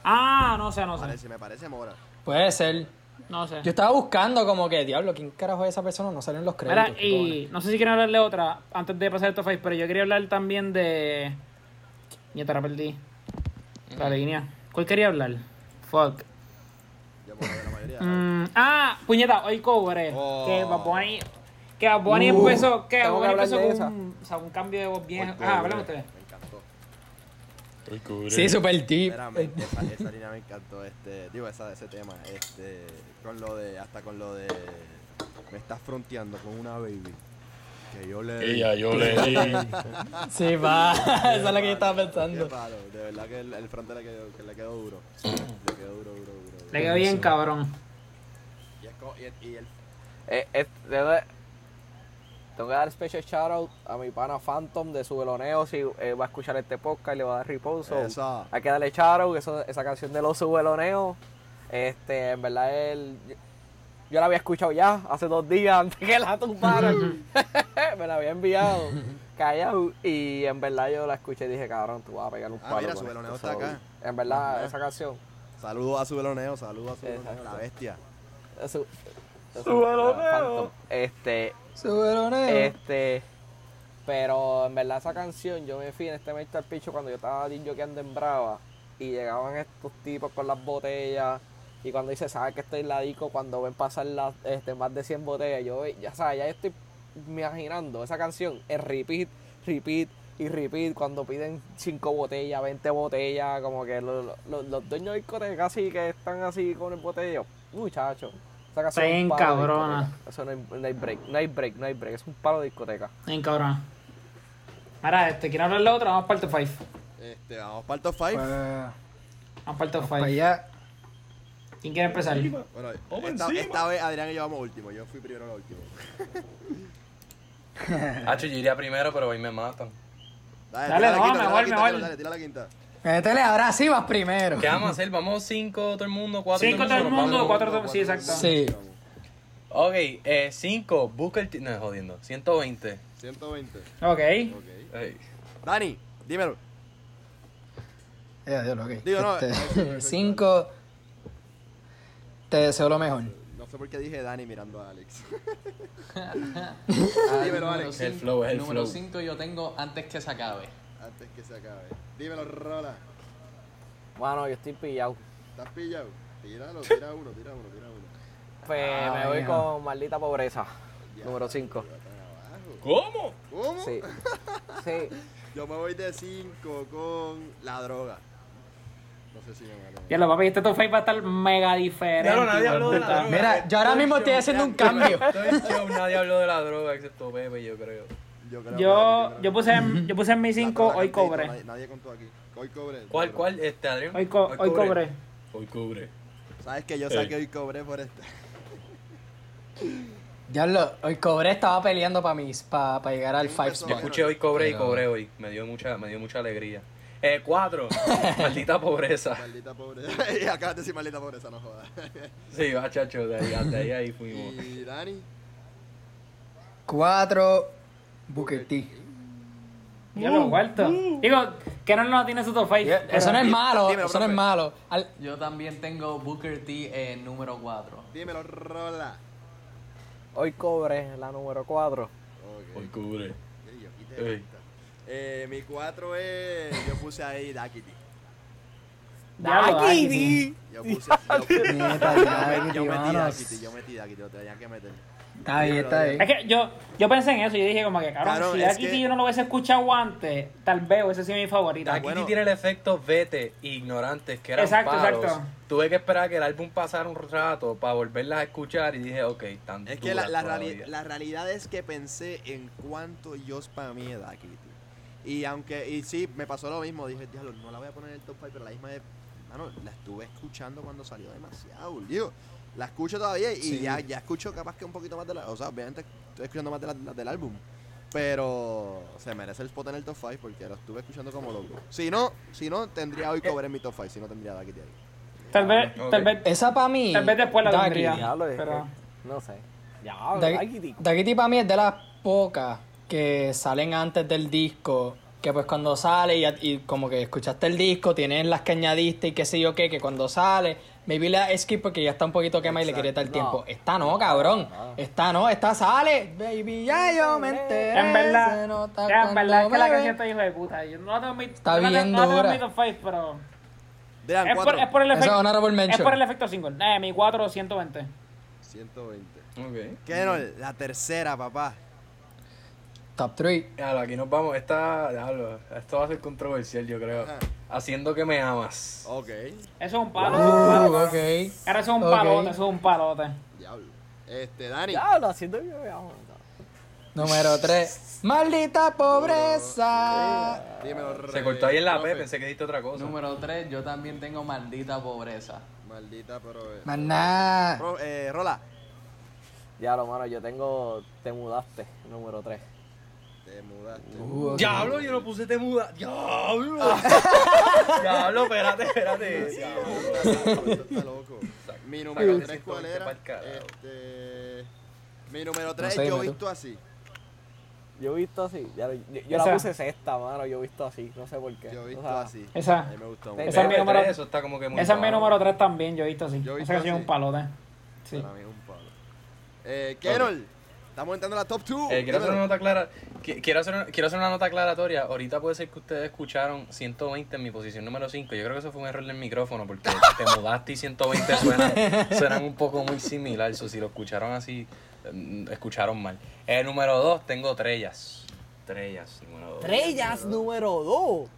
Speaker 2: Ah, no sé, no sé.
Speaker 1: Parece, me parece Mora.
Speaker 3: Puede ser.
Speaker 2: No sé.
Speaker 3: Yo estaba buscando como que, diablo, ¿quién carajo es esa persona? No salen los créditos.
Speaker 2: Mira, y no sé si quieren hablar de otra antes de pasar el top 5, pero yo quería hablar también de. Ya te la perdí. La línea. ¿Cuál quería hablar? Fuck.
Speaker 1: Yo puedo ver la mayoría.
Speaker 2: Mm, ah, puñeta, hoy cobré.
Speaker 1: Oh.
Speaker 2: Que Bad Bunny. Que Bad Bunny
Speaker 6: Uh,
Speaker 2: empezó. Que Bad Bunny
Speaker 6: hablar
Speaker 2: empezó con un, o sea, un cambio de voz bien. Ah, hablan ustedes.
Speaker 3: Sí, super deep.
Speaker 1: Sinceramente, esa, esa línea me encantó. Este, digo, esa, ese tema. Este, con lo de. Hasta con lo de. Me estás fronteando con una baby. Que yo le. di.
Speaker 4: yo le di.
Speaker 3: Sí, va. Esa es la que yo estaba pensando.
Speaker 1: palo, de verdad que el, el fronte le quedó, que le quedó duro. Le quedó duro, duro, duro. duro.
Speaker 2: Le quedó bien cabrón.
Speaker 1: Y, es co- y, el- y el
Speaker 6: Eh, eh, tengo que dar special shout out a mi pana Phantom de su veloneo. Si eh, va a escuchar este podcast y le va a dar reposo.
Speaker 1: Esa.
Speaker 6: Hay que darle shout out, eso- esa canción de los subeloneos. Este, en verdad él. Yo la había escuchado ya hace dos días antes que la tumbaran. Me la había enviado. Callado. Y en verdad yo la escuché y dije, cabrón, tú vas a pegar un
Speaker 1: Ah,
Speaker 6: palo.
Speaker 1: mira, su veloneo
Speaker 6: esto".
Speaker 1: está acá.
Speaker 6: En verdad,
Speaker 1: Ajá.
Speaker 6: esa canción.
Speaker 1: Saludos a su veloneo, saludos a su veloneo. La bestia.
Speaker 6: Su, Phantom. Este,
Speaker 3: Superoneo.
Speaker 6: Este. Pero en verdad esa canción yo me fui en este al picho cuando yo estaba joqueando en Brava y llegaban estos tipos con las botellas y cuando dice, ¿sabes que estoy en la disco? Cuando ven pasar las, este, más de 100 botellas, yo ya sabes, ya estoy imaginando esa canción en repeat, repeat y repeat cuando piden 5 botellas, 20 botellas, como que lo- lo- lo- los dueños de discotecas así que están así con el botellero, muchachos. Esa canción es
Speaker 2: cabrona.
Speaker 6: Eso no hay, no hay break, no hay break, no hay break, es un palo de discoteca.
Speaker 2: Bien cabrón. Ahora, este, ¿quieren hablar de otra? Vamos para el top 5.
Speaker 1: Este, vamos para el top 5.
Speaker 3: Pues,
Speaker 2: Vamos para el top 5.
Speaker 3: para allá.
Speaker 2: ¿Quién quiere empezar?
Speaker 1: Bueno, esta, esta vez Adrián y yo vamos último. Yo fui primero al último.
Speaker 4: Hacho, yo iría primero, pero hoy me matan.
Speaker 1: Dale,
Speaker 2: Dale,
Speaker 1: la
Speaker 2: no,
Speaker 1: quinta, la
Speaker 2: mejor.
Speaker 1: Dale, dale, tira la quinta.
Speaker 3: Métele, ahora sí vas primero.
Speaker 4: ¿Qué vamos a hacer? ¿Vamos cinco todo el mundo? ¿Cuatro
Speaker 2: Cinco todo el mundo, cuatro todo- sí, exacto.
Speaker 3: Sí.
Speaker 4: Ok, eh, cinco, Booker T. No, jodiendo. 120.
Speaker 1: 120.
Speaker 2: Ok.
Speaker 1: Ok.
Speaker 4: Ey.
Speaker 1: Dani, dímelo.
Speaker 3: Ya, diablo, ok.
Speaker 1: Digo, no,
Speaker 3: Este,
Speaker 1: eso, eso,
Speaker 3: cinco. Te deseo lo mejor.
Speaker 1: No sé por qué dije Dani mirando a Alex.
Speaker 5: Ah,
Speaker 1: Dímelo,
Speaker 5: número
Speaker 1: Alex.
Speaker 4: El flow es el
Speaker 5: Número
Speaker 4: flow.
Speaker 5: 5 yo tengo antes que se acabe.
Speaker 1: Antes que se acabe. Dímelo, Rola.
Speaker 6: Mano, yo estoy pillado.
Speaker 1: ¿Estás pillado? Tíralo, tira uno, tira uno, tira uno.
Speaker 6: Pues
Speaker 3: Ah,
Speaker 6: me voy
Speaker 3: ya.
Speaker 6: con maldita pobreza.
Speaker 1: Ya,
Speaker 6: Número 5.
Speaker 1: ya están abajo.
Speaker 4: ¿Cómo?
Speaker 1: ¿Cómo?
Speaker 6: Sí. Sí.
Speaker 1: Yo me voy de 5 con la droga. No sé si me matan.
Speaker 2: Ya lo papi, este top 5 va a estar mega diferente.
Speaker 4: Ya nadie habló de la droga.
Speaker 3: Mira, yo ahora mismo estoy haciendo un cambio.
Speaker 4: El show, nadie habló de la droga excepto Pepe, yo creo.
Speaker 1: Yo, creo
Speaker 2: Yo,
Speaker 1: que-
Speaker 2: yo puse en, yo puse en mi
Speaker 1: La
Speaker 2: 5
Speaker 1: droga
Speaker 2: hoy cobre.
Speaker 1: Nadie, nadie contó aquí. Hoy cobre.
Speaker 4: ¿Cuál, cuál? Este, Adrián.
Speaker 2: Hoy, co hoy cobre.
Speaker 4: Hoy cubre.
Speaker 1: ¿Sabes que yo saqué hoy cobre por este?
Speaker 3: Diablo, hoy cobré estaba peleando para mis, para llegar al
Speaker 1: ¿Quién
Speaker 3: 5
Speaker 1: empezó?
Speaker 4: Yo escuché hoy cobre y
Speaker 3: Pero-
Speaker 4: cobré hoy. Me dio mucha, me dio mucha alegría. Eh, cuatro. Maldita pobreza.
Speaker 1: Maldita pobreza. y acabas de decir maldita pobreza, no jodas.
Speaker 4: Sí, va, chacho, de ahí, de ahí, ahí fuimos.
Speaker 1: y Dani.
Speaker 3: Cuatro, Booker T.
Speaker 2: Ya lo cuarto. Digo, que no lo tiene su top 5.
Speaker 3: Eso no es malo,
Speaker 1: Dímelo,
Speaker 3: eso no es malo. Al-
Speaker 5: Yo también tengo Booker T en número 4.
Speaker 1: Dímelo, Rola.
Speaker 6: Hoy cobre la número 4.
Speaker 1: Ok.
Speaker 4: Hoy
Speaker 1: yo esta. Eh, mi 4 es. Yo puse ahí
Speaker 2: lo Dakity.
Speaker 1: Yo puse. Yo, yo,
Speaker 3: Dakity,
Speaker 1: yo metí. Dakity, yo metí Dakity, lo tenía que meter.
Speaker 3: Está bien, está bien.
Speaker 2: Es que yo, yo pensé en eso y dije como que, cabrón,
Speaker 1: Claro,
Speaker 2: si Ducky
Speaker 1: que-
Speaker 2: yo no lo hubiese escuchado antes, tal vez hubiese sido mi favorita.
Speaker 4: Aquí
Speaker 1: bueno.
Speaker 4: tiene el efecto vete, ignorantes, que eran
Speaker 2: Exacto,
Speaker 4: palos.
Speaker 2: exacto.
Speaker 4: Tuve que esperar a que el álbum pasara un rato para volverlas a escuchar y dije, ok, tan
Speaker 1: Es que la, la, reali- la realidad es que pensé en cuánto yo spameé Ducky T. Y aunque, y sí, me pasó lo mismo. Dije, diablo, no la voy a poner en el top 5, pero la misma vez, mano, la estuve escuchando cuando salió demasiado. Digo, la escucho todavía y
Speaker 4: Sí.
Speaker 1: ya, ya escucho capaz que un poquito más de la. O sea, obviamente estoy escuchando más de la, la del álbum. Pero se merece el spot en el top 5 porque lo estuve escuchando como loco. Si no, si no, tendría hoy cover en mi top 5. Si no, tendría Ducky ahí.
Speaker 2: Tal vez,
Speaker 4: Ok.
Speaker 2: tal vez,
Speaker 3: Esa para mí.
Speaker 2: tal vez después la
Speaker 3: Ducky,
Speaker 2: tendría. Pero,
Speaker 6: que- no sé. Ya,
Speaker 3: Ducky- para mí es de las pocas que salen antes del disco. Que pues cuando sale y, y como que escuchaste el disco, tienes las que añadiste y qué sé yo qué, que cuando sale, maybe le das skip porque ya está un poquito quema y le quiere dar
Speaker 6: No.
Speaker 3: tiempo. Esta no, cabrón. Esta no, esta sale. Baby, ya yo me enteré.
Speaker 2: en
Speaker 3: se
Speaker 2: verdad,
Speaker 3: nota
Speaker 2: ya, en verdad es que la canción está hijo de puta. Yo no la tengo
Speaker 3: Está bien dura.
Speaker 2: mi top 5, pero es por,
Speaker 1: cuatro.
Speaker 2: es por el efecto. Es por el efecto single. Eh, mi 4 120.
Speaker 1: 120.
Speaker 4: Ok.
Speaker 1: ¿Qué no? La tercera, papá.
Speaker 3: Top 3.
Speaker 4: Diablo, aquí nos vamos. Esta, esto va a ser controversial, yo creo. Haciendo que me amas.
Speaker 1: Ok.
Speaker 2: Eso es un palo. eso es un palo.
Speaker 3: Uh, ok.
Speaker 2: Ahora eso es un palote, eso es un palote.
Speaker 1: Diablo. Este, Dani.
Speaker 6: Diablo, haciendo que veamos.
Speaker 3: Número 3. Maldita pobreza.
Speaker 1: Dímelo,
Speaker 4: Se cortó ahí en la P, pensé que diste otra cosa.
Speaker 5: Número 3, yo también tengo maldita pobreza.
Speaker 1: Maldita, eh,
Speaker 3: Maná.
Speaker 1: Eh, Rola.
Speaker 6: Diablo, mano, yo tengo Te mudaste, número 3.
Speaker 1: Te mudaste.
Speaker 3: Uh.
Speaker 4: Diablo, yo no puse te muda. Diablo. Diablo, espérate, espérate.
Speaker 1: Esto está loco. Mi número
Speaker 4: Sácate
Speaker 1: 3, ¿cuál
Speaker 4: 120
Speaker 1: era? Este. Mi número 3,
Speaker 3: sé,
Speaker 1: yo
Speaker 3: tú.
Speaker 1: visto así.
Speaker 6: Yo he visto así. Ya, yo yo
Speaker 2: Esa.
Speaker 6: la puse sexta, mano. Yo he visto así. No sé por qué.
Speaker 1: Yo
Speaker 6: O
Speaker 1: visto
Speaker 6: sea,
Speaker 1: así.
Speaker 2: Esa.
Speaker 1: A mí me gustó
Speaker 6: Esa
Speaker 1: mucho.
Speaker 2: Esa es mi número-
Speaker 4: Eso está como que muy
Speaker 2: Ese es mi número 3 también, yo he visto así.
Speaker 1: Yo he
Speaker 2: Esa
Speaker 1: visto
Speaker 2: canción es
Speaker 1: así.
Speaker 2: un palote. Sí.
Speaker 1: Para mí es un palo. Eh, Kenol. Estamos entrando a la top 2.
Speaker 4: Eh, quiero hacer una nota clara. qui- Quiero hacer, una- quiero hacer una nota aclaratoria. Ahorita puede ser que ustedes escucharon 120 en mi posición número 5. Yo creo que eso fue un error del micrófono porque te mudaste y 120 suenan, suenan un poco muy similar. So, si lo escucharon así, mm, escucharon mal. Eh, número 2, tengo Trellas. Trellas, número 2.
Speaker 6: Estrellas número 2.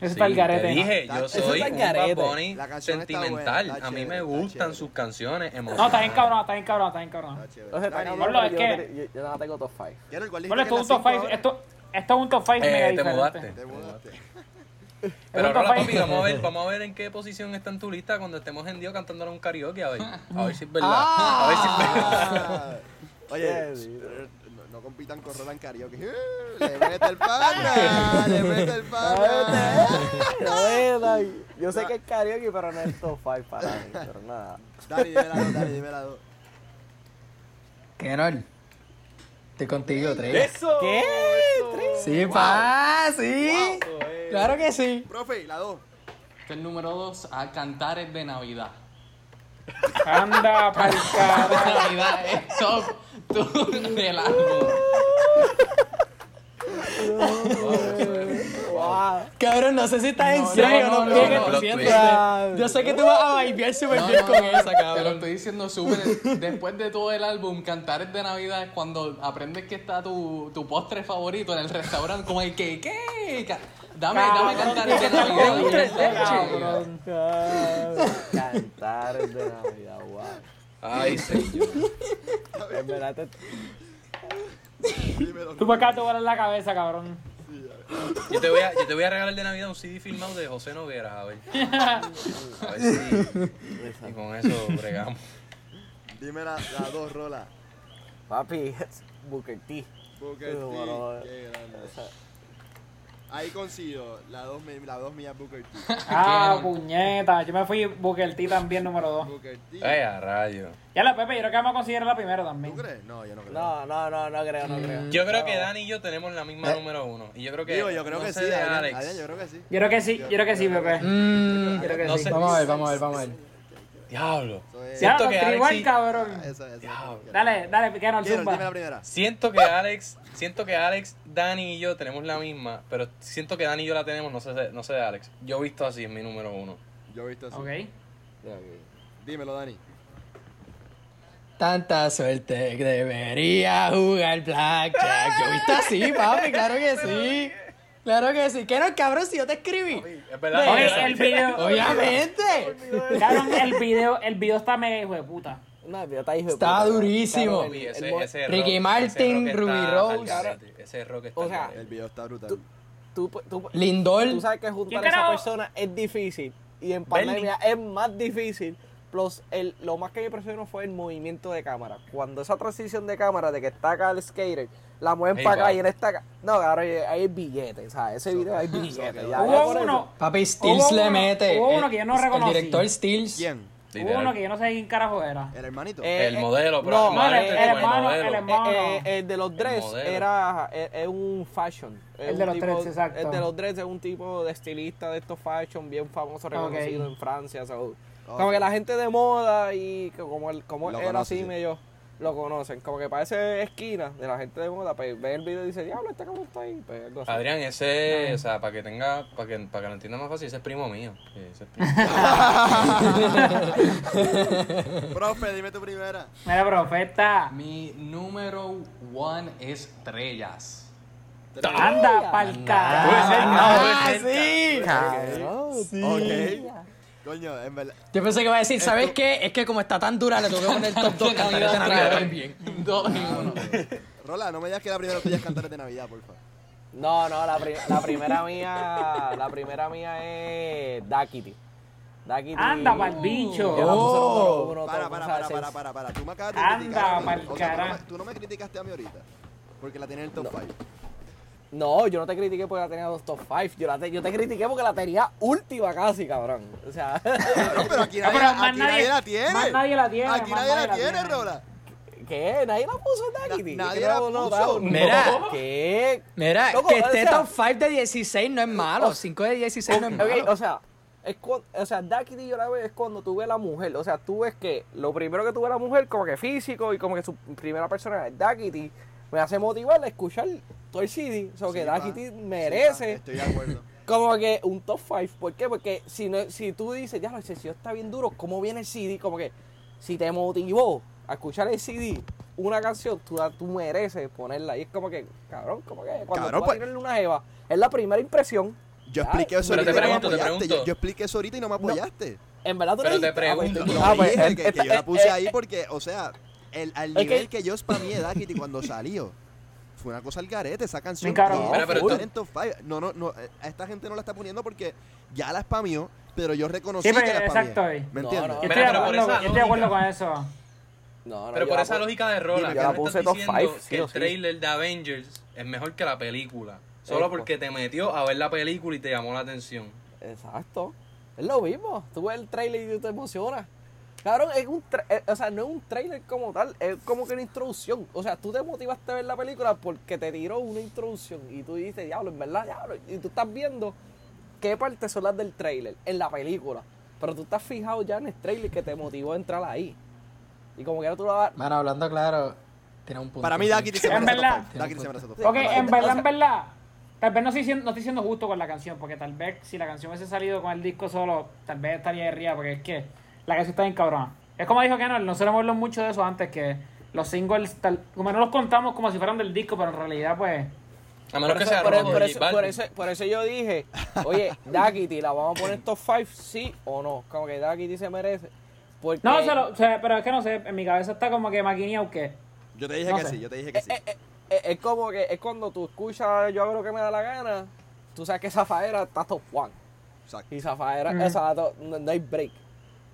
Speaker 2: Ese está el
Speaker 4: te
Speaker 2: garete.
Speaker 4: dije,
Speaker 1: Está-
Speaker 4: yo
Speaker 1: eso
Speaker 4: soy un
Speaker 6: garete.
Speaker 4: Bad Bunny
Speaker 1: La canción está buena,
Speaker 4: sentimental. a mí me gustan sus canciones emocionales.
Speaker 2: No, está bien cabrón, está bien cabrón, está bien cabrón.
Speaker 6: Pero
Speaker 2: es
Speaker 6: yo,
Speaker 2: que-
Speaker 6: no te- yo, no tengo top 5.
Speaker 1: Kenol, ¿cuál dijiste
Speaker 2: Bueno, esto es un top
Speaker 1: cinco
Speaker 2: 5.
Speaker 1: ahora?
Speaker 2: Esto, esto es un top 5
Speaker 4: Eh,
Speaker 2: mega
Speaker 4: te
Speaker 2: diferente.
Speaker 4: mudaste.
Speaker 1: Te mudaste.
Speaker 4: Pero
Speaker 2: top
Speaker 4: Rola,
Speaker 2: five.
Speaker 4: papi, vamos a ver, vamos a ver en qué posición está en tu lista cuando estemos en Dios cantando un karaoke, a ver. A ver si es verdad.
Speaker 3: Ah.
Speaker 4: A ver si es verdad.
Speaker 1: Oye, eh, no, compitan con Roland Karaoke. Eh, Le mete el pana, le mete el pana.
Speaker 6: Yo sé que es karaoke, pero no es top 5 para mí. Pero nada.
Speaker 1: Dani, dime la dos, Dani, dime la dos.
Speaker 3: Kenol. Estoy contigo, 3.
Speaker 4: ¡Eso!
Speaker 6: ¿Qué?
Speaker 3: Sí, pa, sí. Claro que sí.
Speaker 1: Profe, la dos.
Speaker 5: Este es el número 2, a Cantares de Navidad.
Speaker 2: Anda pa'l.
Speaker 5: Navidad es top two del álbum.
Speaker 6: Wow.
Speaker 3: Cabrón, no sé si estás en serio
Speaker 5: no,
Speaker 3: no.
Speaker 5: no, no.
Speaker 3: Yo sé que tú vas a vibear súper
Speaker 5: No,
Speaker 3: bien
Speaker 5: no,
Speaker 3: con
Speaker 5: no,
Speaker 3: esa,
Speaker 5: Te lo
Speaker 3: cabrón.
Speaker 5: estoy diciendo súper. Después de todo el álbum, Cantares de Navidad es cuando aprendes que está tu, tu postre favorito en el restaurante. Como el que, ¿qué? Dame, dame Cantares de Navidad.
Speaker 2: Cabrón.
Speaker 6: Cantar de Navidad, wow.
Speaker 4: Ay, señor.
Speaker 6: En verdad, te-
Speaker 1: Dímelo.
Speaker 2: Tú me acabas de volar la cabeza, cabrón.
Speaker 4: Yo te, voy a, yo te voy a regalar de Navidad un CD filmado de José Noguera, a ver. A ver si. Y con eso bregamos.
Speaker 1: Dime la, la dos, Rola.
Speaker 6: papi, Booker T.
Speaker 1: Booker T.
Speaker 6: Bueno,
Speaker 1: Qué grande. Ahí coincido. La dos, mi- la dos mía Booker T.
Speaker 2: Ah, puñeta. Yo me fui Booker T también, número 2.
Speaker 1: Booker T.
Speaker 4: Ay, a rayo.
Speaker 2: Ya la Pepe, yo creo que vamos a considerar la primera también.
Speaker 1: ¿Tú crees? No, yo no creo.
Speaker 6: No, no, no, no creo, no creo.
Speaker 4: Yo creo que Dani y yo tenemos la misma número uno. Y yo creo que.
Speaker 1: Digo, yo creo
Speaker 4: no
Speaker 1: que sí,
Speaker 4: Alex.
Speaker 1: Adrián, yo creo que sí.
Speaker 2: Yo creo que sí, yo creo que sí, Pepe.
Speaker 3: Mm,
Speaker 2: Yo creo que
Speaker 4: no
Speaker 2: sí.
Speaker 4: sé.
Speaker 3: vamos a ver, vamos a ver, vamos a ver.
Speaker 4: Diablo.
Speaker 1: Es-
Speaker 4: Siento que
Speaker 2: igual,
Speaker 4: Alex sí-
Speaker 2: cabrón.
Speaker 1: Eso, eso.
Speaker 4: Diablo.
Speaker 2: Dale, dale, Kenol,
Speaker 1: Quiero, dime la
Speaker 2: zumba.
Speaker 1: primera.
Speaker 4: Siento que Alex, siento que Alex, Dani y yo tenemos la misma, pero siento que Dani y yo la tenemos, no sé, no sé de Alex. Yo he visto así en mi número uno.
Speaker 1: Yo he visto así.
Speaker 2: Ok.
Speaker 1: Dímelo, Dani.
Speaker 3: Tanta suerte que debería jugar blackjack. Yo he visto así, papi, claro que sí. Claro que sí. ¿Qué no, cabrón, si yo te escribí?
Speaker 4: Es verdad.
Speaker 2: Oye,
Speaker 4: es
Speaker 2: el video.
Speaker 3: Obviamente.
Speaker 2: Cabrón, el video, el video está mega hijo de puta.
Speaker 6: No, el video está hijo de
Speaker 3: Está
Speaker 6: puta, cabrón.
Speaker 3: durísimo.
Speaker 6: Cabrón,
Speaker 4: Uy,
Speaker 6: el-
Speaker 4: ese,
Speaker 6: el mo-
Speaker 4: ese
Speaker 3: Ricky
Speaker 4: rock-
Speaker 3: Martin,
Speaker 4: ese rock
Speaker 3: Ruby
Speaker 4: está
Speaker 3: Rose.
Speaker 4: Ese rock está
Speaker 6: O sea.
Speaker 1: El video está brutal.
Speaker 6: Tú, tú,
Speaker 3: Lindor.
Speaker 6: tú sabes que juntar
Speaker 2: ¿Quién
Speaker 6: a esa persona es difícil. Y en pandemia es más difícil. Plus, el, lo más que me impresionó fue el movimiento de cámara. Cuando esa transición de cámara de que está acá el skater, la mueven
Speaker 4: Hey,
Speaker 6: para acá y en esta acá. No, ahí hay billetes. O sea, ese video hay billetes. ya, ya
Speaker 2: Hubo uno,
Speaker 3: Papi, Stills
Speaker 2: Hubo
Speaker 3: le
Speaker 2: uno-
Speaker 3: mete.
Speaker 2: hubo uno
Speaker 3: El-
Speaker 2: que yo no
Speaker 3: El
Speaker 2: reconocí.
Speaker 3: director Stills.
Speaker 1: ¿Quién?
Speaker 2: hubo uno que yo no sé quién carajo era.
Speaker 1: ¿El hermanito?
Speaker 6: Eh,
Speaker 4: El
Speaker 6: eh,
Speaker 4: modelo, pero
Speaker 6: no,
Speaker 4: el
Speaker 2: No, el, el
Speaker 4: el
Speaker 2: hermano, el hermano.
Speaker 6: Eh, eh, el de los dreads
Speaker 4: modelo.
Speaker 6: era es, un fashion.
Speaker 2: El de los
Speaker 6: tipo-
Speaker 2: dreads, exacto.
Speaker 6: El de los dreads es un tipo de estilista de estos fashion bien famoso, reconocido en Francia. so, Como que la gente de moda y como él, como
Speaker 1: Lo conoce,
Speaker 6: así
Speaker 1: sí.
Speaker 6: medio lo conocen. Como que parece esquina de la gente de moda, pues ve el video y dice, diablo, este cabrón está ahí. Pues, algo así.
Speaker 4: Adrián, ese, o sea, para que tenga, para que, para que lo entienda más fácil, ese es primo mío. Sí, ese es primo.
Speaker 1: Profe, dime tu primera.
Speaker 2: Mira, profeta.
Speaker 5: Mi número one es estrellas.
Speaker 2: Anda pa'l
Speaker 4: Puede ser,
Speaker 2: carajo.
Speaker 3: Ah,
Speaker 4: puede ser.
Speaker 3: sí.
Speaker 6: Cabrón.
Speaker 1: Ok. Coño, en verdad.
Speaker 3: Yo pensé que iba a decir, ¿sabes qué? Es que como está tan dura, le tengo que poner top 2 cantares de Navidad también.
Speaker 5: Dos en uno.
Speaker 1: Rola, no me digas que la primera tuya es cantares de Navidad, por favor.
Speaker 6: No, no, la, pri- la primera mía, la primera mía es Dakity. Dakity.
Speaker 2: Anda pa'l bicho.
Speaker 3: Oh.
Speaker 6: uno,
Speaker 1: Para, para, para, para, para, para. Tú me acabas de
Speaker 2: Anda,
Speaker 1: criticar. a mí.
Speaker 2: pa'l
Speaker 1: O sea, tú no
Speaker 2: carajo.
Speaker 1: me- tú no me criticaste a mí ahorita. Porque la tenía en el top 5.
Speaker 6: No, yo no te critiqué porque la tenía dos top 5. Yo, la te, yo te critiqué porque la tenía última casi, cabrón. O sea,
Speaker 1: Cabrón, pero aquí nadie,
Speaker 2: pero más
Speaker 1: aquí
Speaker 2: nadie-
Speaker 1: nadie la tiene.
Speaker 2: más nadie la tiene,
Speaker 1: Aquí nadie
Speaker 2: nadie
Speaker 1: la
Speaker 2: la
Speaker 1: tiene,
Speaker 2: tiene.
Speaker 1: Rola.
Speaker 6: ¿qué? ¿Nadie la puso en?
Speaker 1: Na- nadie
Speaker 6: ¿Qué
Speaker 1: la
Speaker 6: no- no,
Speaker 1: puso.
Speaker 6: no,
Speaker 3: Mira.
Speaker 6: ¿Qué?
Speaker 3: Mira,
Speaker 6: Loco,
Speaker 3: que
Speaker 6: o
Speaker 3: esté
Speaker 6: sea-
Speaker 3: top 5 de 16 no es malo. 5 de 16 no es malo.
Speaker 6: o sea, es cu- o sea, Dakity yo la veo es cuando tú ves a la mujer. O sea, tú ves que lo primero que tú ves a la mujer, como que físico y como que su primera persona es Dakity, me hace motivar a escuchar todo el CD. O sea, que
Speaker 1: Sí, pa.
Speaker 6: merece
Speaker 1: Sí, Estoy de acuerdo.
Speaker 6: como que un top 5. ¿Por qué? Porque si, no, si tú dices, ya, el sencillo está bien duro, ¿cómo viene el CD? Como que si te motivó a escuchar el CD, una canción, tú, tú mereces ponerla. Y es como que, cabrón, como que cuando
Speaker 1: Cabrón,
Speaker 6: tú vas
Speaker 1: pues-
Speaker 6: a tirarle una jeva, es la primera impresión.
Speaker 1: Yo expliqué eso ahorita y no me apoyaste. Yo, yo expliqué eso ahorita y no me apoyaste.
Speaker 6: En verdad tú
Speaker 4: Pero te
Speaker 6: ah, pues,
Speaker 4: pregunto,
Speaker 6: ah, pues,
Speaker 1: dije,
Speaker 6: eh,
Speaker 1: que, que yo
Speaker 6: eh,
Speaker 1: la puse
Speaker 6: eh,
Speaker 1: ahí porque, o sea, el, al nivel
Speaker 6: que-
Speaker 1: que, yo spameé Dakity cuando salió, fue una cosa al garete. Esa canción
Speaker 2: Bien cabrón.
Speaker 1: tiene
Speaker 4: Pero, pero
Speaker 1: que
Speaker 4: tú-
Speaker 1: estar en top 5. No, no, no. A esta gente no la está poniendo porque ya la spameó, pero yo reconocí
Speaker 2: Sí, pero
Speaker 1: que la spameé.
Speaker 2: exacto, eh.
Speaker 1: ¿Me
Speaker 6: No,
Speaker 1: entiendes?
Speaker 6: no.
Speaker 2: Yo estoy, de
Speaker 4: pero por
Speaker 2: acuerdo,
Speaker 4: esa
Speaker 2: yo estoy de acuerdo
Speaker 4: lógica-
Speaker 2: con eso.
Speaker 6: No, no,
Speaker 4: Pero por
Speaker 6: la
Speaker 4: esa lógica de Rola, que estás
Speaker 6: top
Speaker 4: diciendo que el
Speaker 6: sí.
Speaker 4: trailer de Avengers es mejor que la película. Solo porque te metió a ver la película y te llamó la atención.
Speaker 6: Exacto. Es lo mismo. Tú ves el trailer y te emocionas. Cabrón, es un tra- eh, o sea, no es un trailer como tal, es como que una introducción. O sea, tú te motivaste a ver la película porque te tiró una introducción y tú dices, diablo, en verdad, diablo. Y tú estás viendo qué partes son las del trailer en la película. Pero tú estás fijado ya en el trailer que te motivó a entrar ahí. Y como que ahora tú la vas.
Speaker 3: Mano, hablando claro, tiene un punto.
Speaker 1: Para mí, Dakity se
Speaker 2: En verdad.
Speaker 1: 5. Dakity se merece top
Speaker 6: Sí.
Speaker 1: 5.
Speaker 2: Ok, en verdad, en verdad. Tal vez no estoy, siendo, no estoy siendo justo con la canción, porque tal vez si la canción hubiese salido con el disco solo, tal vez estaría de ría, porque es que la canción está bien cabrona. Es como dijo Kenol, nosotros hemos hablado mucho de eso antes, que los singles, tal, como no los contamos como si fueran del disco, pero en realidad, pues,
Speaker 4: A menos
Speaker 6: Por
Speaker 4: que
Speaker 6: eso,
Speaker 4: sea
Speaker 6: por, por eso, por, eso, por eso yo dije, oye, Dakity, ¿la vamos a poner top 5? ¿Sí o no? Como que Dakity se merece. Porque
Speaker 2: no, se lo- pero es que no sé, en mi cabeza está como que maquineado que,
Speaker 1: Yo te dije
Speaker 2: No
Speaker 1: que
Speaker 2: sé.
Speaker 1: sí, yo te dije que sí.
Speaker 6: Eh, eh, eh, es como que es cuando tú escuchas yo hago lo que me da la gana, tú sabes que Zafaera está top 1.
Speaker 1: Exacto.
Speaker 6: Y Zafaera,
Speaker 2: Ujú.
Speaker 6: esa, to- no, no hay break.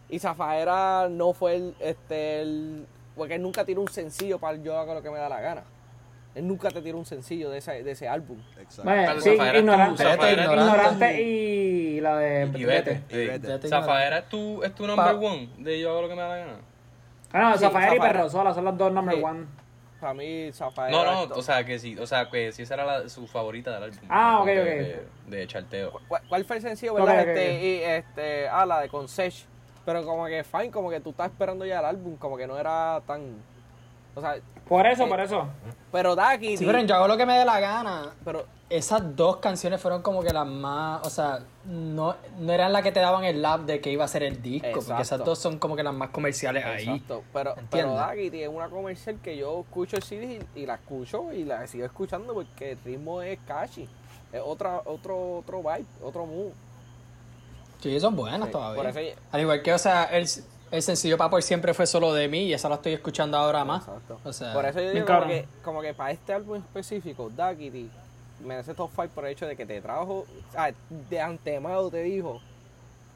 Speaker 6: Y Zafaera no fue el, este, el, porque él nunca tiró un sencillo para el yo hago lo que me da la gana. Él nunca te tiró un sencillo de ese, de ese álbum.
Speaker 1: Exacto.
Speaker 2: bueno,
Speaker 4: Pero
Speaker 2: sí,
Speaker 4: Zafaera es tu-
Speaker 2: ignorante,
Speaker 4: Zafaera
Speaker 3: es tu-
Speaker 2: ignorante y la de
Speaker 4: Y
Speaker 2: Vete.
Speaker 1: Y
Speaker 4: Zafaera es tu, es tu number
Speaker 3: Pa-
Speaker 4: one de yo hago lo que me da la gana.
Speaker 2: Ah, no,
Speaker 6: Sí,
Speaker 2: Zafaera y
Speaker 6: Zafaera.
Speaker 2: Perro Sola son las dos number
Speaker 6: Sí.
Speaker 2: one.
Speaker 6: Para mí Zafaera
Speaker 4: No,
Speaker 6: es
Speaker 4: no, o sea que sí, o sea que sí esa era la- su favorita del álbum.
Speaker 2: Ah, ok,
Speaker 4: de,
Speaker 2: ok.
Speaker 4: De, de charteo.
Speaker 6: ¿Cuál, cuál fue el sencillo, verdad? Este. Y este, ah, la de Consech. Pero como que fine, como que tú estás esperando ya el álbum, como que no era tan. O sea,
Speaker 2: Por eso,
Speaker 6: Eh,
Speaker 2: por eso.
Speaker 6: pero Ducky,
Speaker 3: Sí, pero yo hago lo que me dé la gana.
Speaker 6: pero
Speaker 3: Esas dos canciones fueron como que las más, o sea, no, no eran las que te daban el lab de que iba a ser el disco, porque esas dos son como que las más comerciales ahí.
Speaker 6: Exacto, pero, pero. Ducky tiene una comercial que yo escucho el CD y, y la escucho y la sigo escuchando porque el ritmo es catchy. Es otra, otro, otro vibe, otro mood.
Speaker 3: Sí, son buenas
Speaker 6: Sí,
Speaker 3: todavía.
Speaker 6: por eso-
Speaker 3: Al igual que, o sea, el, el sencillo Papo siempre fue solo de mí y esa la estoy escuchando ahora más.
Speaker 6: Exacto.
Speaker 3: O sea,
Speaker 6: Por eso yo digo como que, como que para este álbum específico, Duckity merece top 5 por el hecho de que te trajo, o sea, de antemano te dijo,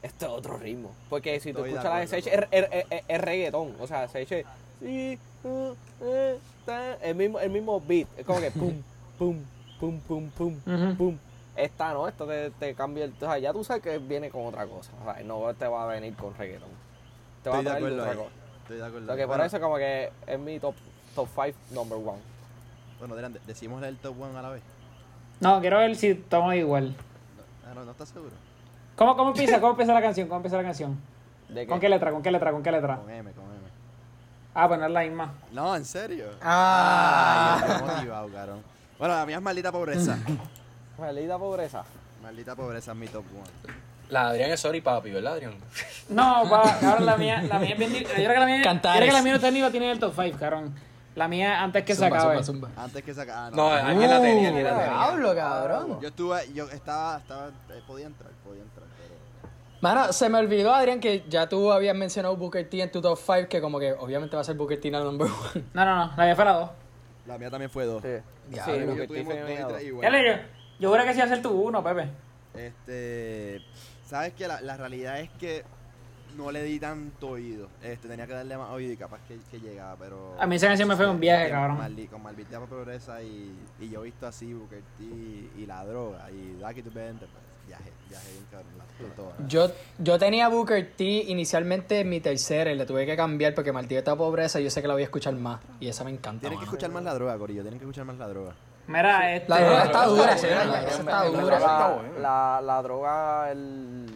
Speaker 6: esto es otro ritmo. Porque si tú
Speaker 1: Estoy
Speaker 6: escuchas la de Sech, es, es- es- es- es reggaetón. O sea, Sech, sí, uh, eh, ta, el mismo, el mismo beat. Es como que pum, pum, pum, pum, pum,
Speaker 2: Ujú.
Speaker 6: pum. Esta no, esto te, te cambia el. O sea, ya tú sabes que viene con otra cosa. O sea, no te va a venir con reggaetón. Te va
Speaker 1: Estoy de
Speaker 6: a traer
Speaker 1: acuerdo
Speaker 6: otra
Speaker 1: ahí.
Speaker 6: cosa.
Speaker 1: Estoy de acuerdo.
Speaker 6: O sea, que por
Speaker 1: Bueno,
Speaker 6: eso como que es mi top top 5 number one.
Speaker 1: Bueno, Dylan, de- decimos el top one a la vez.
Speaker 2: No, quiero ver si estamos igual.
Speaker 1: Ah, no, no estás seguro.
Speaker 2: ¿Cómo, cómo empieza? ¿Cómo empieza la canción? ¿Cómo empieza la canción?
Speaker 6: ¿De
Speaker 2: ¿Con qué letra? ¿Con qué letra? ¿Con qué letra?
Speaker 1: Con M, con M.
Speaker 2: Ah, pues no es la misma.
Speaker 1: No, en serio.
Speaker 3: Ah.
Speaker 1: Ay, estoy motivado, cabrón. Bueno, la mía es maldita pobreza.
Speaker 6: Maldita pobreza.
Speaker 1: Maldita pobreza es mi top one.
Speaker 4: La Adrián es sorry papi, ¿verdad, Adrián?
Speaker 2: No, pa, cabrón, la mía, la mía es bien. Yo creo que la mía, yo creo que la mía no tenía, la tiene el top 5, cabrón. La mía antes que se acabe.
Speaker 1: Antes que se acabe. Ah,
Speaker 4: no, no, alguien la tenía, alguien la tenía.
Speaker 3: Hablo, cabrón.
Speaker 1: Yo estuve, yo estaba, estaba, eh, podía entrar, podía entrar.
Speaker 3: Mano, se me olvidó, Adrián, que ya tú habías mencionado Booker T en tu top 5, que como que obviamente va a ser Booker T la number one.
Speaker 2: No, no, no, la mía fue la 2.
Speaker 1: La mía también fue 2.
Speaker 6: Sí.
Speaker 3: Ya,
Speaker 6: sí,
Speaker 1: Booker
Speaker 6: T
Speaker 1: fue
Speaker 2: la 2 yo, juro que sí iba a ser tu 1, Pepe.
Speaker 1: Este, sabes que la, la realidad es que no le di tanto oído. Este, tenía que darle más oído y capaz que, que llegaba, pero.
Speaker 2: A mí esa canción me fue un viaje, cabrón.
Speaker 1: maldi- con Maldita Progresa y, y yo he visto así Booker T y la droga y Ducky to Bender, pues viaje, viaje bien cabrón, la todas.
Speaker 3: Yo, yo tenía Booker T inicialmente en mi tercera y le tuve que cambiar porque maldita pobreza yo sé que la voy a escuchar más. Y esa me encanta.
Speaker 1: Tienen que escuchar más la droga, Corillo, tienen que escuchar más la droga.
Speaker 2: Mira, este.
Speaker 3: La droga está dura, la droga
Speaker 6: la
Speaker 3: está
Speaker 6: droga-
Speaker 3: dura.
Speaker 6: La, la, la droga, el,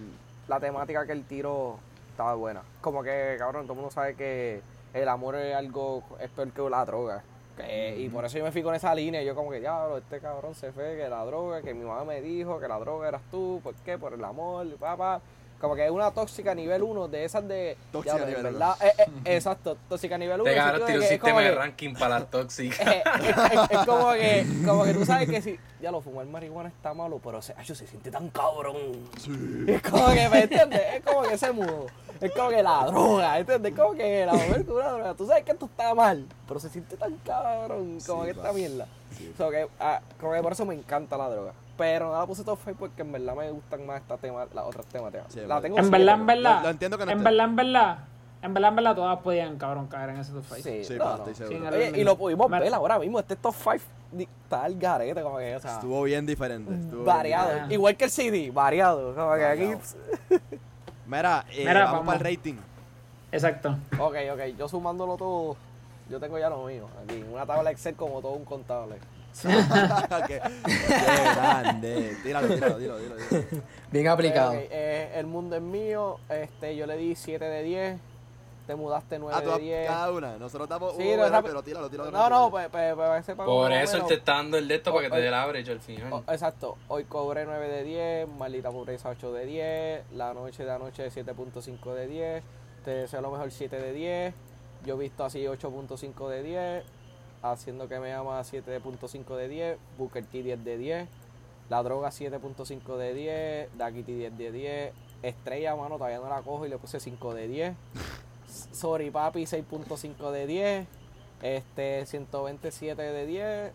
Speaker 6: la temática que el tiro estaba buena. Como que, cabrón, todo el mundo sabe que el amor es algo, es peor que la droga. Que- Y por eso yo me fui con esa línea. Yo como que, diablo, este cabrón se fue, que la droga, que mi mamá me dijo que la droga eras tú. ¿Por qué? Por el amor, papá. Como que es una tóxica nivel 1 de esas de...
Speaker 1: Tóxica nivel
Speaker 6: verdad, eh, eh, exacto, tóxica nivel 1.
Speaker 4: Te tiene un sistema de ranking para las tóxicas.
Speaker 6: Eh, es, es- es como que como que tú sabes que si ya lo fumar marihuana está malo pero se, ay, se siente tan cabrón. Es como que me entiendes es como que ese mudo. Es como que la droga ¿entiendes? es como que la mujer con una droga. Tú sabes que esto está mal pero se siente tan cabrón como
Speaker 1: Sí,
Speaker 6: que esta mierda. So que, ah, como que por eso me encanta la droga pero no la puse top 5 porque en verdad me gustan más estas temas las otras temáticas
Speaker 1: Sí,
Speaker 6: la tengo
Speaker 2: En verdad, en verdad.
Speaker 1: Lo- lo entiendo que no
Speaker 2: En
Speaker 1: esté-
Speaker 2: verdad, en verdad. En verdad, en verdad, todas podían, cabrón, caer en ese top 5.
Speaker 6: sí,
Speaker 1: Sí,
Speaker 6: no,
Speaker 1: pa,
Speaker 6: no.
Speaker 1: estoy
Speaker 2: Sin
Speaker 1: seguro.
Speaker 2: el-
Speaker 6: Oye, y lo pudimos
Speaker 2: Mar-
Speaker 6: ver ahora mismo este top 5 está al garete como que o sea
Speaker 1: Estuvo bien diferente. estuvo bien
Speaker 6: variado. Igual que el CD, variado. Como que aquí.
Speaker 1: Mira, eh,
Speaker 2: Mira,
Speaker 1: vamos,
Speaker 2: vamos.
Speaker 1: para el rating.
Speaker 2: Exacto.
Speaker 6: Ok, ok. Yo sumándolo todo. Yo tengo ya lo mío. Aquí, una tabla Excel como todo un contable.
Speaker 1: Qué, qué grande. Tíralo, tíralo, dilo, dilo.
Speaker 3: Bien aplicado.
Speaker 6: eh, el mundo es mío. Este, yo le di 7 de 10. Te mudaste 9
Speaker 1: Ah,
Speaker 6: de
Speaker 1: a
Speaker 6: 10.
Speaker 1: cada una. Nosotros damos
Speaker 6: Sí, rápido.
Speaker 1: pero tíralo, tíralo.
Speaker 6: No, no, pues, pues, pues, para
Speaker 4: Por eso él
Speaker 6: menos.
Speaker 4: te está dando el de esto para que te dé el average al final.
Speaker 6: Oh, exacto. Hoy cobré 9 de 10, maldita pobreza 8 de 10, la noche de anoche 7.5 de 10, te deseo lo mejor 7 de 10, yo he visto así 8.5 de 10, haciendo que me ama 7.5 de 10, Booker T 10 de 10, la droga 7.5 de 10, Dakity 10 de 10, Estrella, mano, todavía no la cojo y le puse 5 de 10, Sorry Papi 6.5 de 10, este 127 de 10,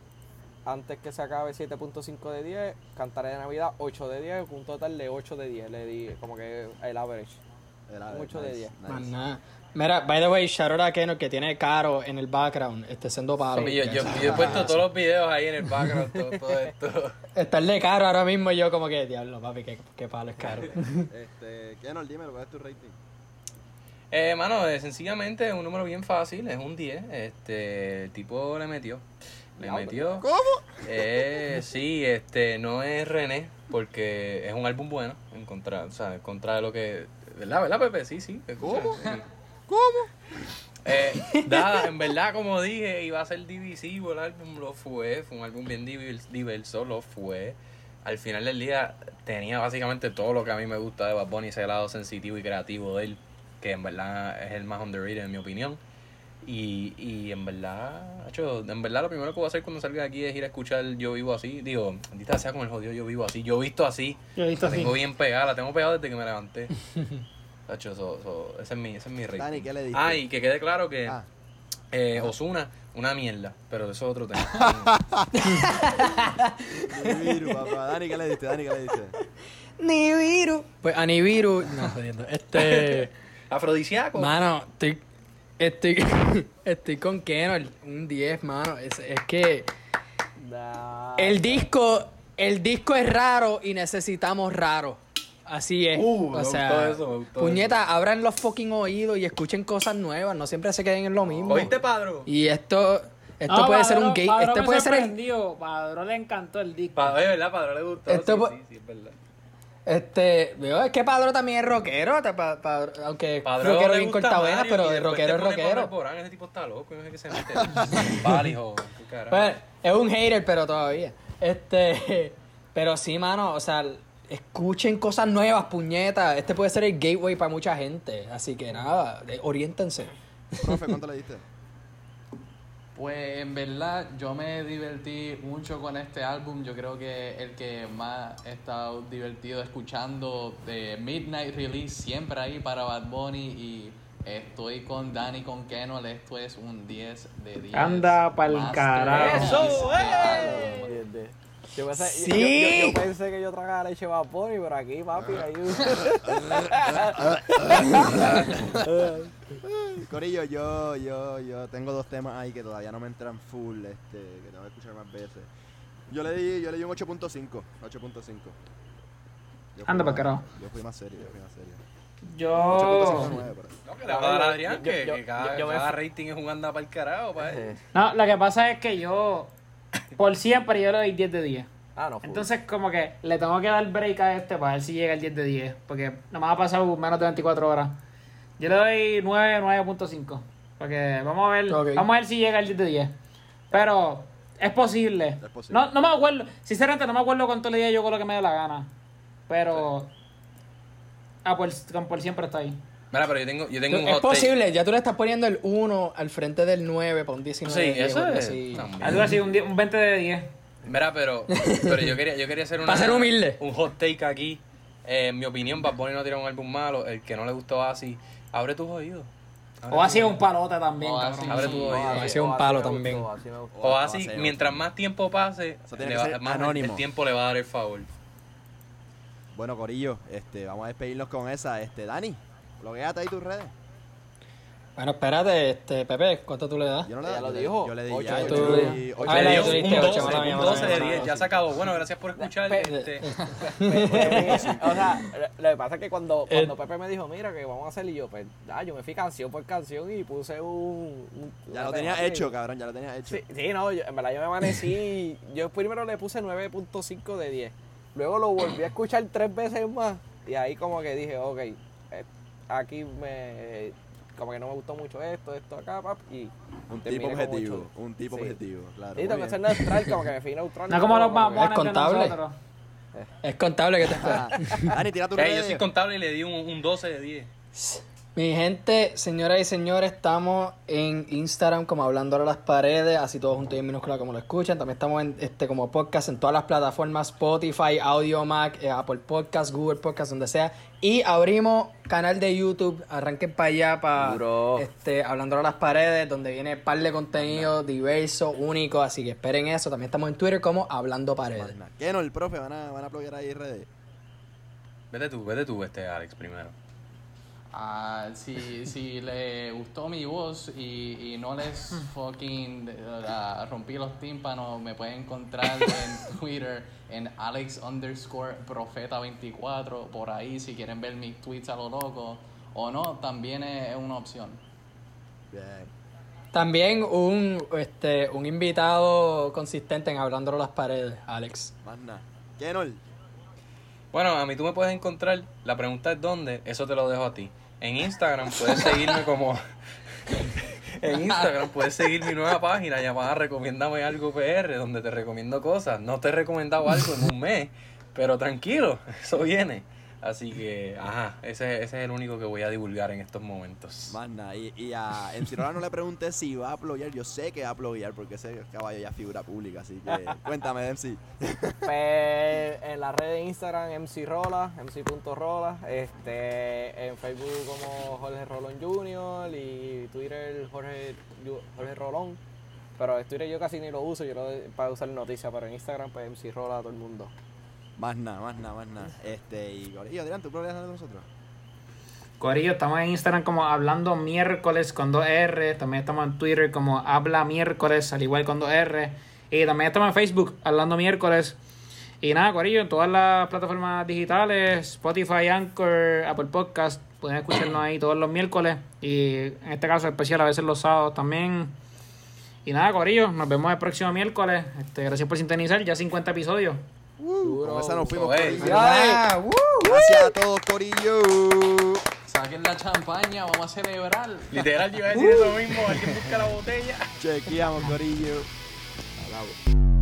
Speaker 6: antes que se acabe 7.5 de 10, Cantaré de Navidad 8 de 10, un total de 8 de 10, le di como que el average.
Speaker 1: Era
Speaker 6: Mucho de diez.
Speaker 3: Más nada. Mira, by the way, shout out a Keno que tiene caro en el background, este siendo palo.
Speaker 4: Papi, yo, yo, yo he puesto todos los videos ahí en el background, todo, todo esto.
Speaker 3: Estarle caro ahora mismo yo como que, diablo, papi, qué, qué palo es caro.
Speaker 1: Este, Kenol, dímelo, ¿cuál es tu rating?
Speaker 4: Eh, mano, eh, sencillamente es un número bien fácil, es un 10. Este, el tipo le metió. Le metió.
Speaker 1: ¿Cómo?
Speaker 4: Eh, sí, este, no es René, porque es un álbum bueno, en contra, o sea, en contra de lo que. ¿Verdad, verdad, Pepe? Sí, sí.
Speaker 1: ¿Cómo?
Speaker 4: sí.
Speaker 1: ¿Cómo?
Speaker 4: Eh, nada, en verdad, como dije, iba a ser divisivo el álbum, lo fue. Fue un álbum bien divers- diverso, lo fue. Al final del día tenía básicamente todo lo que a mí me gusta de Bad Bunny, ese lado sensitivo y creativo de él, que en verdad es el más underrated en mi opinión. Y, y en verdad, hacho, en verdad lo primero que voy a hacer cuando salga de aquí es ir a escuchar Yo Vivo Así. Digo, maldita sea con el jodido Yo Vivo Así. Yo he visto así.
Speaker 2: Yo he visto
Speaker 4: la
Speaker 2: así.
Speaker 4: tengo bien pegada, la tengo pegada desde que me levanté. Hacho, so- so, ese es mi, ese es mi rating.
Speaker 1: Dani, ¿qué le diste?
Speaker 4: Ah, y que quede claro que
Speaker 1: Ah.
Speaker 4: eh, Osuna, una mierda, pero eso es otro tema.
Speaker 1: Nibiru, papá. Dani, ¿qué le diste? Dani, ¿qué le diste?
Speaker 3: Nibiru. Pues a Nibiru. No, jodiendo. Este.
Speaker 4: Afrodisíaco.
Speaker 3: mano, estoy. Estoy. Estoy con Kenor. Un 10, mano. Es, es que.
Speaker 6: Da-
Speaker 3: El disco. El disco es raro y necesitamos raro. Así es.
Speaker 4: Uh, me
Speaker 3: o sea,
Speaker 4: gustó eso, me gustó
Speaker 3: puñeta, abran los fucking oídos y escuchen cosas nuevas. No siempre se queden en lo mismo.
Speaker 4: ¿Oíste, Padro?
Speaker 3: Y esto. Esto
Speaker 2: No,
Speaker 3: puede ser
Speaker 2: Padro-
Speaker 3: un gay.
Speaker 2: Padro
Speaker 3: Este
Speaker 2: me
Speaker 3: puede ser el.
Speaker 2: Padro le encantó el disco.
Speaker 4: Padro, es verdad, Padro le gustó.
Speaker 3: Esto
Speaker 4: sí,
Speaker 3: po-
Speaker 4: sí, sí, es verdad.
Speaker 3: Este, veo, es que Padro también es rockero, te- pa- pa- aunque
Speaker 4: Padro
Speaker 3: rockero bien cortavenas, pero
Speaker 4: después
Speaker 3: rockero es rockero.
Speaker 4: Alborán, ese tipo está loco, no sé qué se mete. Vale, joven, qué carajo.
Speaker 3: Pues, es un hater, pero todavía. Este, pero sí, mano, o sea, escuchen cosas nuevas, puñetas. Este puede ser el gateway para mucha gente. Así que nada, eh, oriéntense.
Speaker 1: Profe, ¿cuánto le diste?
Speaker 5: Pues en verdad yo me divertí mucho con este álbum. Yo creo que el que más he estado divertido escuchando de Midnight Release siempre ahí para Bad Bunny y estoy con Danny con Kenol. Esto es un 10 de 10.
Speaker 2: Anda pa'l carajo.
Speaker 6: ¡Eso,
Speaker 5: de álbum.
Speaker 6: ¿Entiendes? Yo pensé,
Speaker 3: Sí.
Speaker 6: yo, yo- yo pensé que yo tragaba leche vapor, pero aquí, papi, hay un...
Speaker 1: Corillo, yo, yo, yo tengo dos temas ahí que todavía no me entran full, este, que tengo que escuchar más veces. Yo le di, yo le di un 8.5, 8.5. Yo fui
Speaker 2: Anda pa'l carajo.
Speaker 1: Yo fui más serio, yo fui más serio.
Speaker 2: Yo.
Speaker 1: 8.59 por ahí.
Speaker 4: No, que le va a dar a Adrián
Speaker 6: Yo-
Speaker 4: que,
Speaker 6: yo-
Speaker 4: que cada,
Speaker 6: yo- yo me
Speaker 4: cada
Speaker 6: fu-
Speaker 4: rating es un anda para el carajo, pa' él.
Speaker 2: No, lo que pasa es que yo. Por siempre yo le doy 10 de 10.
Speaker 6: Ah, no.
Speaker 2: Entonces, como que le tengo que dar break a este para ver si llega el 10 de 10. Porque no me ha pasado menos de 24 horas. Yo le doy 9, 9.5. Porque vamos a ver.
Speaker 3: Ok.
Speaker 2: Vamos a ver si llega el 10 de 10. Pero es posible.
Speaker 1: Es posible.
Speaker 2: No, no me acuerdo. Sinceramente, no me acuerdo cuánto le di yo con lo que me dé la gana. Pero. Ah, por, con por siempre está ahí.
Speaker 4: Mira, pero yo tengo, yo tengo un
Speaker 3: Es
Speaker 4: hot take.
Speaker 3: posible, ya tú le estás poniendo el 1 al frente del 9 para un 19.
Speaker 4: Sí,
Speaker 3: de 10
Speaker 4: eso es.
Speaker 3: así.
Speaker 2: Algo así, un, 10 un 20 de 10.
Speaker 4: Mira, pero, pero yo quería, yo quería hacer una,
Speaker 3: Pa' ser humilde.
Speaker 4: un hot take aquí. Eh, en mi opinión, Bad Bunny no tira un álbum malo. El que no le gustó así, abre tus oídos.
Speaker 2: O
Speaker 4: tus
Speaker 2: sido un palote también,
Speaker 5: así.
Speaker 4: Abre tu oído.
Speaker 6: así-
Speaker 3: sido un
Speaker 6: así
Speaker 3: palo también.
Speaker 6: así.
Speaker 4: O así,
Speaker 1: así,
Speaker 4: mientras más tiempo pase,
Speaker 1: tiene
Speaker 4: va- más
Speaker 1: anónimo.
Speaker 4: el tiempo le va a dar el favor.
Speaker 1: Bueno, Corillo, este, vamos a despedirnos con esa. Este, Dani, blogueate ahí tus redes.
Speaker 3: Bueno, espérate, este, Pepe, ¿cuánto tú le das?
Speaker 1: Yo no le
Speaker 6: Ya lo dijo.
Speaker 1: Yo le di
Speaker 6: Ocho,
Speaker 1: ya,
Speaker 3: ocho,
Speaker 1: yo le
Speaker 3: ocho.
Speaker 1: di
Speaker 3: Ah,
Speaker 1: ocho.
Speaker 3: la
Speaker 4: Le dio
Speaker 3: tú
Speaker 4: un
Speaker 3: diste
Speaker 4: 12,
Speaker 3: ocho, mala mía,
Speaker 4: un
Speaker 3: mala
Speaker 4: 12
Speaker 3: mía,
Speaker 4: de
Speaker 3: mala
Speaker 4: 10,
Speaker 3: mía.
Speaker 4: ya se acabó. Bueno, gracias por escuchar.
Speaker 6: Pe-
Speaker 4: este,
Speaker 6: o sea, lo que pasa es que cuando,
Speaker 3: Eh.
Speaker 6: cuando Pepe me dijo, mira, que vamos a hacer, y yo, pues, ah, yo me fui canción por canción y puse un... un-
Speaker 1: Ya lo tenía hecho, cabrón, ya lo tenía hecho.
Speaker 6: Sí, sí, no, yo- en verdad yo me amanecí, yo primero le puse 9.5 de 10, luego lo volví a escuchar tres veces más y ahí como que dije, ok, aquí me, como que no me gustó mucho esto, esto acá, pap, y
Speaker 1: Un tipo objetivo, un tipo
Speaker 6: Sí.
Speaker 1: objetivo, claro.
Speaker 6: Sí, tengo que ser neutral, como que me fui neutral.
Speaker 2: No como los mamones de
Speaker 3: contable. Es contable que te espera.
Speaker 1: Dani, tira tu
Speaker 4: yo soy contable y le di un, un 12 de 10.
Speaker 3: Mi gente, señoras y señores, estamos en Instagram como hablando a las paredes, así todos juntos y en minúscula como lo escuchan. También estamos en, este, como podcast en todas las plataformas, Spotify, Audio Mac, eh, Apple Podcast, Google Podcast, donde sea. Y abrimos canal de YouTube, arranquen para allá para este, hablando a las paredes, donde viene un par de contenido diverso, único, así que esperen eso. También estamos en Twitter como Hablando Paredes.
Speaker 1: ¿Qué no? El profe, van a, van a ahí redes.
Speaker 4: Vete tú, vete tú, este Alex, primero.
Speaker 5: Ah, si, si le gustó mi voz y, y no les fucking ah, rompí los tímpanos, me pueden encontrar en Twitter en Alex underscore profeta 24. Por ahí, si quieren ver mis tweets a lo loco o no, también es una opción.
Speaker 1: Bien.
Speaker 3: También un, este, un invitado consistente en Hablando a las paredes, Alex.
Speaker 1: Más nada. ¿Qué no?
Speaker 4: Bueno, a mí tú me puedes encontrar. La pregunta es dónde. Eso te lo dejo a ti. En Instagram puedes seguirme como. En Instagram puedes seguir mi nueva página llamada Recomiéndame Algo PR, donde te recomiendo cosas. No te he recomendado algo en un mes, pero tranquilo, eso viene. Así que, ajá, ese, ese es el único que voy a divulgar en estos momentos.
Speaker 1: Más nada. Y, y a Encirola no le pregunté si va a ploguear. Yo sé que va a ploguear porque ese caballo ya es figura pública. Así que cuéntame, MC.
Speaker 6: Pues, en la red de Instagram, MC Rola, MC.rola, este, en Facebook como Jorge Rolón Jr. y Twitter Jorge, Jorge Rolón. Pero en Twitter yo casi ni lo uso, yo lo para usar noticias, pero en Instagram pues MC Rola a todo el mundo.
Speaker 1: Más nada, más nada, más nada. Este, y Corillo, Adrián, ¿tú plogueas de nosotros?
Speaker 2: Corillo, estamos en Instagram como hablando miércoles con 2R. También estamos en Twitter como habla miércoles, al igual con 2R. Y también estamos en Facebook hablando miércoles. Y nada, Corillo, en todas las plataformas digitales, Spotify, Anchor, Apple Podcast, pueden escucharnos ahí todos los miércoles. Y en este caso especial, a veces los sábados también. Y nada, Corillo, nos vemos el próximo miércoles. Este, gracias por sintonizar, ya 50 episodios.
Speaker 6: Duro.
Speaker 1: Con esa nos fuimos. Corillo.
Speaker 3: Ah, woo.
Speaker 1: Gracias a todos, Corillo.
Speaker 5: Saquen la champaña, vamos a celebrar.
Speaker 4: Literal, yo iba a decir eso mismo. Alguien busca la botella.
Speaker 1: Chequeamos, Corillo. Hablamos.